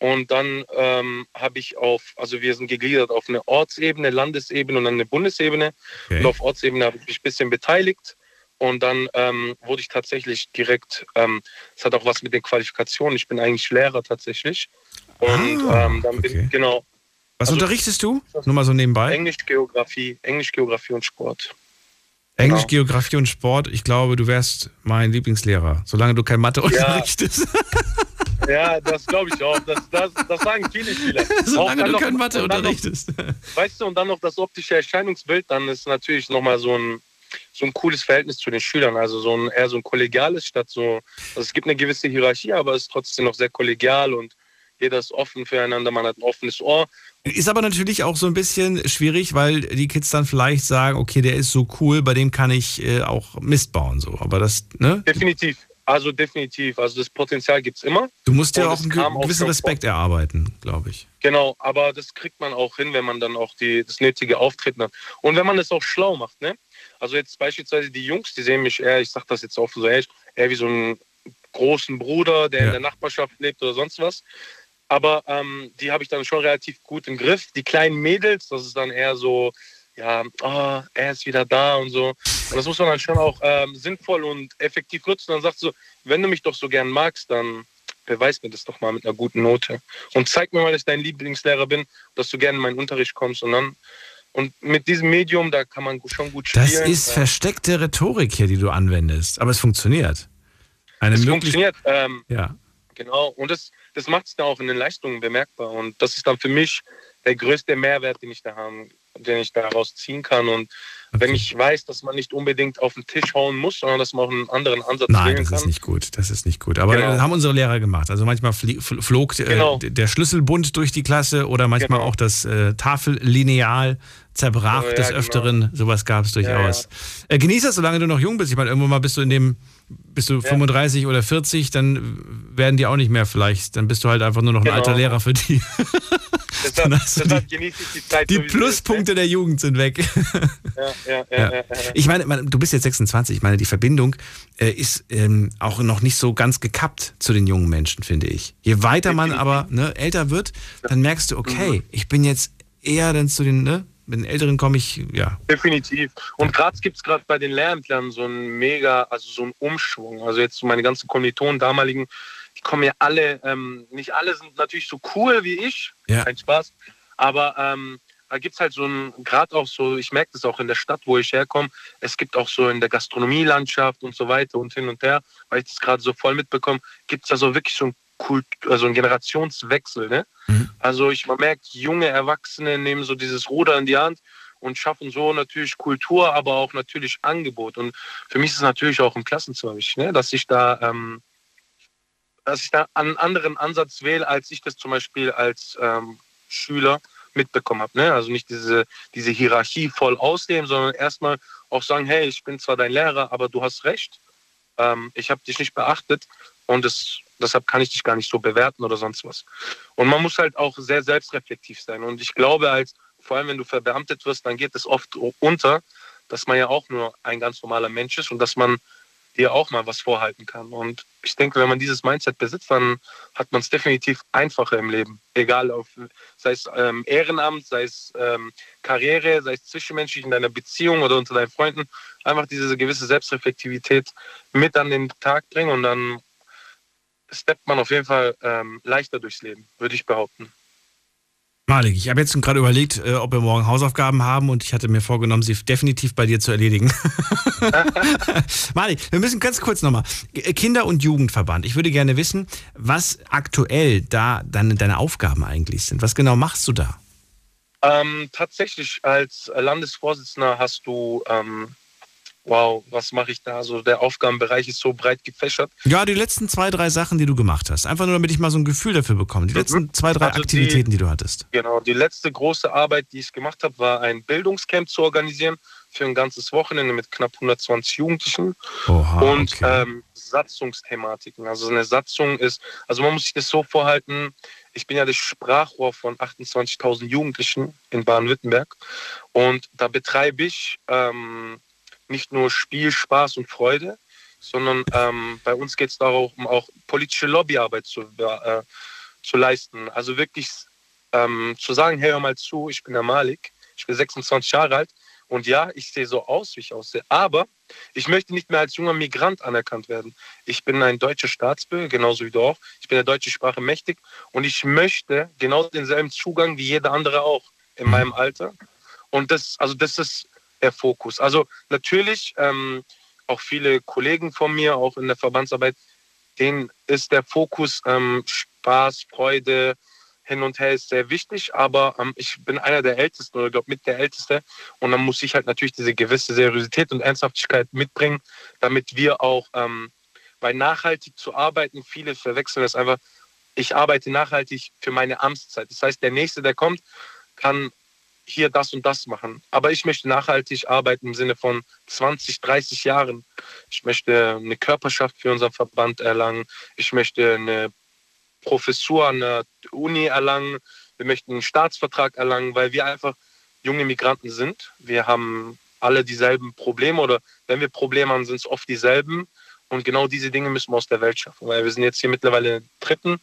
und dann ähm, habe ich auf, also wir sind gegliedert auf eine Ortsebene, Landesebene und dann eine Bundesebene. Okay. Und auf Ortsebene habe ich mich ein bisschen beteiligt. Und dann ähm, wurde ich tatsächlich direkt, ähm, es ähm, hat auch was mit den Qualifikationen, ich bin eigentlich Lehrer tatsächlich. Und ah, ähm, dann bin okay. ich, genau. Was also, unterrichtest du? Nur mal so nebenbei. Englisch, Geografie, Englisch, Geografie und Sport. Englisch, genau. Geografie und Sport. Ich glaube, du wärst mein Lieblingslehrer, solange du kein Mathe unterrichtest. Ja, das glaube ich auch. Das, das, das sagen viele Spieler. Solange du noch, kein Mathe unterrichtest. weißt du, und dann noch das optische Erscheinungsbild, dann ist natürlich nochmal so ein, so ein cooles Verhältnis zu den Schülern. Also so ein, eher so ein kollegiales statt so. Also es gibt eine gewisse Hierarchie, aber es ist trotzdem noch sehr kollegial und jeder ist offen füreinander, man hat ein offenes Ohr. Ist aber natürlich auch so ein bisschen schwierig, weil die Kids dann vielleicht sagen, okay, der ist so cool, bei dem kann ich äh, auch Mist bauen. So. Aber das, ne? Definitiv. Also definitiv. Also das Potenzial gibt es immer. Du musst ja auch einen gewissen Respekt vor. erarbeiten, glaube ich. Genau, aber das kriegt man auch hin, wenn man dann auch die, das nötige Auftreten hat. Und wenn man es auch schlau macht, ne? Also jetzt beispielsweise die Jungs, die sehen mich eher, ich sage das jetzt auch so ehrlich, eher wie so einen großen Bruder, der ja. in der Nachbarschaft lebt oder sonst was. Aber ähm, die habe ich dann schon relativ gut im Griff. Die kleinen Mädels, das ist dann eher so, ja, oh, er ist wieder da und so. Und das muss man dann schon auch ähm, sinnvoll und effektiv nutzen. Dann sagst du, wenn du mich doch so gern magst, dann beweis mir das doch mal mit einer guten Note. Und zeig mir mal, dass ich dein Lieblingslehrer bin, dass du gerne in meinen Unterricht kommst. Und dann und mit diesem Medium, da kann man schon gut spielen. Das ist versteckte Rhetorik hier, die du anwendest. Aber es funktioniert. Eine es funktioniert. Ähm, ja. Genau. Und das, das macht es dann auch in den Leistungen bemerkbar. Und das ist dann für mich der größte Mehrwert, den ich da haben, den ich daraus ziehen kann. Und wenn ich weiß, dass man nicht unbedingt auf den Tisch hauen muss, sondern dass man auch einen anderen Ansatz Nein, wählen kann. Nein, das ist nicht gut. Das ist nicht gut. Aber genau. haben unsere Lehrer gemacht. Also manchmal flog äh, genau. der Schlüsselbund durch die Klasse oder manchmal genau. auch das äh, Tafellineal zerbrach Oh, ja, des genau. Öfteren. Sowas gab es durchaus. Äh, genieß das, solange du noch jung bist. Ich meine, irgendwann mal bist du in dem, bist du 35 oder 40, dann werden die auch nicht mehr vielleicht. Dann bist du halt einfach nur noch ein Genau. alter Lehrer für die. Deshalb, deshalb ich die Zeit. Die sie Pluspunkte der Jugend sind weg. ne? Ja, ja, Ich meine, man, du bist jetzt 26. Ich meine, die Verbindung äh, ist ähm, auch noch nicht so ganz gekappt zu den jungen Menschen, finde ich. Je weiter man aber ne, älter wird, dann merkst du, okay, ich bin jetzt eher dann zu den, ne, mit den Älteren komme ich, ja. Definitiv. Und gerade gibt es gerade bei den Lehrämtlern so einen mega, also so einen Umschwung. Also jetzt meine ganzen Kommilitonen, damaligen, die kommen ja alle, ähm, nicht alle sind natürlich so cool wie ich, Ja. kein Spaß, aber ähm, da gibt es halt so ein, gerade auch so, ich merke das auch in der Stadt, wo ich herkomme, es gibt auch so in der Gastronomielandschaft und so weiter und hin und her, weil ich das gerade so voll mitbekomme, gibt es da so wirklich so ein Kult, also ein Generationswechsel, ne? Also ich man merkt, junge Erwachsene nehmen so dieses Ruder in die Hand und schaffen so natürlich Kultur, aber auch natürlich Angebot. Und für mich ist es natürlich auch im Klassenzimmer wichtig, ne? dass ich da, ähm, dass ich da einen anderen Ansatz wähle, als ich das zum Beispiel als ähm, Schüler mitbekommen habe. Ne? Also nicht diese, diese Hierarchie voll ausleben, sondern erstmal auch sagen, hey, ich bin zwar dein Lehrer, aber du hast recht. Ähm, ich habe dich nicht beachtet und es, deshalb kann ich dich gar nicht so bewerten oder sonst was. Und man muss halt auch sehr selbstreflektiv sein. Und ich glaube, als, vor allem wenn du verbeamtet wirst, dann geht es oft unter, dass man ja auch nur ein ganz normaler Mensch ist und dass man dir auch mal was vorhalten kann. Und ich denke, wenn man dieses Mindset besitzt, dann hat man es definitiv einfacher im Leben. Egal, auf, sei es ähm, Ehrenamt, sei es ähm, Karriere, sei es zwischenmenschlich in deiner Beziehung oder unter deinen Freunden. Einfach diese gewisse Selbstreflektivität mit an den Tag bringen und dann steppt man auf jeden Fall ähm, leichter durchs Leben, würde ich behaupten. Malik, ich habe jetzt gerade überlegt, äh, ob wir morgen Hausaufgaben haben und ich hatte mir vorgenommen, sie definitiv bei dir zu erledigen. Malik, wir müssen ganz kurz nochmal. Kinder- und Jugendverband. Ich würde gerne wissen, was aktuell da deine, deine Aufgaben eigentlich sind. Was genau machst du da? Ähm, tatsächlich als Landesvorsitzender hast du, ähm, wow, was mache ich da? Also der Aufgabenbereich ist so breit gefächert. Ja, die letzten zwei, drei Sachen, die du gemacht hast. Einfach nur, damit ich mal so ein Gefühl dafür bekomme. Die letzten zwei, drei Also die- Aktivitäten, die du hattest. Genau, die letzte große Arbeit, die ich gemacht habe, war ein Bildungscamp zu organisieren für ein ganzes Wochenende mit knapp 120 Jugendlichen Oha, und okay. ähm, Satzungsthematiken. Also eine Satzung ist, also man muss sich das so vorhalten, ich bin ja das Sprachrohr von 28.000 Jugendlichen in Baden-Württemberg und da betreibe ich ähm, nicht nur Spiel, Spaß und Freude, sondern ähm, bei uns geht es darum, auch politische Lobbyarbeit zu, äh, zu leisten. Also wirklich ähm, zu sagen, hey, hör mal zu, ich bin der Malik, ich bin 26 Jahre alt und ja, ich sehe so aus, wie ich aussehe, aber ich möchte nicht mehr als junger Migrant anerkannt werden. Ich bin ein deutscher Staatsbürger, genauso wie du auch. Ich bin der deutschen Sprache mächtig und ich möchte genau denselben Zugang wie jeder andere auch in meinem Alter. Und das, also das ist der Fokus. Also natürlich ähm, auch viele Kollegen von mir, auch in der Verbandsarbeit, denen ist der Fokus ähm, Spaß, Freude, hin und her ist sehr wichtig, aber ähm, ich bin einer der Ältesten oder glaube mit der Älteste und dann muss ich halt natürlich diese gewisse Seriosität und Ernsthaftigkeit mitbringen, damit wir auch, ähm, weil nachhaltig zu arbeiten, viele verwechseln das einfach, ich arbeite nachhaltig für meine Amtszeit. Das heißt, der Nächste, der kommt, kann hier das und das machen. Aber ich möchte nachhaltig arbeiten im Sinne von 20, 30 Jahren. Ich möchte eine Körperschaft für unseren Verband erlangen. Ich möchte eine Professur an der Uni erlangen. Wir möchten einen Staatsvertrag erlangen, weil wir einfach junge Migranten sind. Wir haben alle dieselben Probleme oder wenn wir Probleme haben, sind es oft dieselben. Und genau diese Dinge müssen wir aus der Welt schaffen, weil wir sind jetzt hier mittlerweile in der dritten,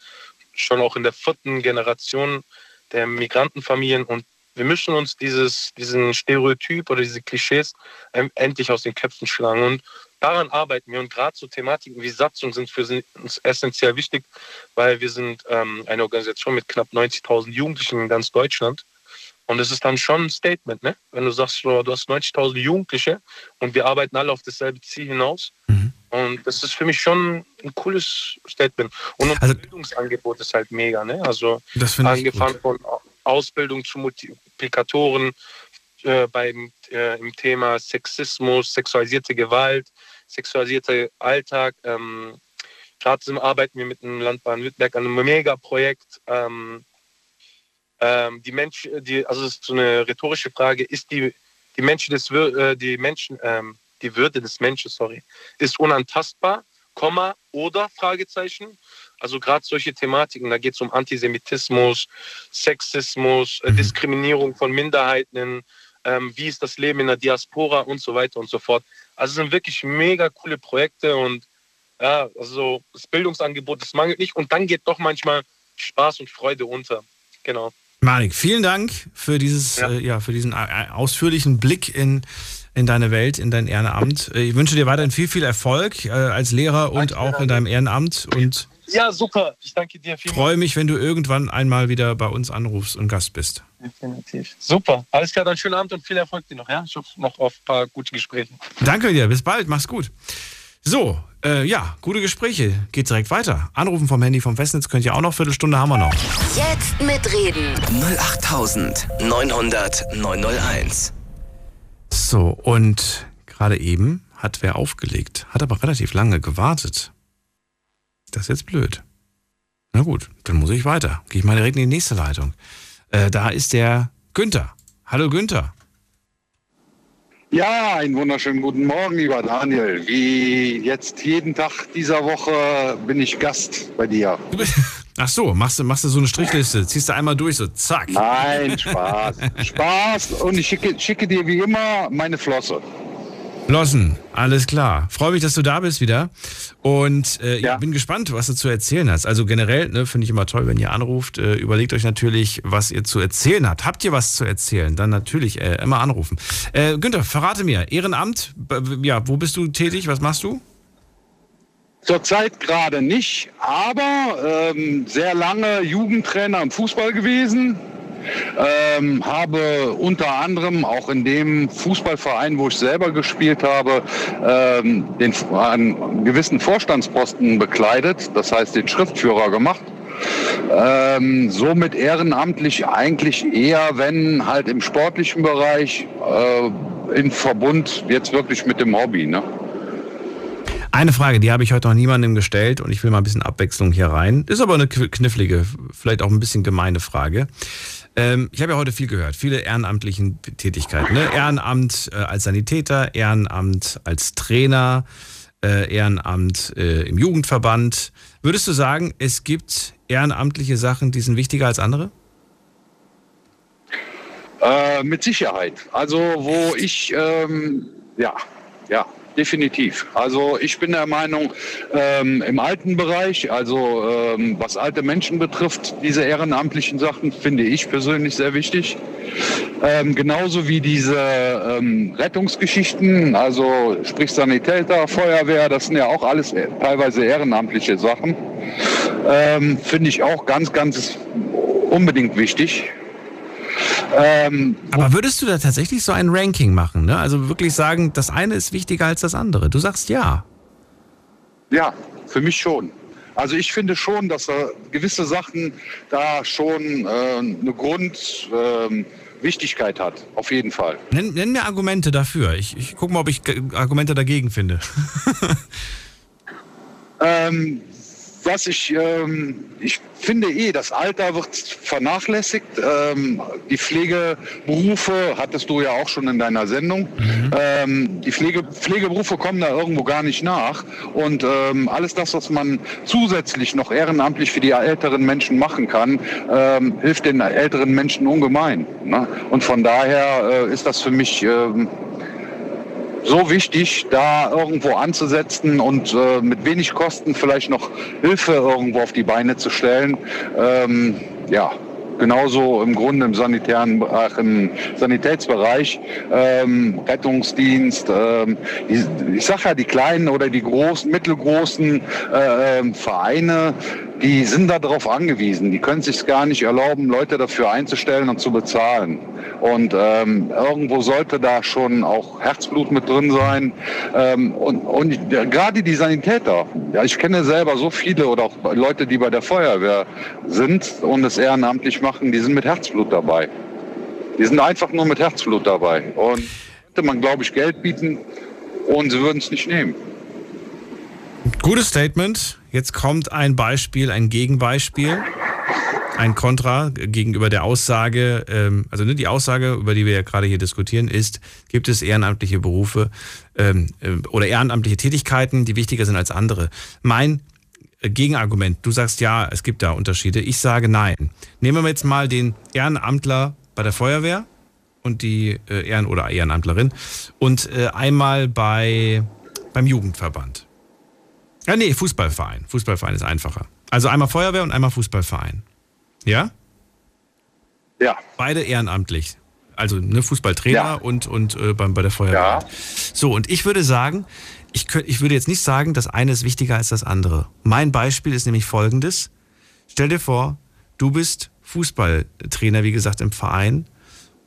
schon auch in der vierten Generation der Migrantenfamilien und wir müssen uns dieses, diesen Stereotyp oder diese Klischees endlich aus den Köpfen schlagen. Und daran arbeiten wir. Und gerade so Thematiken wie Satzung sind für uns essentiell wichtig, weil wir sind ähm, eine Organisation mit knapp 90.000 Jugendlichen in ganz Deutschland. Und es ist dann schon ein Statement, ne? wenn du sagst, du hast 90.000 Jugendliche und wir arbeiten alle auf dasselbe Ziel hinaus. Und das ist für mich schon ein cooles Statement. Und unser Bildungsangebot ist halt mega. Ne? Also angefangen von Ausbildung zu Multiplikatoren äh, beim, äh, im Thema Sexismus, sexualisierte Gewalt, sexualisierter Alltag. Ähm, Gerade arbeiten wir mit dem Land Baden-Württemberg an einem Megaprojekt, ähm, ähm, die Mensch, die, also das ist so eine rhetorische Frage, ist die, die Menschen des, äh, die Menschen, ähm, die Würde des Menschen, sorry, ist unantastbar, Komma, oder, Fragezeichen. Also gerade solche Thematiken, da geht es um Antisemitismus, Sexismus, äh, mhm. Diskriminierung von Minderheiten, ähm, wie ist das Leben in der Diaspora und so weiter und so fort. Also es sind wirklich mega coole Projekte und ja, also das Bildungsangebot, das mangelt nicht und dann geht doch manchmal Spaß und Freude unter. Genau. Manik, vielen Dank für dieses, ja. Äh, ja für diesen äh, ausführlichen Blick in in deine Welt, in dein Ehrenamt. Äh, ich wünsche dir weiterhin viel, viel Erfolg äh, als Lehrer und danke, auch in deinem Ehrenamt. Und ja, super. Ich danke dir vielmals. Freue mich, wenn du irgendwann einmal wieder bei uns anrufst und Gast bist. Definitiv. Super. Alles klar, dann schönen Abend und viel Erfolg dir noch. Ja? Ich hoffe noch auf ein paar gute Gespräche. Danke dir. Bis bald. Mach's gut. So, äh, ja, gute Gespräche. Geht direkt weiter. Anrufen vom Handy vom Festnetz könnt ihr auch noch. Viertelstunde haben wir noch. Jetzt mitreden. 08900 901. So, und gerade eben hat wer aufgelegt, hat aber relativ lange gewartet. Das ist jetzt blöd. Na gut, dann muss ich weiter. Gehe ich mal direkt in die nächste Leitung. Äh, da ist der Günther. Hallo Günther. Ja, einen wunderschönen guten Morgen, lieber Daniel. Wie jetzt jeden Tag dieser Woche bin ich Gast bei dir. Ach so, machst du, machst du so eine Strichliste, ziehst du einmal durch, so zack. Nein, Spaß. Spaß und ich schicke, schicke dir wie immer meine Flosse. Flossen, alles klar. Freue mich, dass du da bist wieder. Und äh, ja. bin gespannt, was du zu erzählen hast. Also generell ne, finde ich immer toll, wenn ihr anruft. Äh, überlegt euch natürlich, was ihr zu erzählen habt. Habt ihr was zu erzählen? Dann natürlich äh, immer anrufen. Äh, Günther, verrate mir, Ehrenamt, ja, wo bist du tätig? Was machst du? Zurzeit gerade nicht, aber ähm, sehr lange Jugendtrainer im Fußball gewesen. Ähm, habe unter anderem auch in dem Fußballverein, wo ich selber gespielt habe, ähm, den, einen gewissen Vorstandsposten bekleidet, das heißt den Schriftführer gemacht. Ähm, somit ehrenamtlich eigentlich eher, wenn halt im sportlichen Bereich äh, in Verbund jetzt wirklich mit dem Hobby. Ne? Eine Frage, die habe ich heute noch niemandem gestellt und ich will mal ein bisschen Abwechslung hier rein. Ist aber eine knifflige, vielleicht auch ein bisschen gemeine Frage. Ähm, ich habe ja heute viel gehört, viele ehrenamtlichen Tätigkeiten. Ne? Ehrenamt äh, als Sanitäter, Ehrenamt als Trainer, äh, Ehrenamt äh, im Jugendverband. Würdest du sagen, es gibt ehrenamtliche Sachen, die sind wichtiger als andere? Äh, mit Sicherheit. Also wo ich, ähm, ja, ja, definitiv. Also ich bin der Meinung, ähm, im alten Bereich, also ähm, was alte Menschen betrifft, diese ehrenamtlichen Sachen finde ich persönlich sehr wichtig. Ähm, genauso wie diese ähm, Rettungsgeschichten, also sprich Sanitäter, Feuerwehr, das sind ja auch alles teilweise ehrenamtliche Sachen. Ähm, finde ich auch ganz, ganz unbedingt wichtig. Ähm, Aber würdest du da tatsächlich so ein Ranking machen? Ne? Also wirklich sagen, das eine ist wichtiger als das andere? Du sagst ja. Ja, für mich schon. Also ich finde schon, dass da gewisse Sachen da schon äh, eine Grundwichtigkeit ähm, hat, auf jeden Fall. Nenn, nenn mir Argumente dafür. Ich, ich gucke mal, ob ich Argumente dagegen finde. ähm, was ich, ähm, ich finde eh, das Alter wird vernachlässigt. Ähm, die Pflegeberufe, hattest du ja auch schon in deiner Sendung, mhm. ähm, die Pflege, Pflegeberufe kommen da irgendwo gar nicht nach. Und ähm, alles das, was man zusätzlich noch ehrenamtlich für die älteren Menschen machen kann, ähm, hilft den älteren Menschen ungemein. Ne? Und von daher äh, ist das für mich ähm, so wichtig, da irgendwo anzusetzen und äh, mit wenig Kosten vielleicht noch Hilfe irgendwo auf die Beine zu stellen. Ähm, ja, genauso im Grunde im sanitären, ach, im Sanitätsbereich, ähm, Rettungsdienst. Ähm, ich, ich sage ja, die kleinen oder die großen, mittelgroßen äh, ähm, Vereine, die sind darauf angewiesen. Die können sich gar nicht erlauben, Leute dafür einzustellen und zu bezahlen. Und ähm, irgendwo sollte da schon auch Herzblut mit drin sein. Ähm, und und ja, gerade die Sanitäter, ja, ich kenne selber so viele oder auch Leute, die bei der Feuerwehr sind und es ehrenamtlich machen, die sind mit Herzblut dabei. Die sind einfach nur mit Herzblut dabei. Und könnte man, glaube ich, Geld bieten und sie würden es nicht nehmen. Gutes Statement. Jetzt kommt ein Beispiel, ein Gegenbeispiel. ein Kontra gegenüber der Aussage, ähm, also ne, die Aussage, über die wir ja gerade hier diskutieren, ist, gibt es ehrenamtliche Berufe ähm, äh, oder ehrenamtliche Tätigkeiten, die wichtiger sind als andere. Mein äh, Gegenargument, du sagst ja, es gibt da Unterschiede. Ich sage nein. Nehmen wir jetzt mal den Ehrenamtler bei der Feuerwehr und die äh, Ehren- oder Ehrenamtlerin und einmal bei, beim Jugendverband. Ja, nee, Fußballverein. Fußballverein ist einfacher. Also einmal Feuerwehr und einmal Fußballverein. Ja? Ja. Beide ehrenamtlich. Also ne, Fußballtrainer ja. und, und äh, bei, bei der Feuerwehr. Ja. So, und ich würde sagen, ich, könnt, ich würde jetzt nicht sagen, das eine ist wichtiger als das andere. Mein Beispiel ist nämlich folgendes. Stell dir vor, du bist Fußballtrainer, wie gesagt, im Verein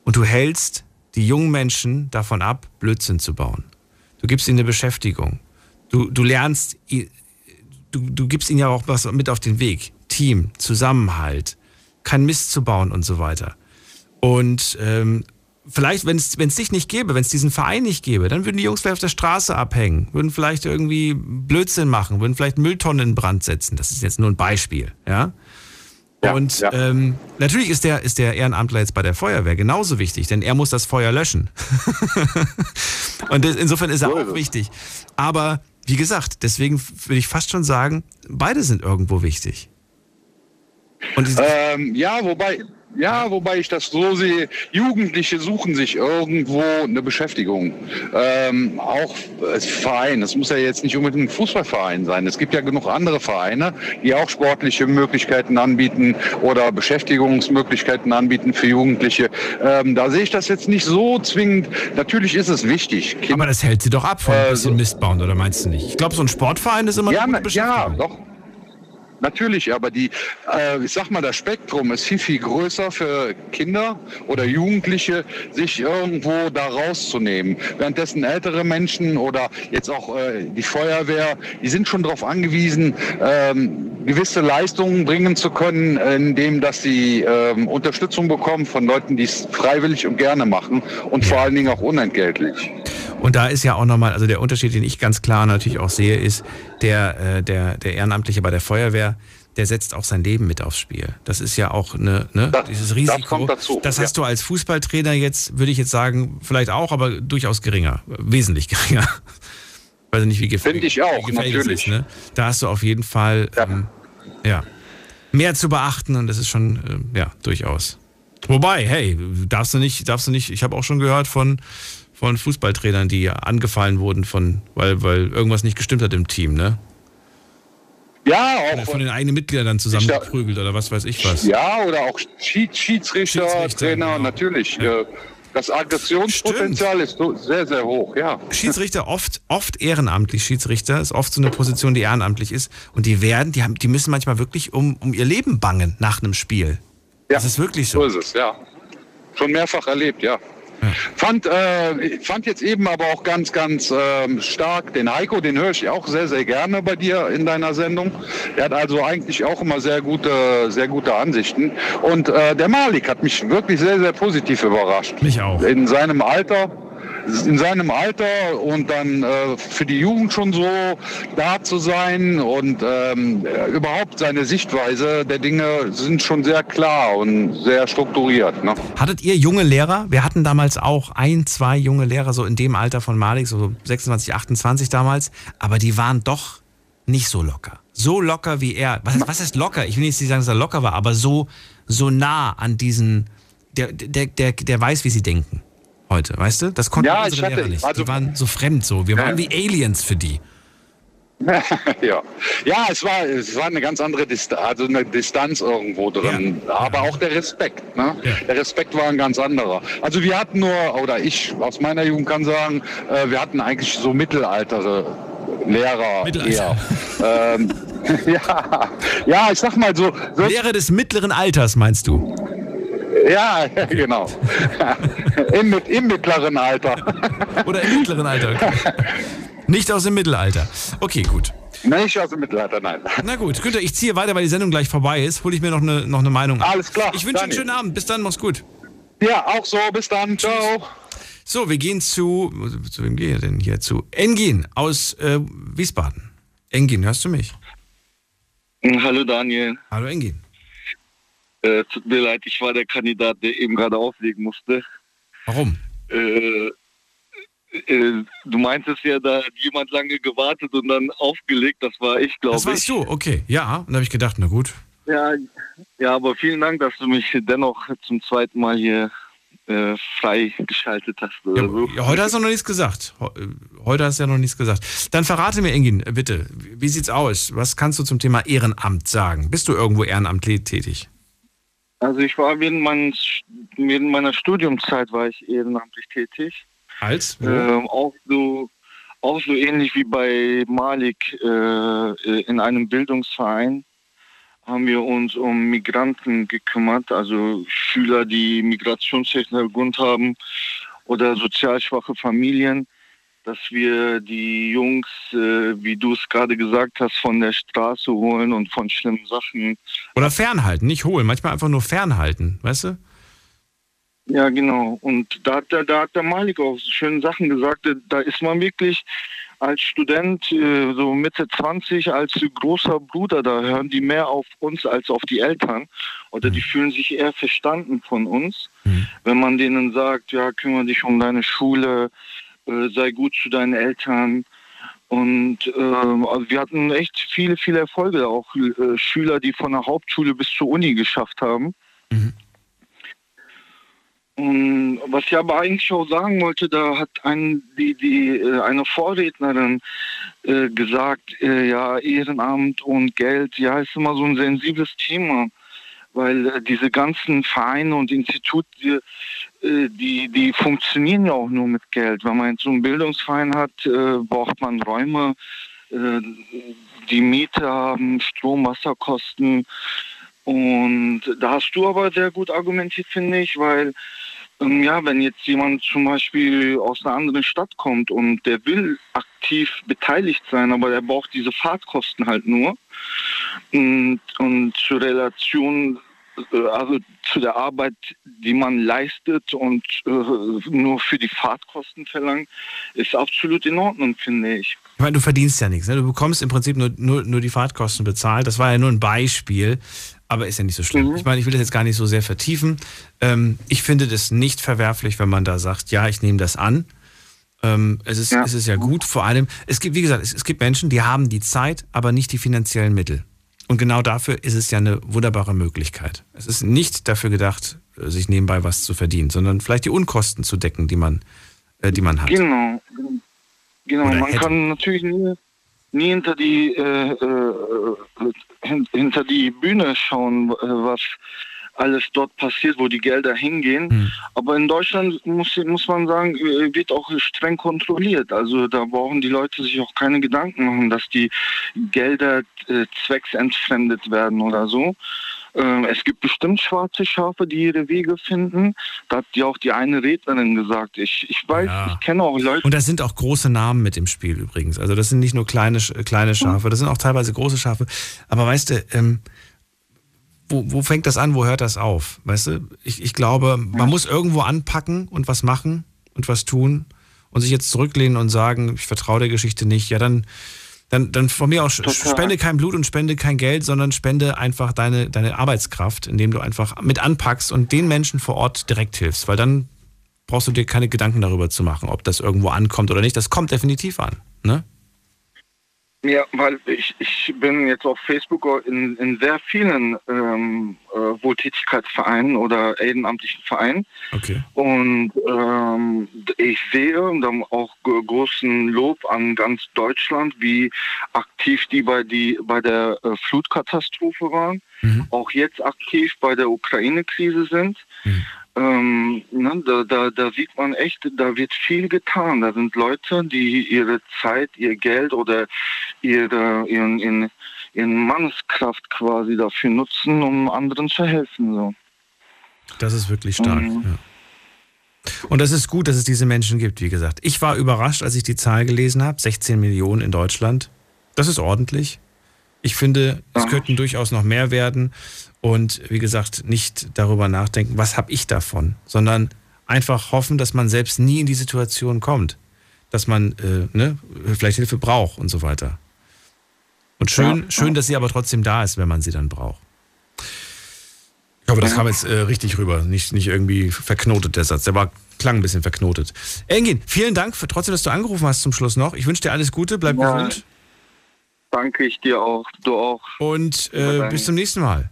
und du hältst die jungen Menschen davon ab, Blödsinn zu bauen. Du gibst ihnen eine Beschäftigung. Du, du lernst, du, du gibst ihnen ja auch was mit auf den Weg. Team, Zusammenhalt, kein Mist zu bauen und so weiter. Und ähm, vielleicht, wenn es dich nicht gäbe, wenn es diesen Verein nicht gäbe, dann würden die Jungs vielleicht auf der Straße abhängen, würden vielleicht irgendwie Blödsinn machen, würden vielleicht Mülltonnen in Brand setzen. Das ist jetzt nur ein Beispiel, ja. Ja, und ja. Ähm, natürlich ist der, ist der Ehrenamtler jetzt bei der Feuerwehr genauso wichtig, denn er muss das Feuer löschen. und insofern ist er auch wichtig. Aber wie gesagt, deswegen würde ich fast schon sagen, beide sind irgendwo wichtig. Ähm, ja, wobei, ja, wobei ich das so sehe, Jugendliche suchen sich irgendwo eine Beschäftigung. Ähm, auch als Verein, es muss ja jetzt nicht unbedingt ein Fußballverein sein. Es gibt ja genug andere Vereine, die auch sportliche Möglichkeiten anbieten oder Beschäftigungsmöglichkeiten anbieten für Jugendliche. Ähm, da sehe ich das jetzt nicht so zwingend. Natürlich ist es wichtig. Kinder, Aber das hält sie doch ab von ein bisschen Mist bauen, oder meinst du nicht? Ich glaube, so ein Sportverein ist immer ja, eine gute Beschäftigung. Ja, doch. Natürlich, aber die, äh, ich sag mal, das Spektrum ist viel, viel größer für Kinder oder Jugendliche, sich irgendwo da rauszunehmen. Währenddessen ältere Menschen oder jetzt auch äh, die Feuerwehr, die sind schon darauf angewiesen, ähm, gewisse Leistungen bringen zu können, indem dass sie ähm, Unterstützung bekommen von Leuten, die es freiwillig und gerne machen und vor allen Dingen auch unentgeltlich. Und da ist ja auch nochmal, also der Unterschied, den ich ganz klar natürlich auch sehe, ist, der, äh, der, der Ehrenamtliche bei der Feuerwehr, der setzt auch sein Leben mit aufs Spiel. Das ist ja auch eine, ne, das, dieses Risiko. Das, kommt dazu, das hast ja. du als Fußballtrainer jetzt, würde ich jetzt sagen, vielleicht auch, aber durchaus geringer, wesentlich geringer. Weiß nicht, wie gefällig, Finde ich auch, natürlich. Ist, ne? Da hast du auf jeden Fall ja. Ähm, ja, mehr zu beachten und das ist schon, äh, ja, durchaus. Wobei, hey, darfst du nicht, darfst du nicht, ich habe auch schon gehört von von Fußballtrainern, die angefallen wurden, von, weil, weil irgendwas nicht gestimmt hat im Team, ne? Ja, auch. Oder von den eigenen Mitgliedern dann zusammengeprügelt oder was weiß ich was. Ja, oder auch Schiedsrichter, Trainer, genau. natürlich. Ja. Äh, das Aggressionspotenzial Stimmt. ist sehr, sehr hoch, ja. Schiedsrichter oft, oft ehrenamtlich. Schiedsrichter ist oft so eine Position, die ehrenamtlich ist. Und die werden, die haben, die müssen manchmal wirklich um, um ihr Leben bangen nach einem Spiel. Ja. Das ist wirklich so. So ist es, ja. Schon mehrfach erlebt, ja. Fand, äh, fand jetzt eben aber auch ganz, ganz ähm, stark den Heiko, den höre ich auch sehr, sehr gerne bei dir in deiner Sendung. Er hat also eigentlich auch immer sehr gute, sehr gute Ansichten. Und äh, der Malik hat mich wirklich sehr, sehr positiv überrascht. Mich auch. In seinem Alter in seinem Alter und dann äh, für die Jugend schon so da zu sein und ähm, überhaupt seine Sichtweise der Dinge sind schon sehr klar und sehr strukturiert. Ne? Hattet ihr junge Lehrer? Wir hatten damals auch ein, zwei junge Lehrer so in dem Alter von Malik, so 26, 28 damals, aber die waren doch nicht so locker. So locker wie er. Was, was ist locker? Ich will nicht sagen, dass er locker war, aber so, so nah an diesen, der, der, der, der weiß, wie sie denken heute, weißt du? Das konnten ja, unsere hatte, Lehrer nicht. Also, die waren so fremd so. Wir waren wie Aliens für die. ja, ja, es war, es war eine ganz andere Distanz, also eine Distanz irgendwo drin, ja. aber auch der Respekt. Ne? Ja. Der Respekt war ein ganz anderer. Also wir hatten nur, oder ich aus meiner Jugend kann sagen, äh, wir hatten eigentlich so mittelaltere Lehrer Mittelalter. eher. ähm, ja, ja, ich sag mal so, so. Lehrer des mittleren Alters meinst du? Ja, genau. Im, Im, mittleren Alter. Oder im mittleren Alter. Nicht aus dem Mittelalter. Okay, gut. Nicht aus dem Mittelalter, nein. Na gut, Günther, ich ziehe weiter, weil die Sendung gleich vorbei ist. Hole ich mir noch eine, noch eine Meinung an. Alles klar. Ich wünsche einen schönen Abend. Bis dann, mach's gut. Ja, auch so. Bis dann. Ciao. So, wir gehen zu. Zu wem gehen wir denn hier? Zu Engin aus äh, Wiesbaden. Engin, hörst du mich? Hallo Daniel. Hallo Engin. Äh, tut mir leid, ich war der Kandidat, der eben gerade auflegen musste. Warum? Äh, äh, du meintest ja, da hat jemand lange gewartet und dann aufgelegt. Das war ich, glaube ich. Das warst du, okay. Ja, und da habe ich gedacht, na gut. Ja, ja, aber vielen Dank, dass du mich dennoch zum zweiten Mal hier äh, freigeschaltet hast. Ja, so. heute hast du noch nichts gesagt. Äh, Heute hast du ja noch nichts gesagt. Dann verrate mir, Engin, äh, bitte, wie sieht's aus? Was kannst du zum Thema Ehrenamt sagen? Bist du irgendwo ehrenamtlich tätig? Also ich war während, meines, während meiner Studiumzeit war ich ehrenamtlich tätig. Als? Ähm, auch so auch so ähnlich wie bei Malik äh, äh, in einem Bildungsverein haben wir uns um Migranten gekümmert, also Schüler, die Migrationshintergrund haben oder sozial schwache Familien, dass wir die Jungs, äh, wie du es gerade gesagt hast, von der Straße holen und von schlimmen Sachen Oder fernhalten, nicht holen, manchmal einfach nur fernhalten, weißt du? Ja, genau. Und da hat der, da hat der Malik auch so schöne Sachen gesagt. Da ist man wirklich als Student, äh, so Mitte 20, als großer Bruder, da hören die mehr auf uns als auf die Eltern. Oder die fühlen sich eher verstanden von uns. Wenn man denen sagt, ja, kümmere dich um deine Schule, äh, sei gut zu deinen Eltern. Und also wir hatten echt viele, viele Erfolge. Auch äh, Schüler, die von der Hauptschule bis zur Uni geschafft haben. Und was ich aber eigentlich auch sagen wollte, da hat ein, die, die, äh, eine Vorrednerin äh, gesagt, äh, ja, Ehrenamt und Geld, ja, ist immer so ein sensibles Thema, weil äh, diese ganzen Vereine und Institute, die, äh, die, die funktionieren ja auch nur mit Geld. Wenn man jetzt so einen Bildungsverein hat, äh, braucht man Räume, die Miete haben, Strom, Wasserkosten. Und da hast du aber sehr gut argumentiert, finde ich, weil ähm, ja, wenn jetzt jemand zum Beispiel aus einer anderen Stadt kommt und der will aktiv beteiligt sein, aber der braucht diese Fahrtkosten halt nur. Und, und zur Relation, also zu der Arbeit, die man leistet und äh, nur für die Fahrtkosten verlangt, ist absolut in Ordnung, finde ich. Ich meine, du verdienst ja nichts. Ne? Du bekommst im Prinzip nur, nur, nur die Fahrtkosten bezahlt. Das war ja nur ein Beispiel, aber ist ja nicht so schlimm. Ich meine, ich will das jetzt gar nicht so sehr vertiefen. Ähm, ich finde das nicht verwerflich, wenn man da sagt, ja, ich nehme das an. Ähm, es, ist, es ist ja gut. Vor allem, es gibt, wie gesagt, es, es gibt Menschen, die haben die Zeit, aber nicht die finanziellen Mittel. Und genau dafür ist es ja eine wunderbare Möglichkeit. Es ist nicht dafür gedacht, äh, sich nebenbei was zu verdienen, sondern vielleicht die Unkosten zu decken, die man, äh, die man hat. Genau. Genau, Oder man hätte. kann natürlich nie, nie hinter die äh, äh, hin, hinter die Bühne schauen, äh, was alles dort passiert, wo die Gelder hingehen. Hm. Aber in Deutschland muss, muss man sagen, äh, wird auch streng kontrolliert. Also da brauchen die Leute sich auch keine Gedanken machen, dass die Gelder äh, zwecksentfremdet werden oder so. Ähm, Es gibt bestimmt schwarze Schafe, die ihre Wege finden. Da hat ja auch die eine Rednerin gesagt. Ich, ich weiß, ich kenne auch Leute. Und da sind auch große Namen mit im Spiel übrigens. Also das sind nicht nur kleine, kleine Schafe, das sind auch teilweise große Schafe. Aber weißt du, ähm, wo, wo fängt das an, wo hört das auf? Weißt du, ich, ich glaube, man muss irgendwo anpacken und was machen und was tun und sich jetzt zurücklehnen und sagen, ich vertraue der Geschichte nicht, ja dann, dann, dann von mir aus Total. spende kein Blut und spende kein Geld, sondern spende einfach deine, deine Arbeitskraft, indem du einfach mit anpackst und den Menschen vor Ort direkt hilfst, weil dann brauchst du dir keine Gedanken darüber zu machen, ob das irgendwo ankommt oder nicht. Das kommt definitiv an. Ne? Ja, weil ich, ich bin jetzt auf Facebook in, in sehr vielen ähm, äh, Wohltätigkeitsvereinen oder ehrenamtlichen Vereinen. Okay. Und ähm, ich sehe und dann auch großen Lob an ganz Deutschland, wie aktiv die bei, die, bei der äh, Flutkatastrophe waren, auch jetzt aktiv bei der Ukraine-Krise sind. Ähm, ne, da, da, da sieht man echt, da wird viel getan. Da sind Leute, die ihre Zeit, ihr Geld oder ihre, ihren, ihren, ihren Manneskraft quasi dafür nutzen, um anderen zu helfen. So. Das ist wirklich stark. Mhm. Ja. Und das ist gut, dass es diese Menschen gibt, wie gesagt. Ich war überrascht, als ich die Zahl gelesen habe. 16 Millionen in Deutschland. Das ist ordentlich. Ich finde, es könnten durchaus noch mehr werden. Und wie gesagt, nicht darüber nachdenken, was habe ich davon, sondern einfach hoffen, dass man selbst nie in die Situation kommt, dass man äh, ne, vielleicht Hilfe braucht und so weiter. Und schön, Ja, schön, dass sie aber trotzdem da ist, wenn man sie dann braucht. Ich hoffe, Aber das kam jetzt äh, richtig rüber, nicht, nicht irgendwie verknotet, der Satz. Der war, klang ein bisschen verknotet. Engin, vielen Dank für trotzdem, dass du angerufen hast zum Schluss noch. Ich wünsche dir alles Gute, bleib Ja. gesund Danke ich dir auch. Du auch. und äh, bis zum nächsten Mal.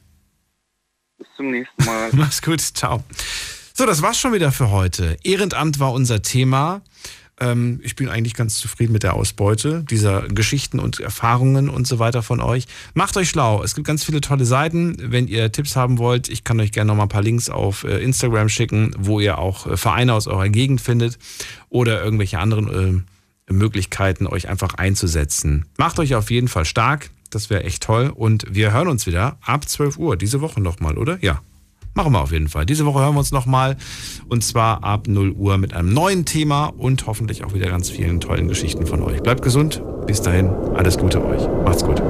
Bis zum nächsten Mal. Mach's gut, ciao. So, das war's schon wieder für heute. Ehrenamt war unser Thema. Ähm, ich bin eigentlich ganz zufrieden mit der Ausbeute dieser Geschichten und Erfahrungen und so weiter von euch. Macht euch schlau. Es gibt ganz viele tolle Seiten. Wenn ihr Tipps haben wollt, ich kann euch gerne noch mal ein paar Links auf äh, Instagram schicken, wo ihr auch äh, Vereine aus eurer Gegend findet oder irgendwelche anderen äh, Möglichkeiten, euch einfach einzusetzen. Macht euch auf jeden Fall stark. Das wäre echt toll. Und wir hören uns wieder ab 12 Uhr diese Woche nochmal, oder? Ja. Machen wir auf jeden Fall. Diese Woche hören wir uns nochmal. Und zwar ab 0 Uhr mit einem neuen Thema und hoffentlich auch wieder ganz vielen tollen Geschichten von euch. Bleibt gesund. Bis dahin. Alles Gute euch. Macht's gut.